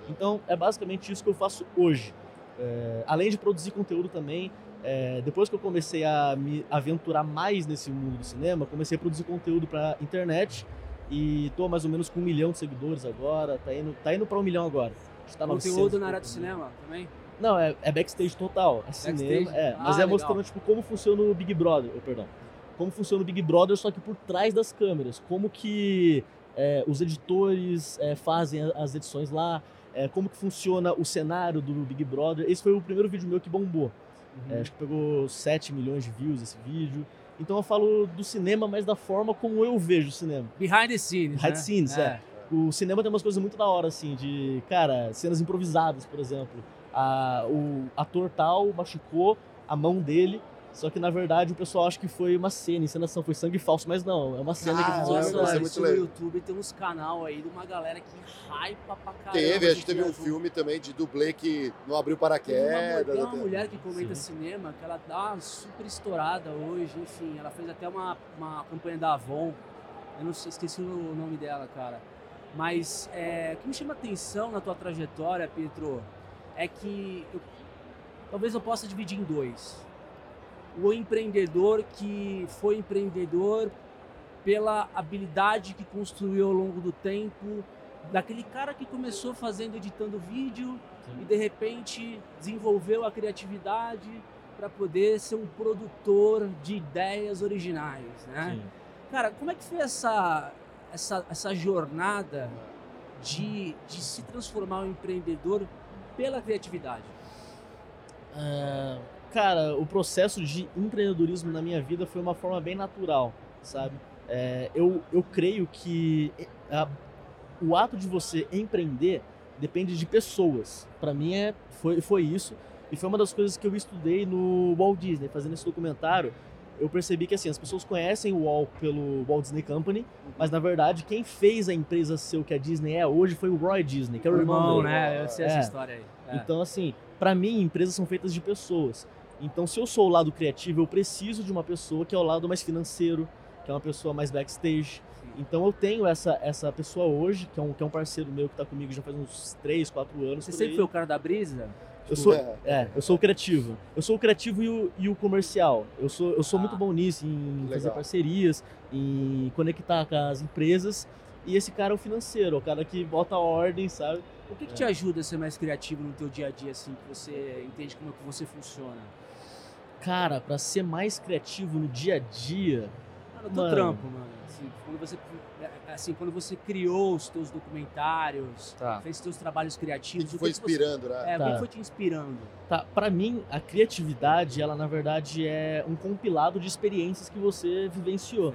Então é basicamente isso que eu faço hoje. É, além de produzir conteúdo também, é, depois que eu comecei a me aventurar mais nesse mundo do cinema, comecei a produzir conteúdo para internet e tô mais ou menos com um milhão de seguidores agora, tá indo, tá indo para um milhão agora. Tá 900 Conteúdo na área do cinema também? não, é, é backstage total. É Backstage? cinema, é. Ah, Mas é legal. mostrando, tipo, como funciona o Big Brother. Oh, perdão. Como funciona o Big Brother, só que por trás das câmeras. Como que é, os editores é, fazem as edições lá. É, como que funciona o cenário do Big Brother. Esse foi o primeiro vídeo meu que bombou. Uhum. É, acho que pegou 7 milhões de views esse vídeo. Então eu falo do cinema, mas da forma como eu vejo o cinema. Behind the scenes. Behind né? the scenes, é. O cinema tem umas coisas muito da hora, assim, de, cara, cenas improvisadas, por exemplo. A, o ator tal machucou a mão dele, só que na verdade o pessoal acha que foi uma cena, encenação, foi sangue falso, mas não, é uma cena que Ah, lembro, Olha, é muito no. YouTube tem uns canal aí de uma galera que hypa pra caramba. Teve, a de gente teve um filme também de dublê que não abriu Tem uma, paraquedas. tem uma até- mulher que comenta cinema que ela dá uma super estourada hoje, enfim, ela fez até uma, uma campanha da Avon, eu não sei, esqueci o nome dela, cara. Mas é, o que me chama atenção na tua trajetória, Pietro, é que eu- talvez eu possa dividir em dois. O empreendedor que foi empreendedor pela habilidade que construiu ao longo do tempo, daquele cara que começou fazendo editando vídeo e de repente desenvolveu a criatividade para poder ser um produtor de ideias originais, né? Sim. Cara, como é que foi essa essa, essa jornada de, de se transformar um empreendedor pela criatividade? É, cara, o processo de empreendedorismo na minha vida foi uma forma bem natural, sabe? É, eu, eu creio que a- o ato de você empreender depende de pessoas. Para mim é foi foi isso e foi uma das coisas que eu estudei no Walt Disney, fazendo esse documentário. Eu percebi que assim, as pessoas conhecem o Walt pelo Walt Disney Company, mas na verdade quem fez a empresa ser o que a Disney é hoje foi o Roy Disney, que é o, O irmão, irmão, dele. né? Eu sei essa É. história aí. É. Então, assim, pra mim, empresas são feitas de pessoas. Então, se eu sou o lado criativo, eu preciso de uma pessoa que é o lado mais financeiro, que é uma pessoa mais backstage. Então, eu tenho essa, essa pessoa hoje, que é, um, que é um parceiro meu que tá comigo já faz uns 3, 4 anos. Você sempre aí. foi o cara da brisa? Eu sou, É. é, eu sou o criativo. Eu sou o criativo e o, e o comercial. Eu sou, eu sou muito bom nisso, em fazer Legal. parcerias, em conectar com as empresas. E esse cara é o financeiro, é o cara que bota ordem, sabe? O que, que te ajuda a ser mais criativo no teu dia a dia, assim, que você entende como é que você funciona? Cara, pra ser mais criativo no dia a dia. No teu Mano. trampo, mano. Assim, quando você, é, assim, quando você criou os teus documentários, Tá. fez teus trabalhos criativos, Que o foi que que você- inspirando, né? É, o Tá. que foi te inspirando? Tá, pra mim, a criatividade, ela na verdade é um compilado de experiências que você vivenciou.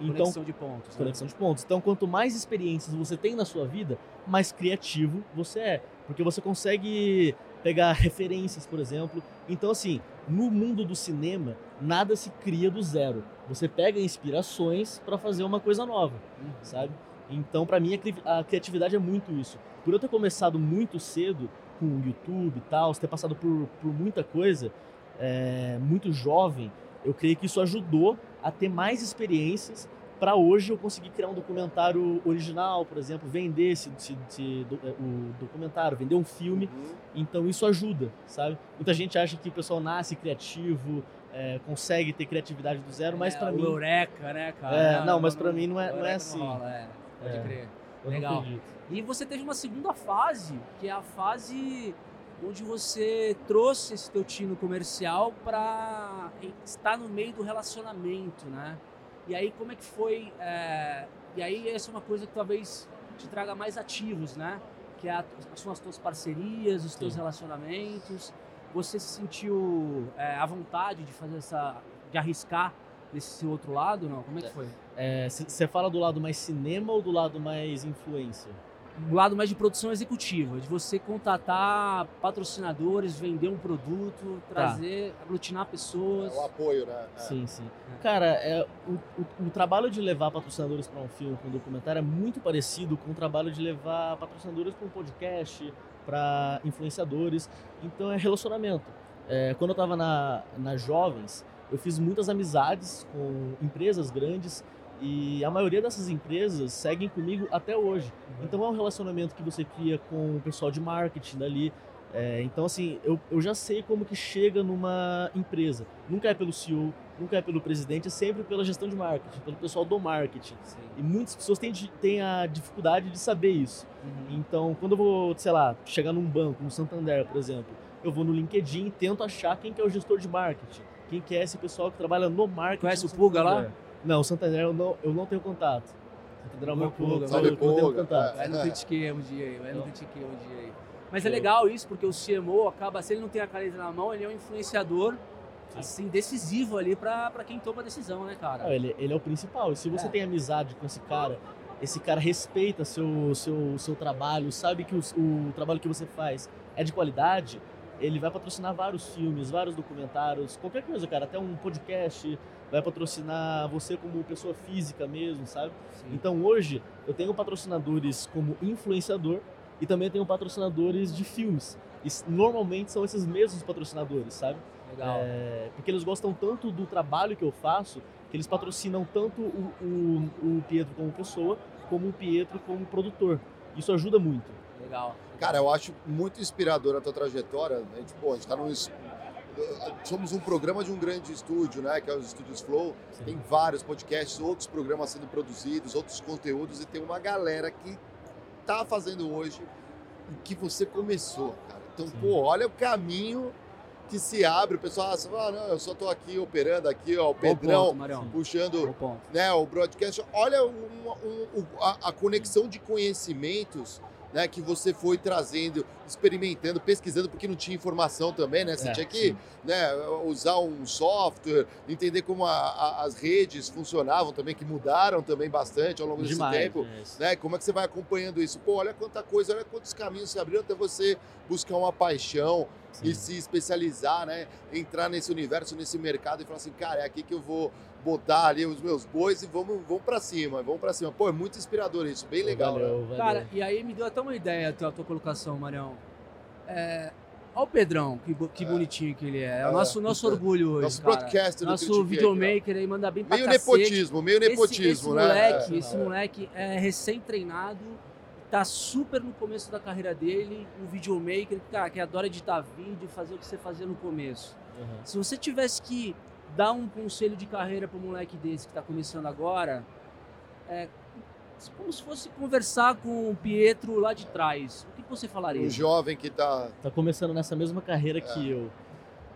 Então, Conexão de pontos. né? conexão de pontos. Então, quanto mais experiências você tem na sua vida, mais criativo você é. Porque você consegue pegar referências, por exemplo. Então, assim, no mundo do cinema, nada se cria do zero. Você pega inspirações para fazer uma coisa nova, Uhum. sabe? Então, para mim, a cri- a criatividade é muito isso. Por eu ter começado muito cedo com o YouTube e tal, ter passado por, por muita coisa, é, muito jovem, eu creio que isso ajudou a ter mais experiências para hoje eu conseguir criar um documentário original, por exemplo, vender esse, esse- esse do- é, o documentário, vender um filme. Uhum. Então isso ajuda, sabe? Muita gente acha que o pessoal nasce criativo, é, consegue ter criatividade do zero, mas É, para mim Eureka, né, cara? É, não, mas pra mim não é- não é assim. rola, é, pode É. crer. Legal. não. E você teve uma segunda fase, que é a fase onde você trouxe esse teu tino comercial para estar no meio do relacionamento, né? E aí como é que foi? é, E aí essa é uma coisa que talvez te traga mais ativos, né? Que é são as tuas parcerias, os teus Sim. relacionamentos. Você se sentiu é, à vontade de fazer essa, de arriscar nesse outro lado, não? Como é que foi? Você fala do lado mais cinema ou do lado mais influência? Do lado mais de produção executiva, de você contatar patrocinadores, vender um produto, trazer, aglutinar pessoas. É o apoio, né? É. Sim, sim. Cara, é, o, o, o trabalho de levar patrocinadores para um filme, para um documentário, é muito parecido com o trabalho de levar patrocinadores para um podcast, para influenciadores. Então é relacionamento. É, quando eu estava na, nas Jovens, eu fiz muitas amizades com empresas grandes e a maioria dessas empresas seguem comigo até hoje. Então é um relacionamento que você cria com o pessoal de marketing dali. É, então, assim, eu, eu já sei como que chega numa empresa. Nunca é pelo CEO, nunca é pelo presidente, é sempre pela gestão de marketing, pelo pessoal do marketing. Sim. E muitas pessoas têm, têm a dificuldade de saber isso. Uhum. Então, quando eu vou, sei lá, chegar num banco, no Santander, por exemplo, eu vou no LinkedIn e tento achar quem que é o gestor de marketing. Quem que é esse pessoal que trabalha no marketing. Conhece o Puga lá? Não, o Santander eu não, eu não tenho contato. Santander é o meu Puga, sabe eu não tenho contato. Vai no critiquei um dia aí, vai no critiquei um dia aí. Mas é legal isso, porque o CMO acaba, se ele não tem a caneta na mão, ele é um influenciador, assim, decisivo ali pra, pra quem toma a decisão, né, cara? Não, ele, ele é o principal. E se você É. tem amizade com esse cara, esse cara respeita seu, seu, seu trabalho, sabe que o, o trabalho que você faz é de qualidade, ele vai patrocinar vários filmes, vários documentários, qualquer coisa, cara, até um podcast, vai patrocinar você como pessoa física mesmo, sabe? Sim. Então hoje eu tenho patrocinadores como influenciador e também tenho patrocinadores de filmes. E normalmente são esses mesmos patrocinadores, sabe? Legal. É, porque eles gostam tanto do trabalho que eu faço que eles patrocinam tanto o, o, o Pietro como pessoa, como o Pietro como produtor. Isso ajuda muito. Legal. Cara, eu acho muito inspiradora a tua trajetória. Né? Tipo, a gente tá num. Somos um programa de um grande estúdio, né? Que é os Estúdios Flow. Sim. Tem vários podcasts, outros programas sendo produzidos, outros conteúdos, e tem uma galera que tá fazendo hoje o que você começou, cara. Então, Sim. pô, olha o caminho que se abre. O pessoal acha, ah, não, eu só tô aqui operando aqui, ó, o Pedrão ponto, puxando ponto. né, o broadcast, olha uma- um- o- a, a conexão de conhecimentos né, que você foi trazendo, experimentando, pesquisando, porque não tinha informação também, né? Você É, tinha que né, usar um software, entender como a- a- as redes funcionavam também, que mudaram também bastante ao longo desse Demais, tempo. é. Né? Como é que você vai acompanhando isso? Pô, olha quanta coisa, olha quantos caminhos se abriram até você buscar uma paixão e se especializar, né? Entrar nesse universo, nesse mercado e falar assim, cara, é aqui que eu vou botar ali os meus bois e vamos, vamos para cima, vamos para cima. Pô, é muito inspirador isso, bem legal. Valeu, né? valeu. Cara, e aí me deu até uma ideia a tua, a tua colocação, Marião. É, olha o Pedrão, que, que bonitinho que ele é. É o É, nosso, nosso orgulho hoje, Nosso cara. broadcaster do Nosso videomaker aí manda bem pra Meio cacete. nepotismo, meio Esse- nepotismo, esse, né? Moleque, É, esse é. moleque é recém-treinado, tá super no começo da carreira dele, um videomaker, cara, que adora editar vídeo, fazer o que você fazia no começo. Uhum. Se você tivesse que dar um conselho de carreira para um moleque desse que está começando agora, é como se fosse conversar com o Pietro lá de trás. O que que você falaria? Um jovem que tá. Tá começando nessa mesma carreira que eu.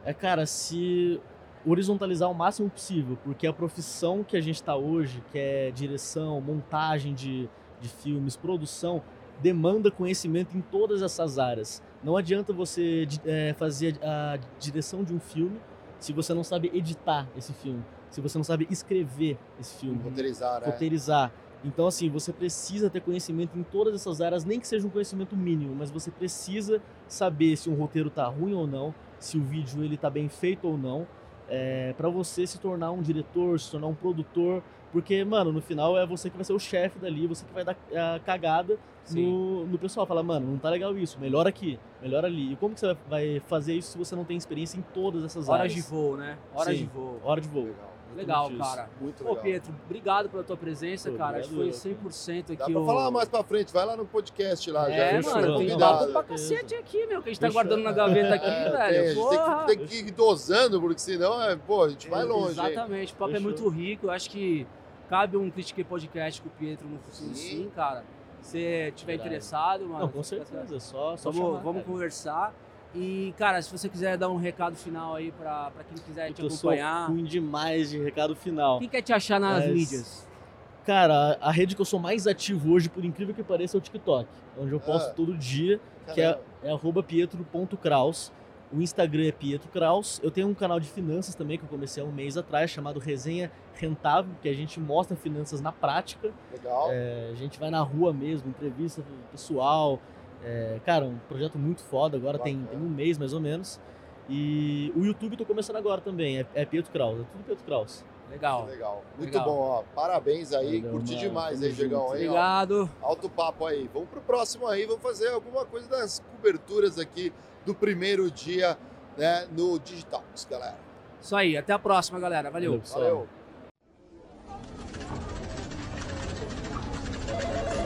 É, cara, se horizontalizar o máximo possível, porque a profissão que a gente tá hoje, que é direção, montagem de, de filmes, produção, demanda conhecimento em todas essas áreas. Não adianta você é, fazer a direção de um filme se você não sabe editar esse filme, se você não sabe escrever esse filme Roteirizar, né? roteirizar. Então, assim, você precisa ter conhecimento em todas essas áreas, nem que seja um conhecimento mínimo, mas você precisa saber se um roteiro tá ruim ou não, se o vídeo ele tá bem feito ou não, é, para você se tornar um diretor, se tornar um produtor, porque, mano, no final é você que vai ser o chefe dali, você que vai dar a cagada no, no pessoal. Fala, mano, não tá legal isso, melhor aqui, melhor ali. E como que você vai fazer isso se você não tem experiência em todas essas Horas áreas? de voo, né? Horas Sim, de voo. Hora de voo. Legal, Exatamente isso. cara. Muito Ô, legal. Pietro, obrigado pela tua presença, Pô, cara. Acho que foi eu, 100% aqui Dá pra o... falar mais pra frente, vai lá no podcast lá. já É, fechou, mano, tem papo pra cacete aqui, meu, que a gente tá Fechou. guardando na gaveta aqui, É, tem, velho. gente Porra! tem, que, tem que ir dosando, porque senão, é, pô, a gente vai longe. hein? Exatamente, o papo é muito rico. Eu acho que cabe um Critique Podcast com o Pietro no futuro, Sim. sim, cara. Se tiver Verdade. interessado, mano. Não, com certeza, só, só Vamos, chamar, vamos conversar. E, cara, se você quiser dar um recado final aí pra, pra quem quiser te Eu sou acompanhar. ruim demais de recado final. Quem quer te achar nas Mas- mídias? Cara, a rede que eu sou mais ativo hoje, por incrível que pareça, é o TikTok. Onde eu posto Ah. todo dia, que é, Caramba. é arroba pietro.kraus. O Instagram é Pietro Kraus. Eu tenho um canal de finanças também que eu comecei há um mês atrás, chamado Resenha Rentável, que a gente mostra finanças na prática. Legal. É, a gente vai na rua mesmo, entrevista com o pessoal. É, cara, um projeto muito foda, agora tem, tem um mês mais ou menos. E o YouTube eu tô começando agora também, é, é Pietro Kraus, é tudo Pietro Kraus. Legal. Legal. Muito Legal. bom, ó. Parabéns aí. Valeu, Curti mano. demais Tamo aí, Diegão. Obrigado. Alto papo aí. Vamos pro próximo aí. Vamos fazer alguma coisa das coberturas aqui do primeiro dia né, no digital, galera. Isso aí, até a próxima, galera. Valeu. Valeu. Valeu.